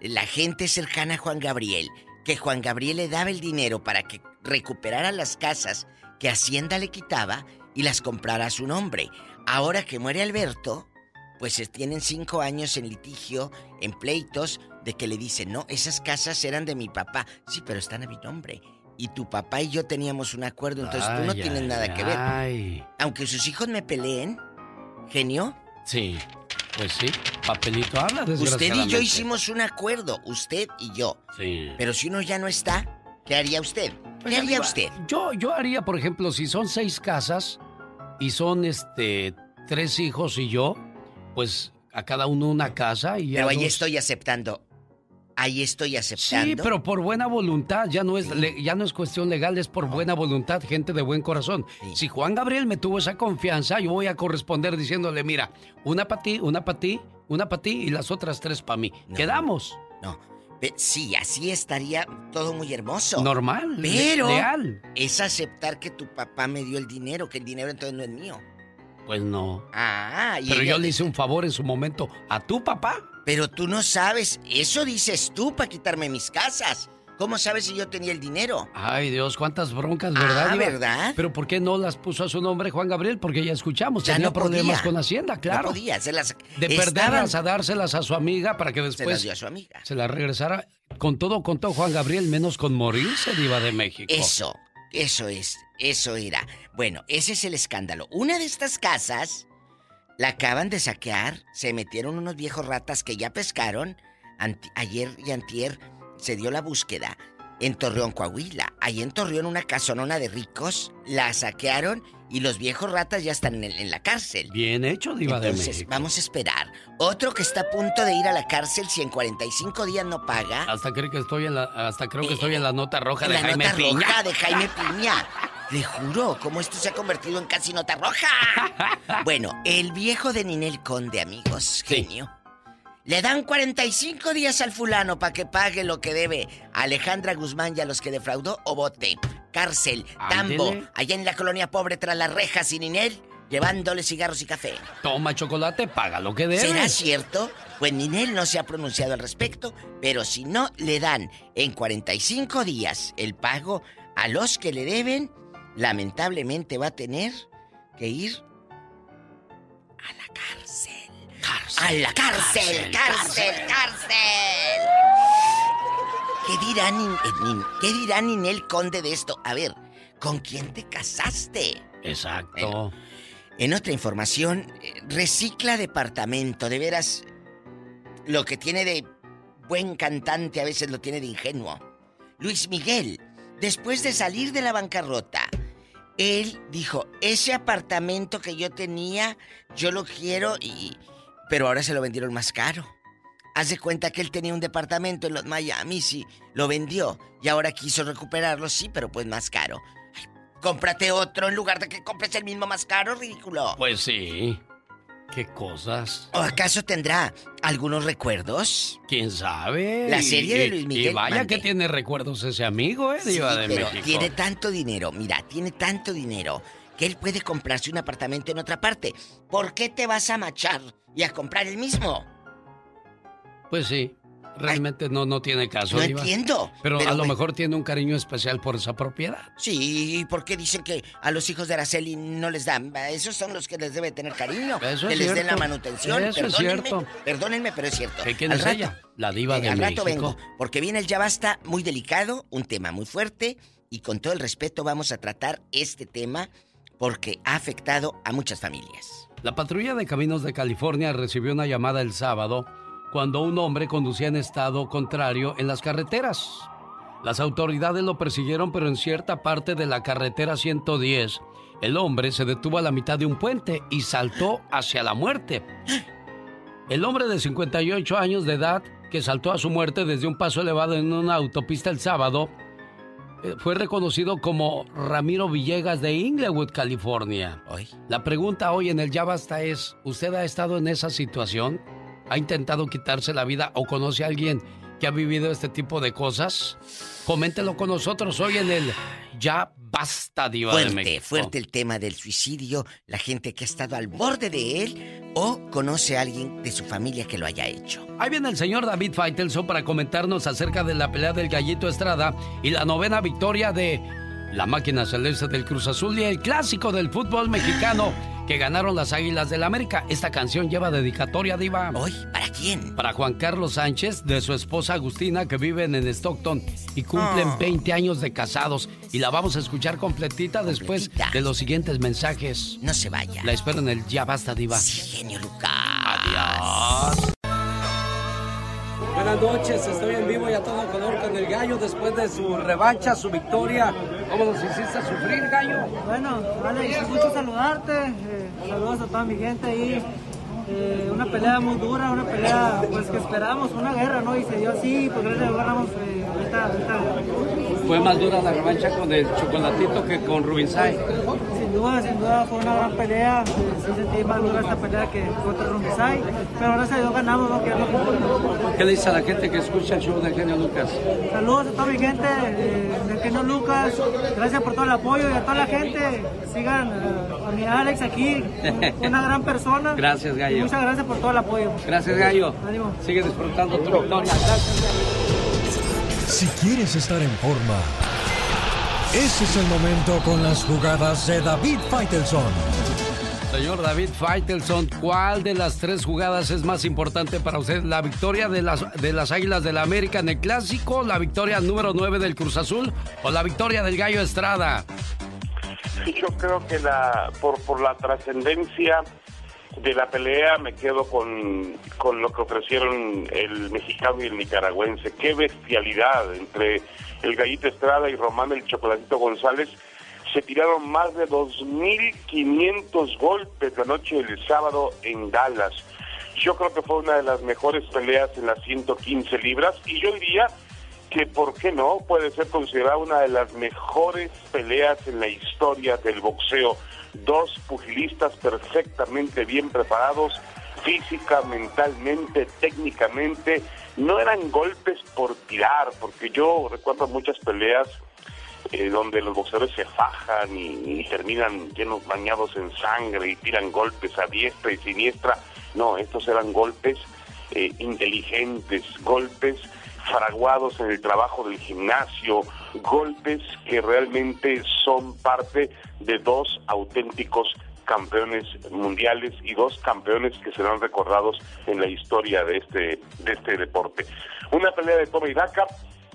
la gente cercana a Juan Gabriel que Juan Gabriel le daba el dinero para que recuperara las casas que Hacienda le quitaba y las comprara a su nombre. Ahora que muere Alberto, pues tienen cinco años en litigio, en pleitos, de que le dicen, no, esas casas eran de mi papá. Sí, pero están a mi nombre. Y tu papá y yo teníamos un acuerdo, entonces tú no tienes nada que ver. Aunque sus hijos me peleen, genio. Sí, pues sí, papelito habla, Usted y yo hicimos un acuerdo, usted y yo. Sí. Pero si uno ya no está, ¿qué haría usted? ¿Qué Pues, haría usted? Yo, yo haría, por ejemplo, si son seis casas y son este tres hijos y yo, pues a cada uno una casa y Pero ahí dos- estoy aceptando. Ahí estoy aceptando. Sí, pero por buena voluntad, ya no es le- ya no es cuestión legal, es por buena voluntad, gente de buen corazón. Si Juan Gabriel me tuvo esa confianza, yo voy a corresponder diciéndole, mira, una para ti, una para ti, una para ti y las otras tres para mí. Quedamos. No. Sí, así estaría todo muy hermoso. Normal, Pero leal. es aceptar que tu papá me dio el dinero, que el dinero entonces no es mío. Pues no. Ah, y Pero yo le hice un favor en su momento a tu papá. Pero tú no sabes, eso dices tú para quitarme mis casas. ¿Cómo sabes si yo tenía el dinero? Ay, Dios, cuántas broncas, ¿verdad? Ah? ¿verdad? Pero ¿por qué no las puso a su nombre Juan Gabriel? Porque ya escuchamos, Ya tenía no problemas podía. con Hacienda, claro. No podía, se las De estaban- perderlas a dárselas a su amiga para que Se después las dio a su amiga. se las regresara. Con todo contó Juan Gabriel, menos con morirse, Diva de México. Eso, eso es, eso era. Bueno, ese es el escándalo. Una de estas casas la acaban de saquear, se metieron unos viejos ratas que ya pescaron. Ayer y antier se dio la búsqueda en Torreón, Coahuila. Ahí en Torreón una casonona de ricos, la saquearon y los viejos ratas ya están en, en la cárcel. Bien hecho, Diva de Entonces, México. vamos a esperar. Otro que está a punto de ir a la cárcel si en 45 días no paga. Hasta creo que estoy en la, hasta creo que estoy en la nota roja de la Jaime nota Piña. roja de Jaime Piña. Le juro, cómo esto se ha convertido en casi nota roja. Bueno, el viejo de Ninel Conde, amigos, genio. Le dan 45 días al fulano para que pague lo que debe a Alejandra Guzmán y a los que defraudó o bote. Cárcel, tambo, Ándele. allá en la colonia pobre tras las rejas y Ninel, llevándole cigarros y café. Toma chocolate, paga lo que debes. ¿Será cierto? Pues Ninel no se ha pronunciado al respecto, pero si no le dan en 45 días el pago a los que le deben, lamentablemente va a tener que ir a la cárcel. a la cárcel, cárcel, cárcel. ¿Qué dirá, Nin- eh, Nin- ¿Qué dirá Ninel Conde de esto? A ver, ¿con quién te casaste? Exacto. En otra información, recicla departamento. De veras, lo que tiene de buen cantante a veces lo tiene de ingenuo. Luis Miguel, después de salir de la bancarrota, él dijo, ese apartamento que yo tenía, yo lo quiero y... Pero ahora se lo vendieron más caro. Haz de cuenta que él tenía un departamento en los Miami, sí, lo vendió y ahora quiso recuperarlo, sí, pero pues más caro. Ay, cómprate otro en lugar de que compres el mismo más caro, ridículo. Pues sí. Qué cosas. ¿O acaso tendrá algunos recuerdos? ¿Quién sabe? La Y- serie de Luis Miguel, Y vaya mande. que tiene recuerdos ese amigo, ¿eh? Sí, de pero México. tiene tanto dinero, mira, tiene tanto dinero que él puede comprarse un apartamento en otra parte. ¿Por qué te vas a machar y a comprar el mismo? Pues sí. Realmente no, no tiene caso. No Diva. entiendo, Pero, pero a lo me- mejor tiene un cariño especial por esa propiedad. Sí, ¿y por qué dicen que a los hijos de Araceli no les dan? Esos son los que les debe tener cariño. Eso que es les den la manutención. Eso es Perdónenme, cierto. Perdónenme, pero es cierto. ¿Qué quién Al es rato- ella? La diva de al rato México. vengo, porque viene el ya basta muy delicado, un tema muy fuerte, y con todo el respeto vamos a tratar este tema porque ha afectado a muchas familias. La patrulla de caminos de California recibió una llamada el sábado cuando un hombre conducía en estado contrario en las carreteras. Las autoridades lo persiguieron, pero en cierta parte de la carretera 110, el hombre se detuvo a la mitad de un puente y saltó hacia la muerte. El hombre de 58 años de edad, que saltó a su muerte desde un paso elevado en una autopista el sábado, eh, fue reconocido como Ramiro Villegas de Inglewood, California. La pregunta hoy en el Ya Basta es, ¿usted ha estado en esa situación? ¿Ha intentado quitarse la vida o conoce a alguien que ha vivido este tipo de cosas? Coméntelo con nosotros hoy en el Ya Basta, Diva fuerte, de México. Fuerte el tema del suicidio, la gente que ha estado al borde de él o conoce a alguien de su familia que lo haya hecho. Ahí viene el señor David Faitelson para comentarnos acerca de la pelea del Gallito Estrada y la novena victoria de la máquina celeste del Cruz Azul y el clásico del fútbol mexicano que ganaron las Águilas del la América. Esta canción lleva dedicatoria, Diva. ¿Hoy? ¿Para quién? Para Juan Carlos Sánchez, de su esposa Agustina, que viven en Stockton y cumplen 20 años de casados. Y la vamos a escuchar completita, después de los siguientes mensajes. No se vaya. La espero en el Ya Basta, Diva. Sí, genio Lucas. Adiós. Buenas noches, estoy en vivo y a todo color el gallo después de su revancha, su victoria. ¿Cómo nos hiciste sufrir, gallo? Bueno, Alex, mucho saludarte. Eh, saludos a toda mi gente ahí. Eh, una pelea muy dura, una pelea pues que esperábamos, una guerra, ¿no? Y se dio así, pues gracias a ganamos eh, esta, esta, Fue más dura la revancha con el chocolatito que con Rubinsay. Sin duda, sin duda fue una gran pelea. Sí sentí más dura esta pelea que contra Rubinsay, pero gracias a Dios ganamos, ¿no? Que es lo que importa. ¿Qué le dice a la gente que escucha el show de Genio Lucas? Saludos a toda mi gente eh, de Genio Lucas, gracias por todo el apoyo y a toda la gente. Sigan eh, a mi Alex aquí, una gran persona. Gracias, Gallo. Y muchas gracias por todo el apoyo. Gracias, Gallo. Ánimo. Sigue disfrutando tu victoria. Gracias, Si quieres estar en forma, ese es el momento con las jugadas de David Faitelson. Señor David Faitelson, ¿cuál de las tres jugadas es más importante para usted? ¿La victoria de las, de las Águilas del la América en el Clásico, la victoria número 9 del Cruz Azul o la victoria del Gallo Estrada? Sí, yo creo que la por, por la trascendencia de la pelea me quedo con, con lo que ofrecieron el mexicano y el nicaragüense. Qué bestialidad entre el Gallito Estrada y Román el Chocolatito González. Se tiraron más de 2.500 golpes la noche del sábado en Dallas. Yo creo que fue una de las mejores peleas en las 115 libras y yo diría que, ¿por qué no? Puede ser considerada una de las mejores peleas en la historia del boxeo. Dos pugilistas perfectamente bien preparados, física, mentalmente, técnicamente. No eran golpes por tirar, porque yo recuerdo muchas peleas eh, donde los boxeadores se fajan y, terminan llenos bañados en sangre y tiran golpes a diestra y siniestra. No, estos eran golpes eh, inteligentes, golpes fraguados en el trabajo del gimnasio, golpes que realmente son parte de dos auténticos campeones mundiales y dos campeones que serán recordados en la historia de este, de este deporte. Una pelea de toma y daca,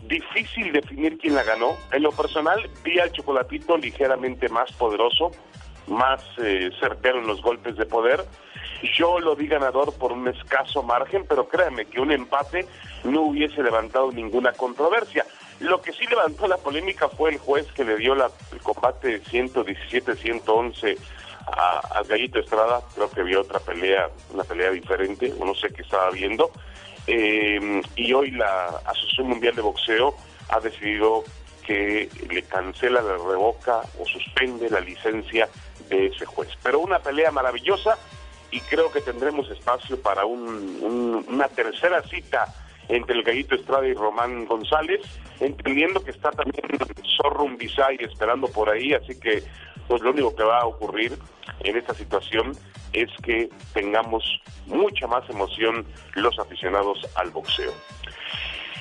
difícil definir quién la ganó. En lo personal, vi al chocolatito ligeramente más poderoso, más eh, certero en los golpes de poder. Yo lo vi ganador por un escaso margen, pero créanme que un empate no hubiese levantado ninguna controversia. Lo que sí levantó la polémica fue el juez que le dio la, el combate 117-111 al Gallito Estrada. Creo que vio otra pelea, una pelea diferente, no sé qué estaba viendo. Eh, y hoy la Asociación Mundial de Boxeo ha decidido que le cancela, le revoca o suspende la licencia de ese juez. Pero una pelea maravillosa y creo que tendremos espacio para un, un, una tercera cita entre el Gallito Estrada y Román González, entendiendo que está también Zorro Umbisay esperando por ahí, así que pues lo único que va a ocurrir en esta situación es que tengamos mucha más emoción los aficionados al boxeo.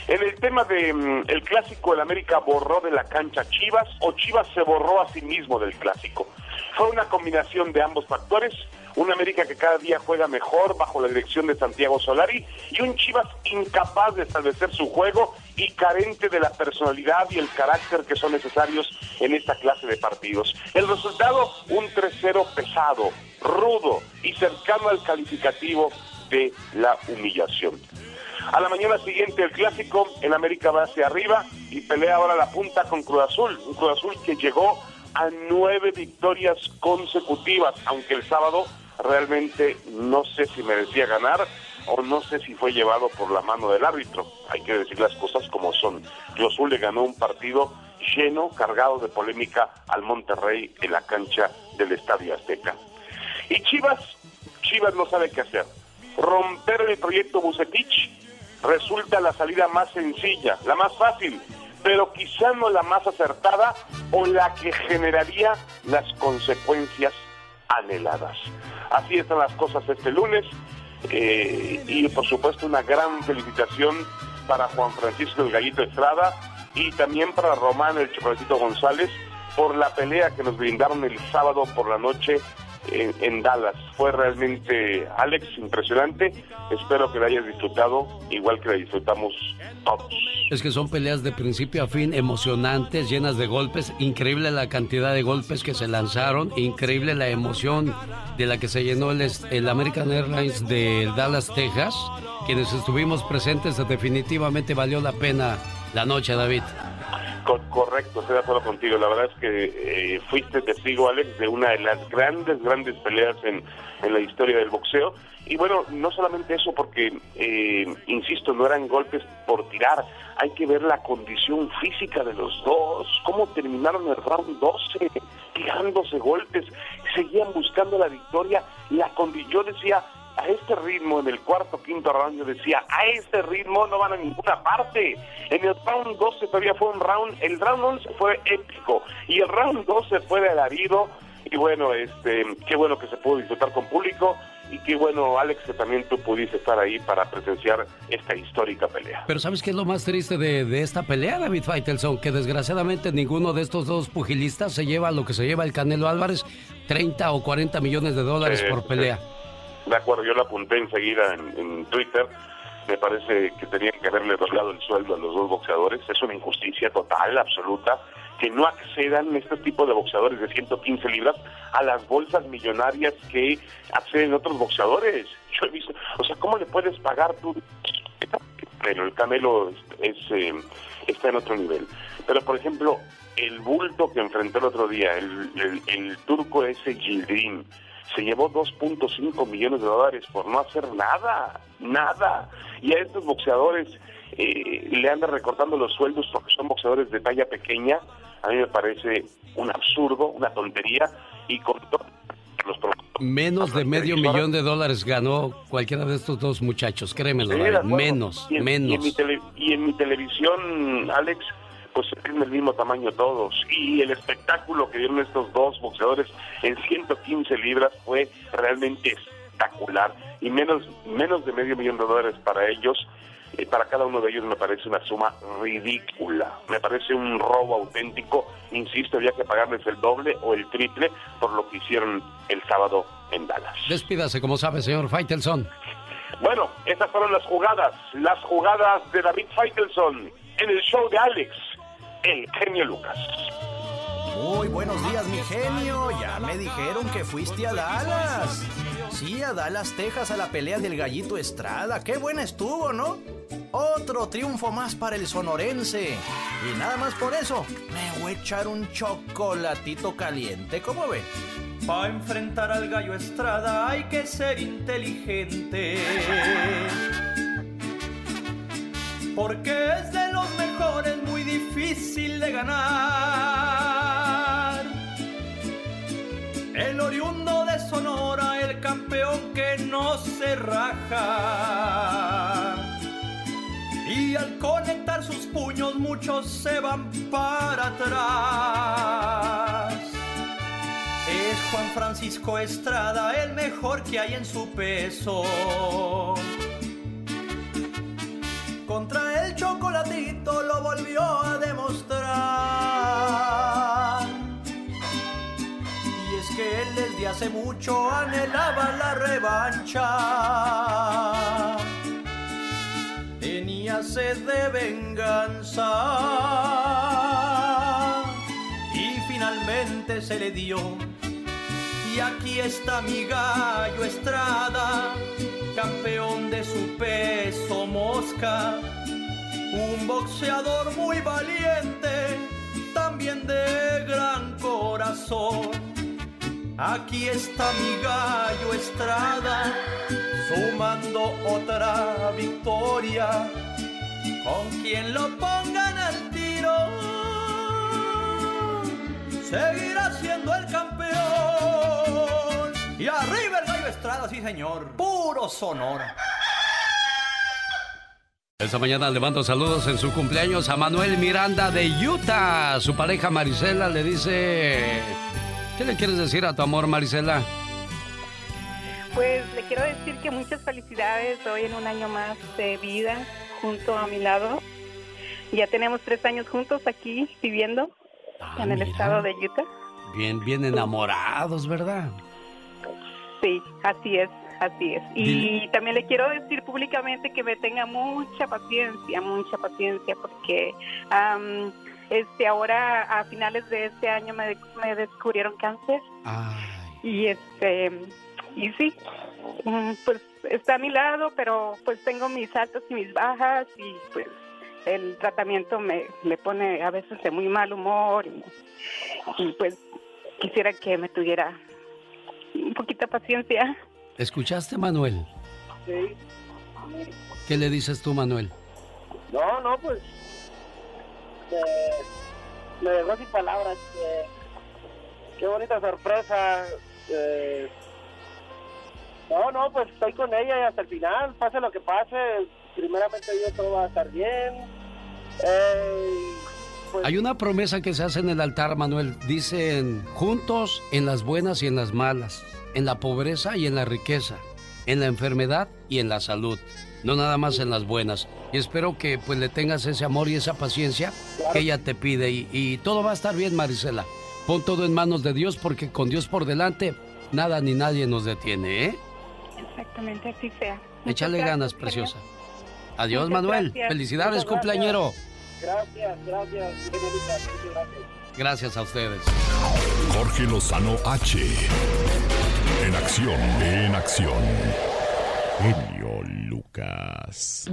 En el tema de mm, el clásico, el América borró de la cancha Chivas o Chivas se borró a sí mismo del clásico. Fue una combinación de ambos factores, un América que cada día juega mejor bajo la dirección de Santiago Solari y un Chivas incapaz de establecer su juego y carente de la personalidad y el carácter que son necesarios en esta clase de partidos. El resultado, un 3-0 pesado, rudo y cercano al calificativo de la humillación. A la mañana siguiente el clásico, en América va hacia arriba y pelea ahora la punta con Cruz Azul, un Cruz Azul que llegó a nueve victorias consecutivas, aunque el sábado realmente no sé si merecía ganar o no sé si fue llevado por la mano del árbitro. Hay que decir las cosas como son. Cruz Azul le ganó un partido lleno, cargado de polémica al Monterrey en la cancha del Estadio Azteca. Y Chivas, Chivas no sabe qué hacer. Romper el proyecto Bucetich resulta la salida más sencilla, la más fácil, pero quizá no la más acertada o la que generaría las consecuencias anheladas. Así están las cosas este lunes eh, y por supuesto una gran felicitación para Juan Francisco el Gallito Estrada y también para Román el Chocolatito González por la pelea que nos brindaron el sábado por la noche en, Dallas. Fue realmente, Alex, impresionante. Espero que la hayas disfrutado igual que la disfrutamos todos. Es que son peleas de principio a fin emocionantes, llenas de golpes. Increíble la cantidad de golpes que se lanzaron. Increíble la emoción de la que se llenó el, el American Airlines de Dallas, Texas. Quienes estuvimos presentes, definitivamente valió la pena la noche, David correcto, estoy de acuerdo contigo. La verdad es que eh, fuiste testigo, Alex, de una de las grandes, grandes peleas en, en la historia del boxeo. Y bueno, no solamente eso, porque, eh, insisto, no eran golpes por tirar. Hay que ver la condición física de los dos, cómo terminaron el round 12, tirándose golpes, seguían buscando la victoria. La yo decía, a este ritmo, en el cuarto, quinto round, yo decía, a este ritmo no van a ninguna parte. En el round 12 todavía fue un round, el round 11 fue épico y el round 12 fue de alarido. Y bueno, este, qué bueno que se pudo disfrutar con público y qué bueno, Alex, que también tú pudiste estar ahí para presenciar esta histórica pelea. Pero ¿sabes qué es lo más triste de, de, esta pelea, David Faitelson? Que desgraciadamente ninguno de estos dos pugilistas se lleva lo que se lleva el Canelo Álvarez, 30 o 40 millones de dólares por pelea. De acuerdo, yo lo apunté enseguida en, Twitter. Me parece que tenían que haberle doblado el sueldo a los dos boxeadores. Es una injusticia total, absoluta, que no accedan este tipo de boxeadores de 115 libras a las bolsas millonarias que acceden otros boxeadores. Yo he visto, o sea, ¿cómo le puedes pagar tú? Pero el Canelo es, eh, está en otro nivel. Pero, por ejemplo, el bulto que enfrentó el otro día, el, el turco ese Gildrin, se llevó 2.5 millones de dólares por no hacer nada, nada. Y a estos boxeadores eh, le andan recortando los sueldos porque son boxeadores de talla pequeña. A mí me parece un absurdo, una tontería y con los Menos de medio millón de dólares ganó cualquiera de estos dos muchachos, créemelo, menos, menos. y en mi televisión, Alex, pues tienen el mismo tamaño todos. Y el espectáculo que dieron estos dos boxeadores en 115 libras fue realmente espectacular. Y menos, menos de medio millón de dólares para ellos. Eh, para cada uno de ellos me parece una suma ridícula. Me parece un robo auténtico. Insisto, había que pagarles el doble o el triple por lo que hicieron el sábado en Dallas. Despídase, como sabe, señor Faitelson. Bueno, estas fueron las jugadas, las jugadas de David Faitelson en el show de Alex el genio Lucas. Muy buenos días, mi genio. Ya me dijeron que fuiste a Dallas. Sí, a Dallas, Texas, a la pelea del gallito Estrada. Qué buena estuvo, ¿no? Otro triunfo más para el sonorense. Y nada más por eso, me voy a echar un chocolatito caliente, ¿cómo ve? Para enfrentar al gallo Estrada hay que ser inteligente porque es de los mejores muy difícil de ganar. El oriundo de Sonora, el campeón que no se raja. Y al conectar sus puños muchos se van para atrás. Es Juan Francisco Estrada el mejor que hay en su peso contra el chocolatito lo volvió a demostrar. Y es que él desde hace mucho anhelaba la revancha. Tenía sed de venganza y finalmente se le dio. Y aquí está mi gallo Estrada, campeón de su peso mosca, un boxeador muy valiente, también de gran corazón. Aquí está mi gallo Estrada, sumando otra victoria. Con quien lo pongan al tiro, seguirá siendo el campeón. Y arriba Estrada, sí señor, puro Sonora. Esta mañana le mando saludos en su cumpleaños a Manuel Miranda de Utah. Su pareja Marisela le dice... ¿Qué le quieres decir a tu amor, Marisela? Pues le quiero decir que muchas felicidades hoy en un año más de vida junto a mi lado. Ya tenemos tres años juntos aquí viviendo Ah, en el mira. estado de Utah. Bien, bien enamorados, ¿verdad? Sí, así es, así es. Y Dile. también le quiero decir públicamente que me tenga mucha paciencia, mucha paciencia, porque este ahora a finales de este año me, me descubrieron cáncer y este y sí, mm, pues está a mi lado, pero pues tengo mis altas y mis bajas y pues el tratamiento me, me pone a veces de muy mal humor y, y pues quisiera que me tuviera un poquita paciencia. ¿Escuchaste, Manuel? Sí. ¿Qué le dices tú, Manuel? No, no, pues. Me, me dejó sin palabras. eh, qué bonita sorpresa. eh. no, no, pues estoy con ella y hasta el final, pase lo que pase. Primeramente, yo todo va a estar bien. Eh, pues, Hay una promesa que se hace en el altar, Manuel. Dicen, juntos en las buenas y en las malas, en la pobreza y en la riqueza, en la enfermedad y en la salud. No nada más en las buenas. Y espero que pues le tengas ese amor y esa paciencia que ella te pide. Y, y todo va a estar bien, Marisela. Pon todo en manos de Dios porque con Dios por delante, nada ni nadie nos detiene, ¿eh? Exactamente, así sea. Muchas Échale gracias, ganas, preciosa. Adiós, Manuel. gracias. Felicidades, cumpleañero. Gracias, gracias, señorita, muchas gracias. Gracias a ustedes. Jorge Lozano H. En acción, en acción. Genio Lucas.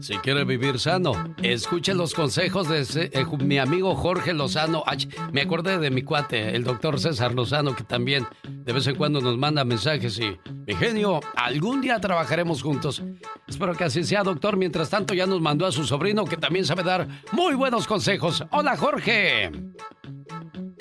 Si quiere vivir sano, escuche los consejos de eh, mi amigo Jorge Lozano. Me acordé de mi cuate, el doctor César Lozano, que también de vez en cuando nos manda mensajes y, mi algún día trabajaremos juntos. Espero que así sea, doctor. Mientras tanto, ya nos mandó a su sobrino, que también sabe dar muy buenos consejos. Hola, Jorge.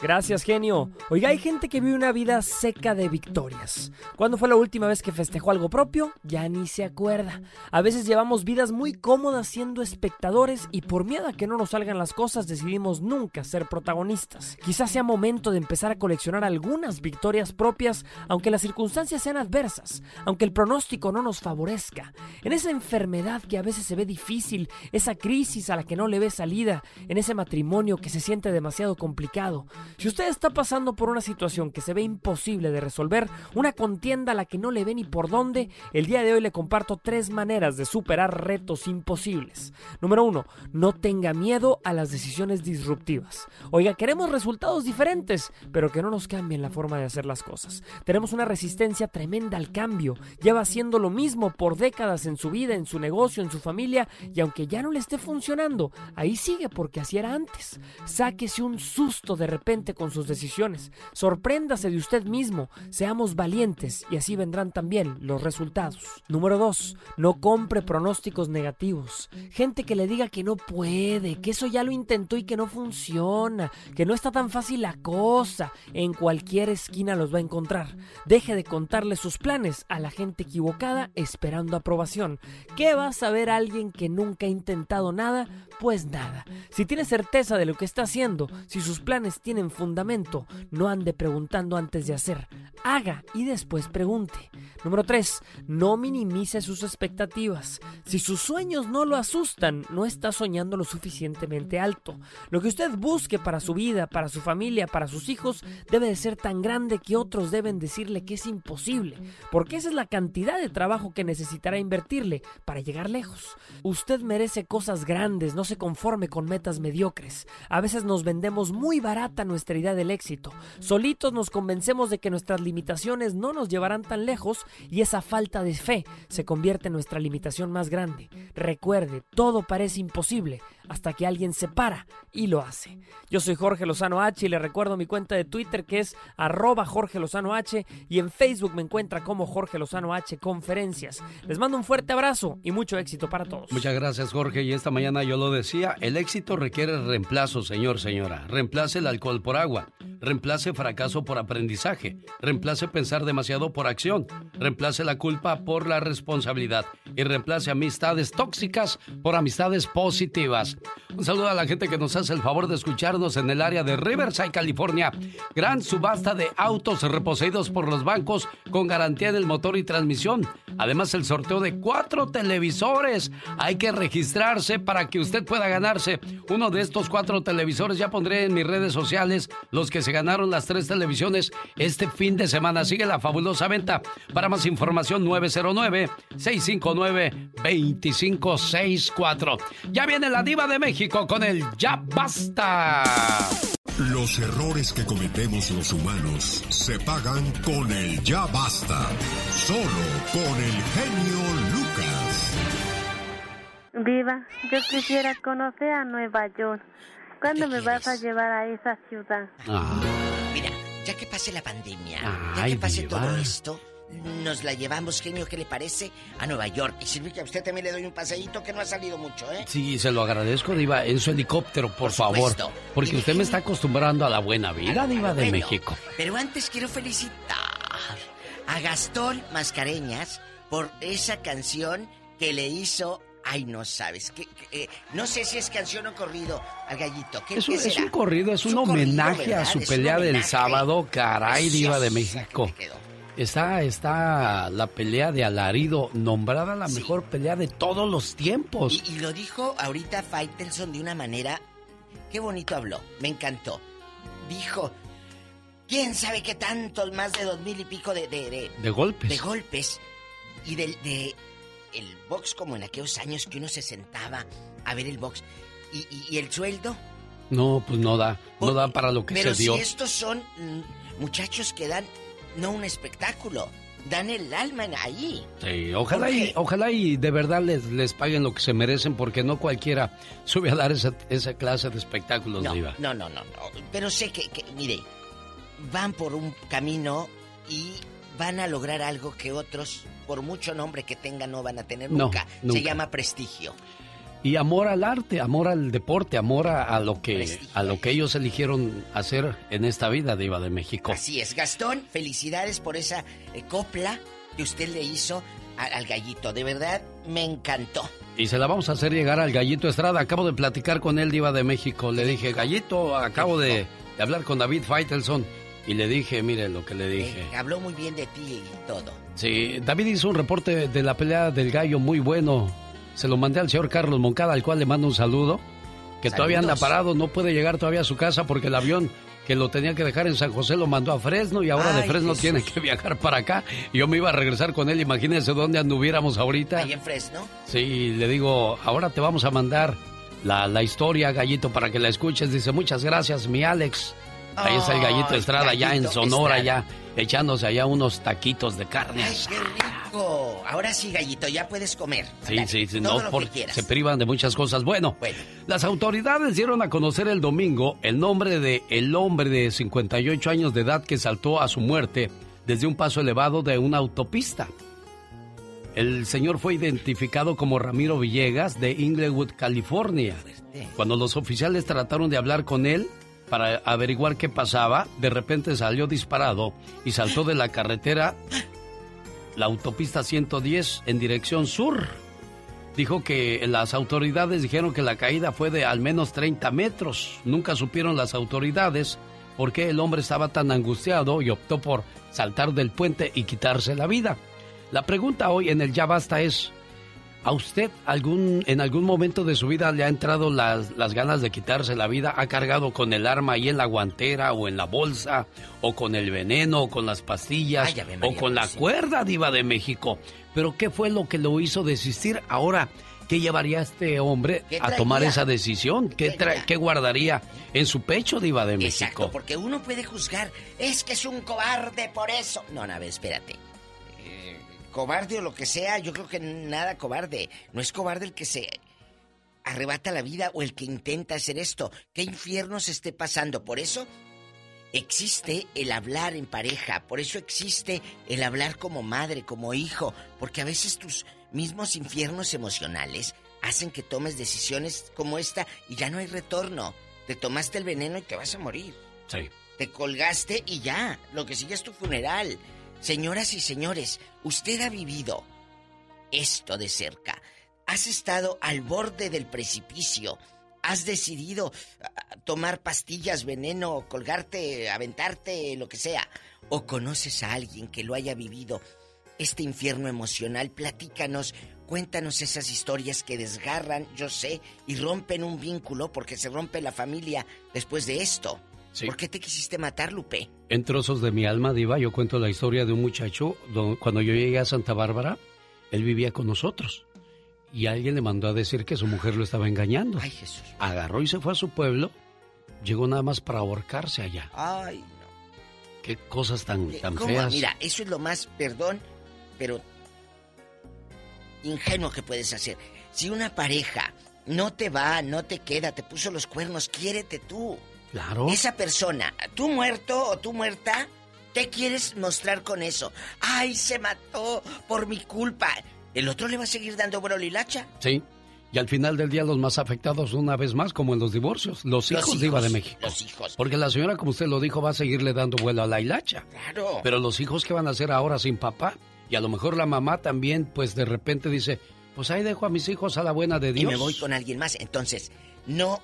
Gracias, genio. Oiga, hay gente que vive una vida seca de victorias. ¿Cuándo fue la última vez que festejó algo propio? Ya ni se acuerda. A veces llevamos vidas muy cómodas siendo espectadores y por miedo a que no nos salgan las cosas decidimos nunca ser protagonistas. Quizás sea momento de empezar a coleccionar algunas victorias propias, aunque las circunstancias sean adversas, aunque el pronóstico no nos favorezca. En esa enfermedad que a veces se ve difícil, esa crisis a la que no le ve salida, en ese matrimonio que se siente demasiado complicado. Si usted está pasando por una situación que se ve imposible de resolver, una contienda a la que no le ve ni por dónde, el día de hoy le comparto tres maneras de superar retos imposibles. Número uno, no tenga miedo a las decisiones disruptivas. Oiga, queremos resultados diferentes, pero que no nos cambien la forma de hacer las cosas. Tenemos una resistencia tremenda al cambio. Lleva haciendo lo mismo por décadas en su vida, en su negocio, en su familia, y aunque ya no le esté funcionando, ahí sigue porque así era antes. Sáquese un susto de repente con sus decisiones. Sorpréndase de usted mismo. Seamos valientes y así vendrán también los resultados. Número 2. No compre pronósticos negativos. Gente que le diga que no puede, que eso ya lo intentó y que no funciona, que no está tan fácil la cosa. En cualquier esquina los va a encontrar. Deje de contarle sus planes a la gente equivocada esperando aprobación. ¿Qué va a saber alguien que nunca ha intentado nada? Pues nada. Si tiene certeza de lo que está haciendo, si sus planes tienen fundamento, no ande preguntando antes de hacer. Haga y después pregunte. Número 3. No minimice sus expectativas. Si sus sueños no lo asustan, no está soñando lo suficientemente alto. Lo que usted busque para su vida, para su familia, para sus hijos, debe de ser tan grande que otros deben decirle que es imposible, porque esa es la cantidad de trabajo que necesitará invertirle para llegar lejos. Usted merece cosas grandes, no se conforme con metas mediocres. A veces nos vendemos muy barata nuestra idea del éxito. Solitos nos convencemos de que nuestras limitaciones no nos llevarán tan lejos y esa falta de fe se convierte en nuestra limitación más grande. Recuerde, todo parece imposible hasta que alguien se para y lo hace. Yo soy Jorge Lozano H y le recuerdo mi cuenta de Twitter que es arroba Jorge Lozano H y en Facebook me encuentra como Jorge Lozano H Conferencias. Les mando un fuerte abrazo y mucho éxito para todos. Muchas gracias Jorge y esta mañana yo lo decía, el éxito requiere reemplazo, señor, señora. Reemplace el alcohol por agua, reemplace fracaso por aprendizaje, reemplace pensar demasiado por acción, reemplace la culpa por la responsabilidad y reemplace amistades tóxicas por amistades positivas. Un saludo a la gente que nos hace el favor de escucharnos en el área de Riverside, California. Gran subasta de autos reposeídos por los bancos con garantía del motor y transmisión. Además, el sorteo de cuatro televisores. Hay que registrarse para que usted pueda ganarse uno de estos cuatro televisores. Ya pondré en mis redes sociales los que se ganaron las tres televisiones este fin de semana. Sigue la fabulosa venta. Para más información, 909-659-2564. Ya viene la diva de México con el Ya Basta. Los errores que cometemos los humanos se pagan con el Ya Basta. Solo con el genio. Viva, yo quisiera conocer a Nueva York. ¿Cuándo me vas a llevar a esa ciudad? Mira, ya que pase la pandemia, ya que pase todo esto, nos la llevamos, genio, ¿qué le parece? A Nueva York. Y Silvia, a usted también le doy un paseíto que no ha salido mucho, ¿eh? Sí, se lo agradezco, Diva, en su helicóptero, por, favor. supuesto. Porque usted me está acostumbrando a la buena vida, Diva de bueno. México. Pero antes quiero felicitar a Gastón Mascareñas por esa canción que le hizo. Ay, no sabes. Eh, no sé si es canción o corrido al gallito. ¿Qué, Es un, es corrido, es un corrido, homenaje a su pelea del sábado. Caray, Diva de México. Está, está la pelea de Alarido, nombrada la mejor pelea de todos los tiempos. Y, y lo dijo ahorita Faitelson de una manera. Qué bonito habló. Me encantó. Dijo. ¿Quién sabe qué tantos? Más de dos mil y pico de, de, de, De golpes. de golpes. Y del de el box como en aquellos años que uno se sentaba a ver el box. ¿Y, y- y el sueldo? No, pues no da, no da para lo que Pero se dio. si estos son mm, muchachos que dan no un espectáculo, dan el alma en ahí. Sí, ojalá y, ojalá y de verdad les, les paguen lo que se merecen porque no cualquiera sube a dar esa, esa clase de espectáculos, No, Diva. no, no, no, no. Pero sé que, que, mire, van por un camino y van a lograr algo que otros, por mucho nombre que tengan, no van a tener No, nunca. Se llama prestigio. Y amor al arte, amor al deporte, amor a, a lo que a lo que ellos eligieron hacer en esta vida, Diva de México. Así es, Gastón, felicidades por esa eh, copla que usted le hizo a- al gallito. De verdad, me encantó. Y se la vamos a hacer llegar al Gallito Estrada. Acabo de platicar con él, Diva de México. Le dije, Gallito, acabo de, de hablar con David Feitelson. Y le dije, mire lo que le dije. Eh, habló muy bien de ti y todo. Sí, David hizo un reporte de la pelea del gallo muy bueno. Se lo mandé al señor Carlos Moncada, al cual le mando un saludo. Que todavía anda parado, no puede llegar todavía a su casa porque el avión que lo tenía que dejar en San José lo mandó a Fresno y ahora de Fresno Jesús. tiene que viajar para acá. Yo me iba a regresar con él, imagínense dónde anduviéramos ahorita. Ahí en Fresno. Sí, le digo, ahora te vamos a mandar la, la historia, Gallito, para que la escuches. Dice, muchas gracias, mi Alex. Ahí está el Gallito Estrada, ya en Gallito Sonora, Estrada. ya echándose allá unos taquitos de carne. ¡Ay, qué rico! Ahora sí, gallito, ya puedes comer. Sí, sí, sí, no, por- se privan de muchas cosas. Bueno, las autoridades dieron a conocer el domingo el nombre de el hombre de 58 años de edad que saltó a su muerte desde un paso elevado de una autopista. El señor fue identificado como Ramiro Villegas de Inglewood, California. Cuando los oficiales trataron de hablar con él para averiguar qué pasaba, de repente salió disparado y saltó de la carretera, la autopista 110 en dirección sur. Dijo que las autoridades dijeron que la caída fue de al menos 30 metros. Nunca supieron las autoridades por qué el hombre estaba tan angustiado y optó por saltar del puente y quitarse la vida. La pregunta hoy en el Ya Basta es, ¿a usted algún, en algún momento de su vida le ha entrado las, las ganas de quitarse la vida? ¿Ha cargado con el arma ahí en la guantera o en la bolsa? ¿O con el veneno o con las pastillas? Ay, ¿O con la sí. cuerda diva de México? Pero ¿qué fue lo que lo hizo desistir? Ahora, ¿qué llevaría a este hombre ¿Qué a tomar esa decisión? ¿Qué, tra- qué guardaría en su pecho diva de México? Exacto, porque uno puede juzgar, es que es un cobarde por eso. No, no, a ver, espérate. Cobarde o lo que sea, yo creo que nada cobarde. No es cobarde el que se arrebata la vida o el que intenta hacer esto. ¿Qué infierno se esté pasando? Por eso existe el hablar en pareja, por eso existe el hablar como madre, como hijo, porque a veces tus mismos infiernos emocionales hacen que tomes decisiones como esta y ya no hay retorno. Te tomaste el veneno y te vas a morir. Sí. Te colgaste y ya, lo que sigue es tu funeral. Señoras y señores, usted ha vivido esto de cerca. Has estado al borde del precipicio. Has decidido ah, tomar pastillas, veneno, colgarte, aventarte, lo que sea. O conoces a alguien que lo haya vivido. Este infierno emocional, platícanos, cuéntanos esas historias que desgarran, yo sé, y rompen un vínculo porque se rompe la familia después de esto. ¿Por qué te quisiste matar, Lupe? En trozos de mi alma, Diva, yo cuento la historia de un muchacho. do- Cuando yo llegué a Santa Bárbara, él vivía con nosotros. Y alguien le mandó a decir que su mujer lo estaba engañando. Ay, Jesús. Agarró y se fue a su pueblo. Llegó nada más para ahorcarse allá. Ay, Qué cosas tan, tan ¿Cómo? feas. Mira, eso es lo más, perdón, pero ingenuo que puedes hacer. Si una pareja no te va, no te queda, te puso los cuernos, quiérete tú. Claro. Esa persona, tú muerto o tú muerta, ¿qué quieres mostrar con eso? Ay, se mató por mi culpa. El otro le va a seguir dando brolilacha. Sí. Y al final del día los más afectados una vez más, como en los divorcios, los Los hijos, Diva de hijos, México. los hijos. Porque la señora, como usted lo dijo, va a seguirle dando vuelo a la hilacha. Claro. Pero los hijos que van a hacer ahora sin papá. Y a lo mejor la mamá también, pues de repente dice, pues ahí dejo a mis hijos a la buena de y Dios. me voy con alguien más. Entonces, no,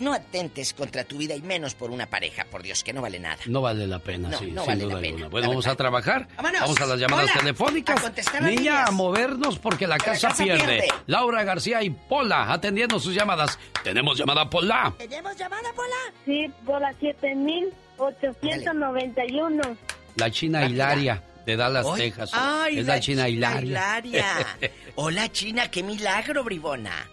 no atentes contra tu vida y menos por una pareja, por Dios, que no vale nada. No vale la pena, No, sí, no sin vale duda la pena, alguna. la Bueno, vamos a trabajar. Vámonos. Vamos a las llamadas Hola. telefónicas. A contestar Niña, líneas. a movernos porque la casa, casa pierde. pierde. Laura García y Pola atendiendo sus llamadas. Tenemos llamada Pola. ¿Tenemos llamada, Pola? Sí, Pola 7891. La China Hilaria de Dallas, Ay, Texas. ay, es la, China Hilaria. Hilaria. Hola, China, qué milagro, bribona.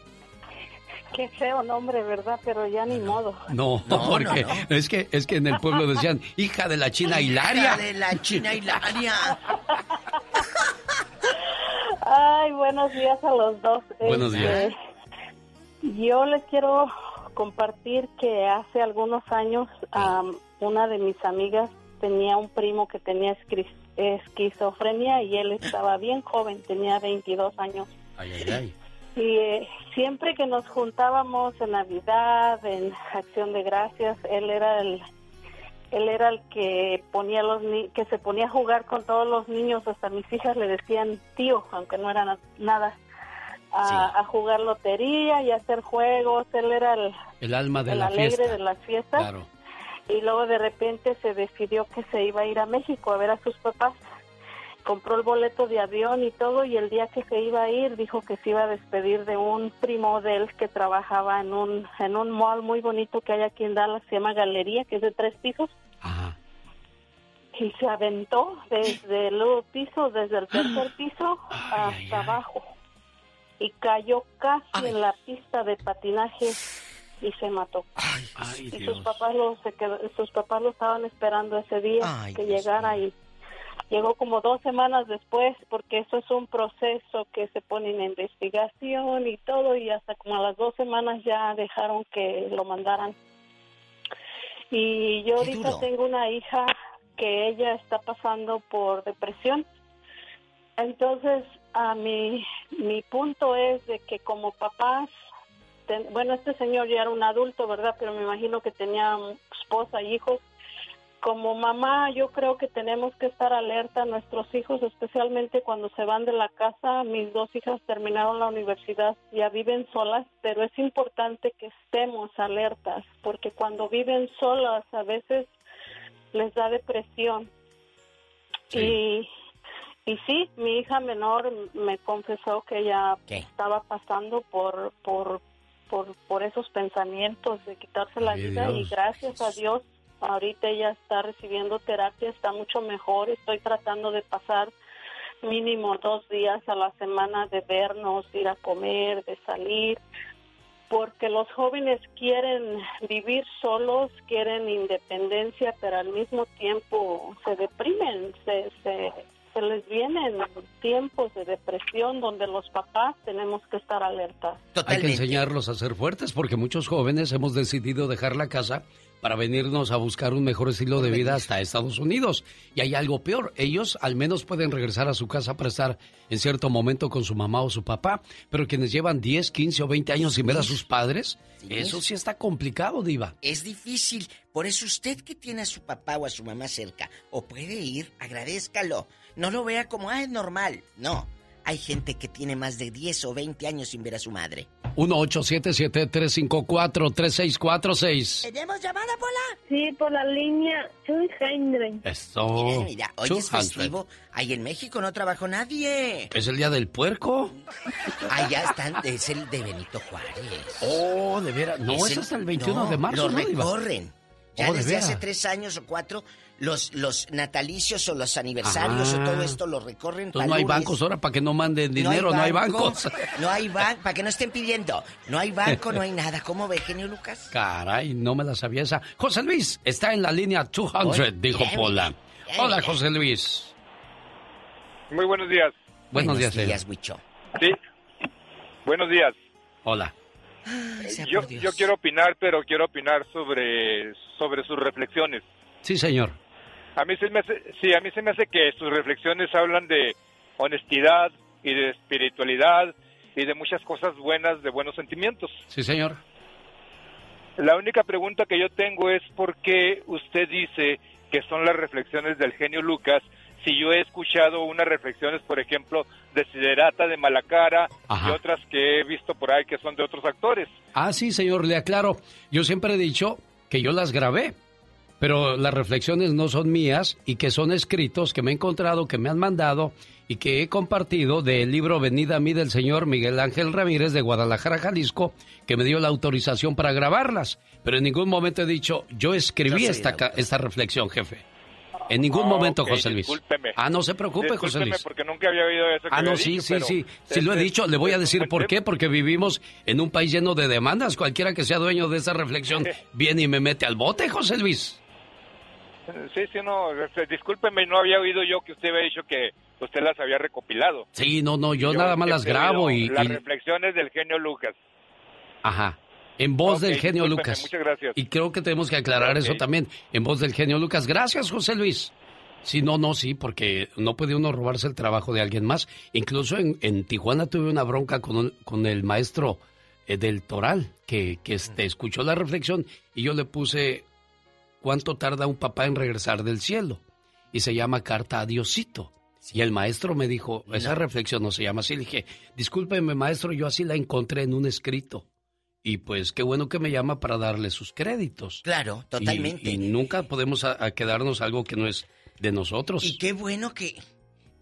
Qué feo nombre, ¿verdad? Pero ya ni modo. No, No, porque no, no. es que es que en el pueblo decían, hija de la China Hilaria. Hija de la China Hilaria. Ay, buenos días a los dos. Buenos días. Este, Yo les quiero compartir que hace algunos años am, una de mis amigas tenía un primo que tenía esquizofrenia y él estaba bien joven, tenía 22 años. Ay, ay, ay. Y eh, siempre que nos juntábamos en Navidad, en Acción de Gracias, él era el él era el que ponía los ni- que se ponía a jugar con todos los niños, hasta mis hijas le decían tío, aunque no era na- nada, a, a jugar lotería y a hacer juegos. Él era el, El alma de el la alegre fiesta. de las fiestas Claro. y luego de repente se decidió que se iba a ir a México a ver a sus papás. Compró el boleto de avión y todo y el día que se iba a ir dijo que se iba a despedir de un primo de él que trabajaba en un en un mall muy bonito que hay aquí en Dallas, se llama Galería, que es de tres pisos. Y se aventó desde el piso, desde el tercer piso hasta abajo. Y cayó casi en la pista de patinaje y se mató. Y sus papás lo se quedó- sus papás lo estaban esperando ese día que Dios llegara y llegó como dos semanas después porque eso es un proceso que se pone en investigación y todo y hasta como a las dos semanas ya dejaron que lo mandaran y yo ahorita tengo una hija que ella está pasando por depresión entonces a mi mi punto es de que como papás ten- bueno, este señor ya era un adulto, ¿verdad? Pero me imagino que tenía esposa y hijos. Como mamá yo creo que tenemos que estar alerta a nuestros hijos, especialmente cuando se van de la casa. Mis dos hijas terminaron la universidad, ya viven solas, pero es importante que estemos alertas porque cuando viven solas a veces les da depresión. Y, y sí, mi hija menor me confesó que ella estaba pasando por, por, por, por esos pensamientos de quitarse la Ay, vida y gracias a Dios ahorita ella está recibiendo terapia, está mucho mejor, estoy tratando de pasar mínimo dos días a la semana de vernos, ir a comer, de salir, porque los jóvenes quieren vivir solos, quieren independencia, pero al mismo tiempo se deprimen, se, se, se les vienen tiempos de depresión donde los papás tenemos que estar alertas. Hay que enseñarlos a ser fuertes porque muchos jóvenes hemos decidido dejar la casa para venirnos a buscar un mejor estilo de vida hasta Estados Unidos. Y hay algo peor, ellos al menos pueden regresar a su casa para estar en cierto momento con su mamá o su papá, pero quienes llevan 10, 15 o 20 años sin ver a sus padres, eso sí está complicado, diva. Es difícil. Por eso usted que tiene a su papá o a su mamá cerca, o puede ir, agradézcalo. No lo vea como, ah, es normal. No. Hay gente que tiene más de 10 o 20 años sin ver a su madre. 1-877-354-3646. ¿Tenemos llamada, Pola? Sí, por la línea 200. Eso. Mira, mira, hoy es 200. festivo. Ahí en México no trabajó nadie. ¿Es el día del puerco? Allá están, es el de Benito Juárez. Oh, de veras. No, es, el- hasta el 21 no, de marzo, Lo recorren. Ya Oh, ¿de desde hace tres años o cuatro, los, los natalicios o los aniversarios Ah. o todo esto lo recorren. Entonces no hay bancos ahora para que no manden dinero, no hay, banco, bancos. No hay banco, para que no estén pidiendo. No hay banco, no hay nada. ¿Cómo ve, genio Lucas? Caray, no me la sabía esa. José Luis está en la línea 200, Oye, dijo Pola. Hola. José Luis. Muy buenos días. Buenos, días, días, señor. Huicho. Sí. Buenos días. Hola. Yo, yo quiero opinar, pero quiero opinar sobre, sobre sus reflexiones. Sí, señor. A mí se me hace, sí, a mí se me hace que sus reflexiones hablan de honestidad y de espiritualidad y de muchas cosas buenas, de buenos sentimientos. Sí, señor. La única pregunta que yo tengo es por qué usted dice que son las reflexiones del genio Lucas si yo he escuchado unas reflexiones, por ejemplo, de Siderata, de Malacara Ajá. y otras que he visto por ahí que son de otros actores. Ah, sí, señor, le aclaro. Yo siempre he dicho que yo las grabé, pero las reflexiones no son mías y que son escritos que me he encontrado, que me han mandado y que he compartido del libro Venida a mí del señor Miguel Ángel Ramírez de Guadalajara, Jalisco, que me dio la autorización para grabarlas. Pero en ningún momento he dicho, yo escribí Yo esta, esta reflexión, jefe. En ningún Ah, momento, José Luis. discúlpeme. Ah, no se preocupe, José Luis. porque nunca había oído eso. que Ah, no, sí, dicho, sí, sí. Sí lo he dicho. Le voy a decir por qué. Porque vivimos en un país lleno de demandas. Cualquiera que sea dueño de esa reflexión viene y me mete al bote, José Luis. Sí, sí, no, este, discúlpeme, no había oído yo que usted había dicho que usted las había recopilado. Sí, no, no, yo, nada más las grabo y, Las y- reflexiones del genio Lucas. Ajá. En voz del genio Lucas. muchas gracias. Y creo que tenemos que aclarar eso también. En voz del genio Lucas. Gracias, José Luis. Sí, no, no, sí, porque no puede uno robarse el trabajo de alguien más. Incluso en, en Tijuana tuve una bronca con, un- con el maestro eh, del Toral, que, que este, escuchó la reflexión y yo le puse cuánto tarda un papá en regresar del cielo. Y se llama Carta a Diosito. Y el maestro me dijo, esa No. reflexión no se llama así. Le dije, discúlpeme, maestro, yo así la encontré en un escrito. Y pues qué bueno que me llama para darle sus créditos. Claro, Y- totalmente. Y, nunca podemos a- a quedarnos algo que no es de nosotros. Y qué bueno que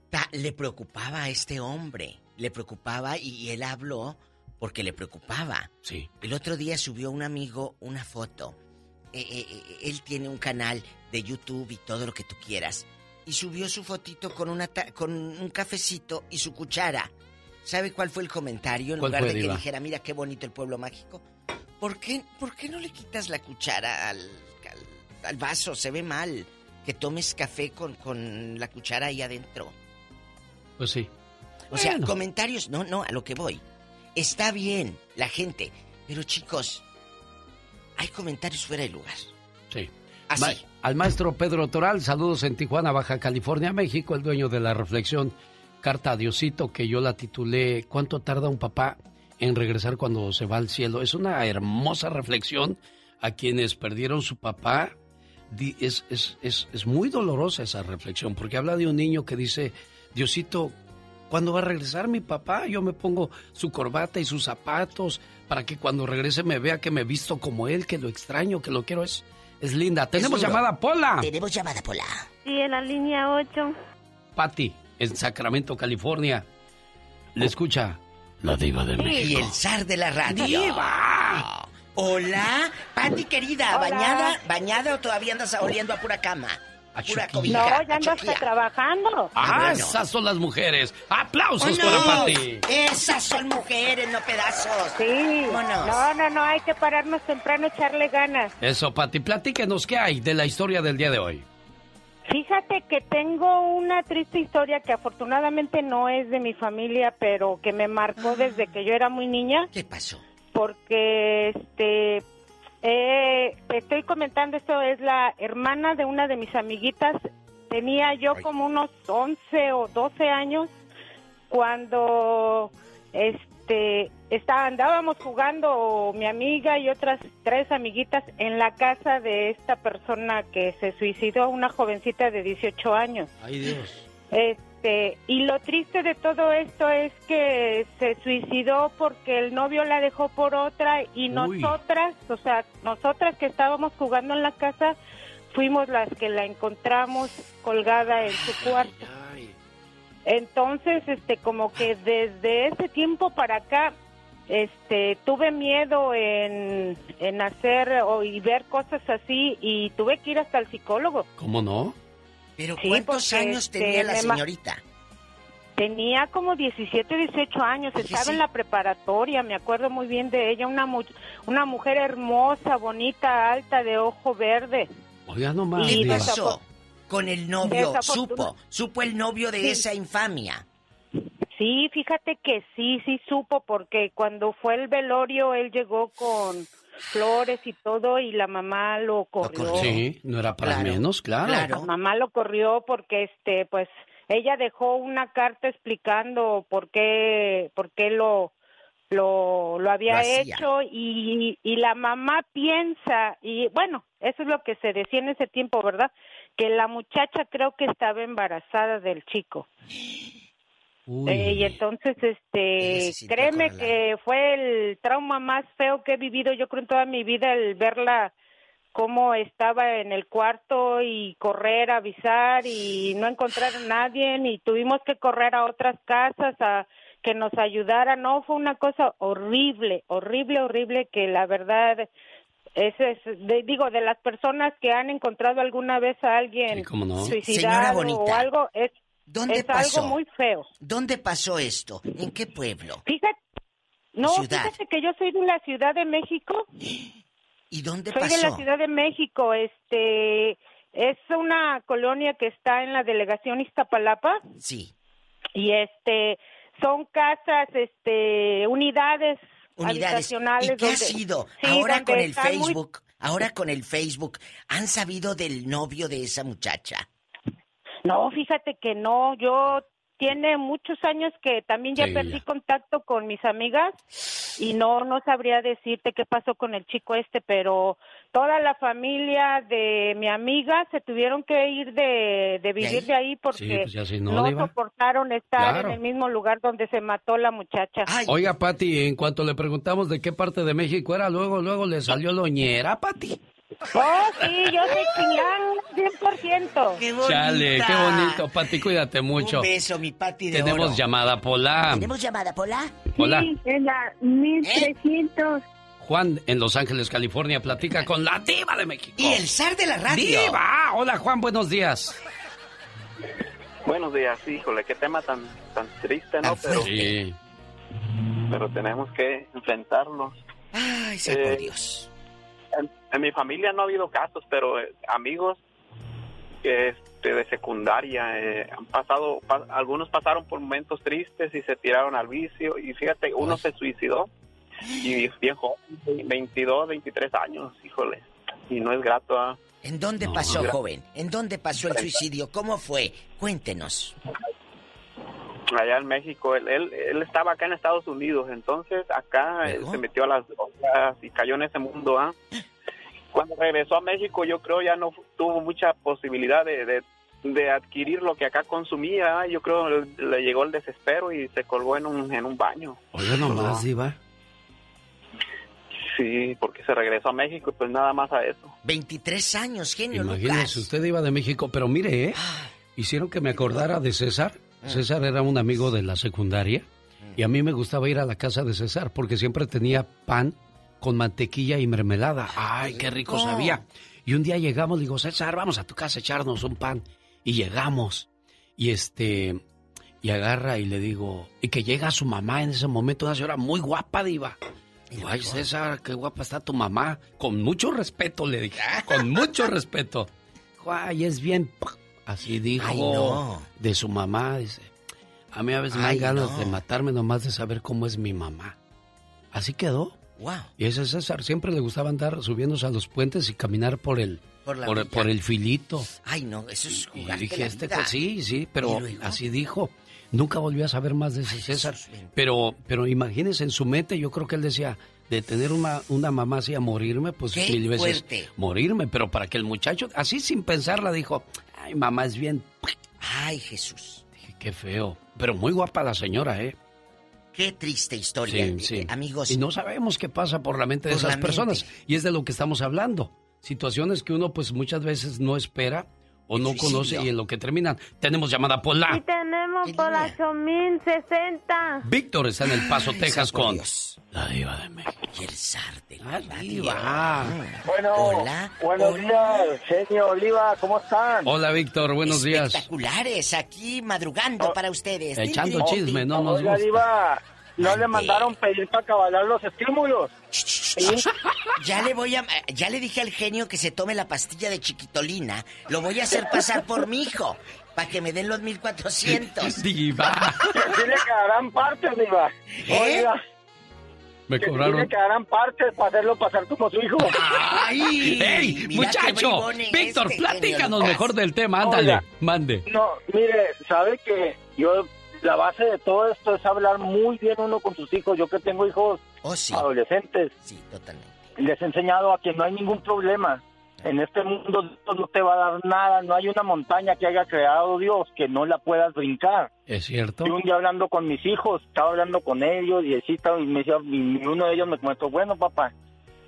ta- le preocupaba a este hombre. Le preocupaba y, y él habló porque le preocupaba. Sí. El otro día subió un amigo una foto. Eh, eh, eh, él tiene un canal de YouTube y todo lo que tú quieras. Y subió su fotito con, una ta- con un cafecito y su cuchara. ¿Sabe cuál fue el comentario? En ¿Cuál lugar de que dijera, mira qué bonito el pueblo mágico. ¿Por qué, por qué no le quitas la cuchara al, al- al vaso? Se ve mal que tomes café con, con la cuchara ahí adentro. Pues sí. O sea, comentarios, no, no, a lo que voy. Está bien la gente, pero chicos, hay comentarios fuera de lugar. Sí. Así. Ma- al maestro Pedro Toral, saludos en Tijuana, Baja California, México, el dueño de la reflexión Carta a Diosito, que yo la titulé ¿Cuánto tarda un papá en regresar cuando se va al cielo? Es una hermosa reflexión a quienes perdieron su papá es, es, es, es muy dolorosa esa reflexión, porque habla de un niño que dice, Diosito, ¿cuándo va a regresar mi papá? Yo me pongo su corbata y sus zapatos para que cuando regrese me vea que me he visto como él, que lo extraño, que lo quiero. Es, es linda. Tenemos llamada Pola. Tenemos llamada Pola. Sí, en la línea 8. Patti, en Sacramento, California. Le escucha la diva de México. Y el zar de la radio. ¡Diva! Hola, Pati querida, Hola. ¿bañada? ¿Bañada o todavía andas oliendo a pura cama? A. No, ya a ando hasta choquilla. trabajando. Ah, bueno. esas son las mujeres. ¡Aplausos ¡Vámonos! para Patti! Esas son mujeres, no pedazos. Sí. Vámonos. No, no, no, hay que pararnos temprano, echarle ganas. Eso, Patti, platíquenos qué hay de la historia del día de hoy. Fíjate que tengo una triste historia que afortunadamente no es de mi familia, pero que me marcó desde que yo era muy niña. ¿Qué pasó? Porque, este, eh, te estoy comentando, esto es la hermana de una de mis amiguitas. Tenía yo como unos 11 o 12 años cuando, este, está, andábamos jugando mi amiga y otras tres amiguitas en la casa de esta persona que se suicidó, una jovencita de 18 años. Ay, Dios. Este, y lo triste de todo esto es que se suicidó porque el novio la dejó por otra y Uy. nosotras, o sea, nosotras que estábamos jugando en la casa, fuimos las que la encontramos colgada en su cuarto. Entonces, este, como que desde ese tiempo para acá, este, tuve miedo en, en hacer o y ver cosas así y tuve que ir hasta el psicólogo. ¿Cómo no? Pero Sí, ¿cuántos años este, tenía la señorita? Tenía como 17, 18 años, estaba en la preparatoria, me acuerdo muy bien de ella, una, mu- una mujer hermosa, bonita, alta, de ojo verde. Oiga, nomás. ¿Qué pasó con el novio? Supo, supo el novio de Sí. esa infamia. Sí, fíjate que sí, sí supo, porque cuando fue el velorio, él llegó con flores y todo, y la mamá lo corrió. Sí, no era para Claro, menos, claro. La mamá lo corrió porque, este, pues, ella dejó una carta explicando por qué, por qué lo, lo, lo había hecho y, y la mamá piensa, y bueno, eso es lo que se decía en ese tiempo, ¿verdad? Que la muchacha creo que estaba embarazada del chico. Eh, y entonces, este, créeme que fue el trauma más feo que he vivido, yo creo, en toda mi vida, el verla cómo estaba en el cuarto y correr, avisar y no encontrar a nadie y tuvimos que correr a otras casas a que nos ayudaran. No, fue una cosa horrible, horrible, horrible que la verdad es, de- digo, de las personas que han encontrado alguna vez a alguien no. Suicidado o algo, es, ¿Dónde es pasó? algo muy feo. ¿Dónde pasó esto? ¿En qué pueblo? Fíjate, no, Ciudad. fíjate que yo soy de la Ciudad de México. ¿Y dónde Soy pasó? de la Ciudad de México, este, es una colonia que está en la delegación Iztapalapa. Sí. Y este, son casas, este, unidades, Unidades. habitacionales. ¿Y qué ha sido? Sí, ahora con el muy- Facebook, ahora con el Facebook, ¿han sabido del novio de esa muchacha? No, fíjate que no, yo tiene muchos años que también ya Sí, perdí ya. contacto con mis amigas y no no sabría decirte qué pasó con el chico este, pero toda la familia de mi amiga se tuvieron que ir de, de vivir de ahí Sí, porque pues ya si no, soportaron estar Claro. en el mismo lugar donde se mató la muchacha. Oiga, Pati, en cuanto le preguntamos de qué parte de México era, luego, luego le salió loñera, Pati. Oh, sí, yo soy chingán 100%. ¡Qué Chale, qué bonito, Pati, cuídate mucho. Un beso, mi Pati de Tenemos oro. llamada, Pola. ¿Tenemos llamada, Pola? Hola. en la 1300. Juan, en Los Ángeles, California, platica con la diva de México. Y el zar de la radio. ¡Diva! Hola, Juan, buenos días. Buenos días, híjole, qué tema tan tan triste, ¿no? Pero, Sí. pero tenemos que enfrentarlos. Ay, sea por Dios. En, en mi familia no ha habido casos, pero eh, amigos que este, de secundaria eh, han pasado, pa- algunos pasaron por momentos tristes y se tiraron al vicio y fíjate, uno se suicidó y es bien joven, 22, 23 años, híjole, y no es grato. ¿ah? ¿En dónde pasó, joven? ¿En dónde pasó el suicidio? ¿Cómo fue? Cuéntenos. Allá en México. Él, él, él estaba acá en Estados Unidos, entonces acá eh, se metió a las drogas y cayó en ese mundo, ¿ah? cuando regresó a México yo creo ya no tuvo mucha posibilidad de, de, de adquirir lo que acá consumía. Yo creo le llegó el desespero y se colgó en un, en un baño. Oye, nomás, Diva. Sí, porque se regresó a México y pues nada más a eso. 23 años, genio Imagínese, Lucas. usted iba de México, pero mire, ¿eh? Hicieron que me acordara de César. César era un amigo de la secundaria y a mí me gustaba ir a la casa de César porque siempre tenía pan con mantequilla y mermelada. Ay, qué rico sabía. Y un día llegamos, digo, César, vamos a tu casa a echarnos un pan. Y llegamos. Y este, y agarra y le digo, y que llega su mamá en ese momento, una señora muy guapa, diva. Digo, ay, César, qué guapa está tu mamá. Con mucho respeto, le dije, con mucho respeto. Ay, es bien... p-". Así dijo Ay, no. de su mamá, dice. A mí a veces me dan Ay, ganas no. de matarme nomás de saber cómo es mi mamá. Así quedó. Wow. Y ese César siempre le gustaba andar subiéndose a los puentes y caminar por el, Por por, el filito. Ay, no, eso es Y jugarte dije, este, pues, sí, sí, pero ¿Y así dijo. Nunca volvió a saber más de ese César. Pero, pero imagínense en su mente, yo creo que él decía, de tener una, una mamá así a morirme, pues Qué mil veces fuerte. morirme. Pero para que el muchacho, así sin pensarla, dijo, ay, mamá es bien. Ay, Jesús. Dije, qué feo. Pero muy guapa la señora, ¿eh? Qué triste historia, Sí, sí. amigos. Y no sabemos qué pasa por la mente de Por esas personas. Y es de lo que estamos hablando. Situaciones que uno pues muchas veces no espera o no suicidio. conoce y en lo que terminan. Tenemos llamada Pola. Y tenemos por la 8060. Víctor está en El Paso, Ay, Texas con Dios. la diva de México. Y el zar de la Ah, diva. Bueno, Hola, buenos hola. días, genio Oliva, ¿cómo están? Hola Víctor, buenos días. Espectaculares, aquí madrugando para ustedes. Echando tin, chisme, no nos gusta. Diva, ¿no le mandaron pedir para cabalar los estímulos? Ya le voy a, ya le dije al genio que se tome la pastilla de chiquitolina. Lo voy a hacer pasar por mi hijo. Para que me den los 1400. Diva. Que sí le quedarán partes, Diva. ¿Eh? Oiga, Me que sí le cobraron. quedarán partes para hacerlo pasar como su hijo. ¡Ay! ¡Ey, muchacho! Víctor, este platícanos mejor del tema, ándale, Oiga. mande. No, mire, sabe que yo, la base de todo esto es hablar muy bien uno con sus hijos. Yo que tengo hijos Oh, sí. adolescentes, Sí, totalmente. les he enseñado a que no hay ningún problema. En este mundo Dios no te va a dar nada, no hay una montaña que haya creado Dios que no la puedas brincar. ¿Es cierto? Y un día hablando con mis hijos, estaba hablando con ellos y, así estaba- y me decía, y uno de ellos me comentó, bueno papá,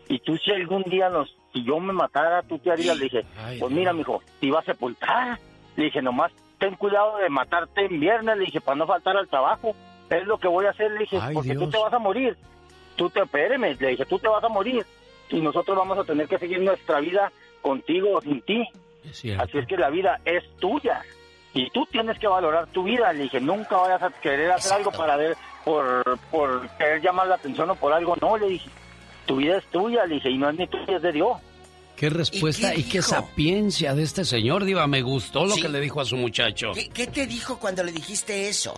y tú si algún día nos, si yo me matara, tú te harías, le dije, Ay, pues mira mijo, te iba a sepultar, le dije, nomás ten cuidado de matarte en viernes, le dije, para no faltar al trabajo, es lo que voy a hacer, le dije, Ay, porque tú Dios. te vas a morir, tú te espéreme, le dije, tú te vas a morir, y nosotros vamos a tener que seguir nuestra vida contigo o sin ti, Es. Así es que la vida es tuya. Y tú tienes que valorar tu vida. Le dije, nunca vayas a querer hacer Exacto. algo para ver, por, por querer llamar la atención o por algo. No, le dije, tu vida es tuya. Le dije, y no es ni tuya, es de Dios. Qué respuesta ¿Y y qué dijo? sapiencia de este señor, Diva. Me gustó lo Sí. que le dijo a su muchacho. ¿Qué, qué te dijo cuando le dijiste eso?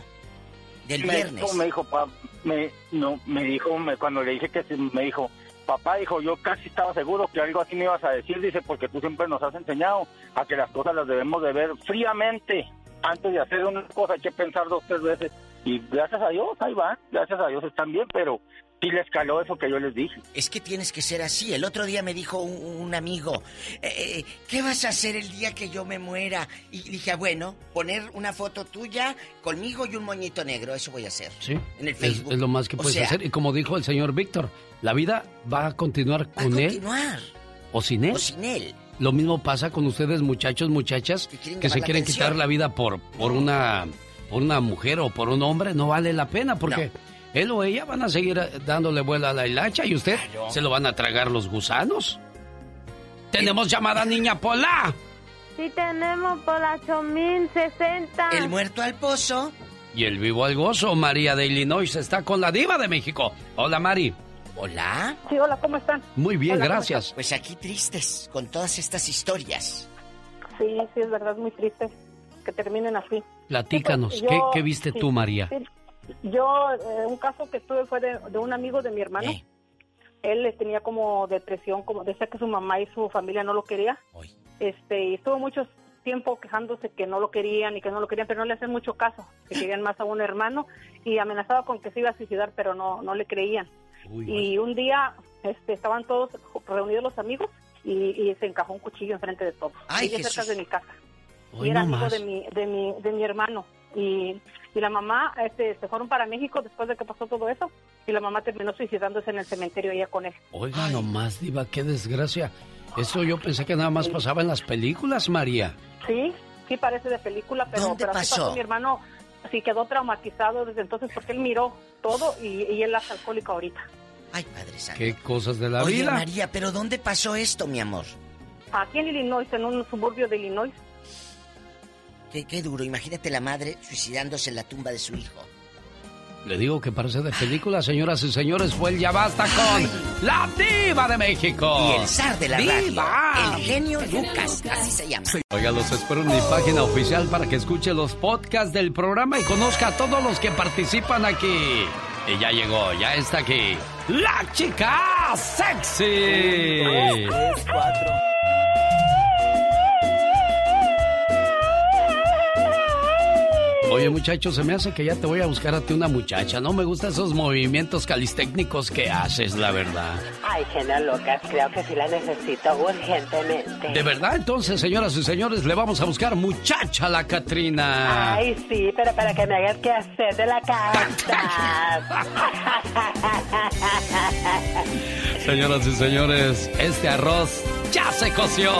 Del me viernes. Dijo, me dijo, pa- me, no, me dijo, me- cuando le dije que sí, me dijo, papá, dijo, yo casi estaba seguro que algo así me ibas a decir, dice, porque tú siempre nos has enseñado a que las cosas las debemos de ver fríamente. Antes de hacer una cosa hay que pensar dos, tres veces. Y gracias a Dios, ahí va, gracias a Dios están bien, pero sí les caló eso que yo les dije. Es que tienes que ser así. El otro día me dijo un, un amigo, eh, eh, ¿qué vas a hacer el día que yo me muera? Y dije, ah, bueno, poner una foto tuya conmigo y un moñito negro. Eso voy a hacer. Sí, En el Facebook. es lo más que O puedes sea, hacer. Y como dijo el señor Víctor, la vida va a continuar Va a con él continuar. o sin él. O sin él. Lo mismo pasa con ustedes, muchachos, muchachas, Que se quieren atención. quitar la vida por, por, una, por una mujer o por un hombre. No vale la pena porque él o ella van a seguir eh, dándole vuela a la hilacha y usted Claro. se lo van a tragar los gusanos. Tenemos llamada niña Pola. Sí tenemos por la 8060. El muerto al pozo. Y el vivo al gozo, María de Illinois, está con la diva de México. Hola, Mari. Hola. Sí, hola, ¿cómo están? Muy bien, Hola, ¿cómo gracias. Pues aquí tristes con todas estas historias. Sí, sí, es verdad, muy triste que terminen así. Platícanos, Sí, pues, ¿qué, qué viste sí, tú, María? sí. Yo, eh, un caso que tuve fue de, de un amigo de mi hermano. Eh. Él tenía como depresión, como decía que su mamá y su familia no lo quería. Uy. Este, y estuvo mucho tiempo quejándose que no lo querían y que no lo querían, pero no le hacían mucho caso, que querían más a un hermano y amenazaba con que se iba a suicidar, pero no, no le creían. Uy, Y un día este, estaban todos reunidos los amigos y, y se encajó un cuchillo enfrente de todos. Ay, cerca de mi casa. Hoy y era no amigo más. de mi, de mi, de mi hermano. Y, y la mamá este, se fueron para México después de que pasó todo eso. Y la mamá terminó suicidándose en el cementerio ella con él. Oiga nomás, Diva, qué desgracia. Eso yo pensé que nada más pasaba en las películas, María. Sí, sí parece de película, pero, ¿Dónde pero así pasó? pasó mi hermano sí quedó traumatizado desde entonces porque él miró todo y, y él es alcohólico ahorita. Ay, Padre Santo. Qué cosas de la Oye, vida. María, ¿pero dónde pasó esto, mi amor? Aquí en Illinois, en un suburbio de Illinois. Qué, qué duro. Imagínate la madre suicidándose en la tumba de su hijo. Le digo que parece de película, señoras y señores. Fue el Ya Basta con la Diva de México. Y el zar de la ¡Diva! radio. El genio Lucas, así se llama. Oiga, los espero en mi página oficial para que escuche los podcasts del programa y conozca a todos los que participan aquí. Y ya llegó, ya está aquí. ¡La chica sexy! Oye, muchacho, se me hace que ya te voy a buscar a ti una muchacha. No me gustan esos movimientos calistécnicos que haces, la verdad. Ay, genio Lucas, creo que sí la necesito urgentemente. De verdad, entonces, señoras y señores, le vamos a buscar muchacha a la Catrina. Ay, sí, pero para que me hagas que hacer de la casa. Señoras y señores, este arroz ya se coció.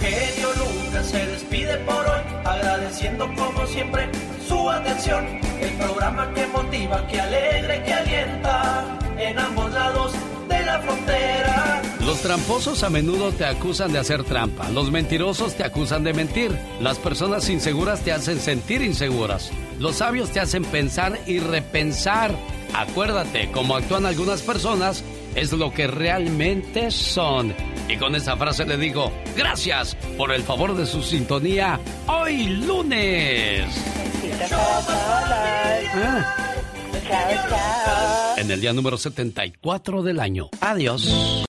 genio Lucas se despide por hoy, agradeciendo como siempre su atención. El programa que motiva, que alegra que alienta en ambos lados de la frontera. Los tramposos a menudo te acusan de hacer trampa. Los mentirosos te acusan de mentir. Las personas inseguras te hacen sentir inseguras. Los sabios te hacen pensar y repensar. Acuérdate, como actúan algunas personas, es lo que realmente son. Y con esa frase le digo, gracias por el favor de su sintonía hoy lunes. Ah, en el día número 74 del año. Adiós.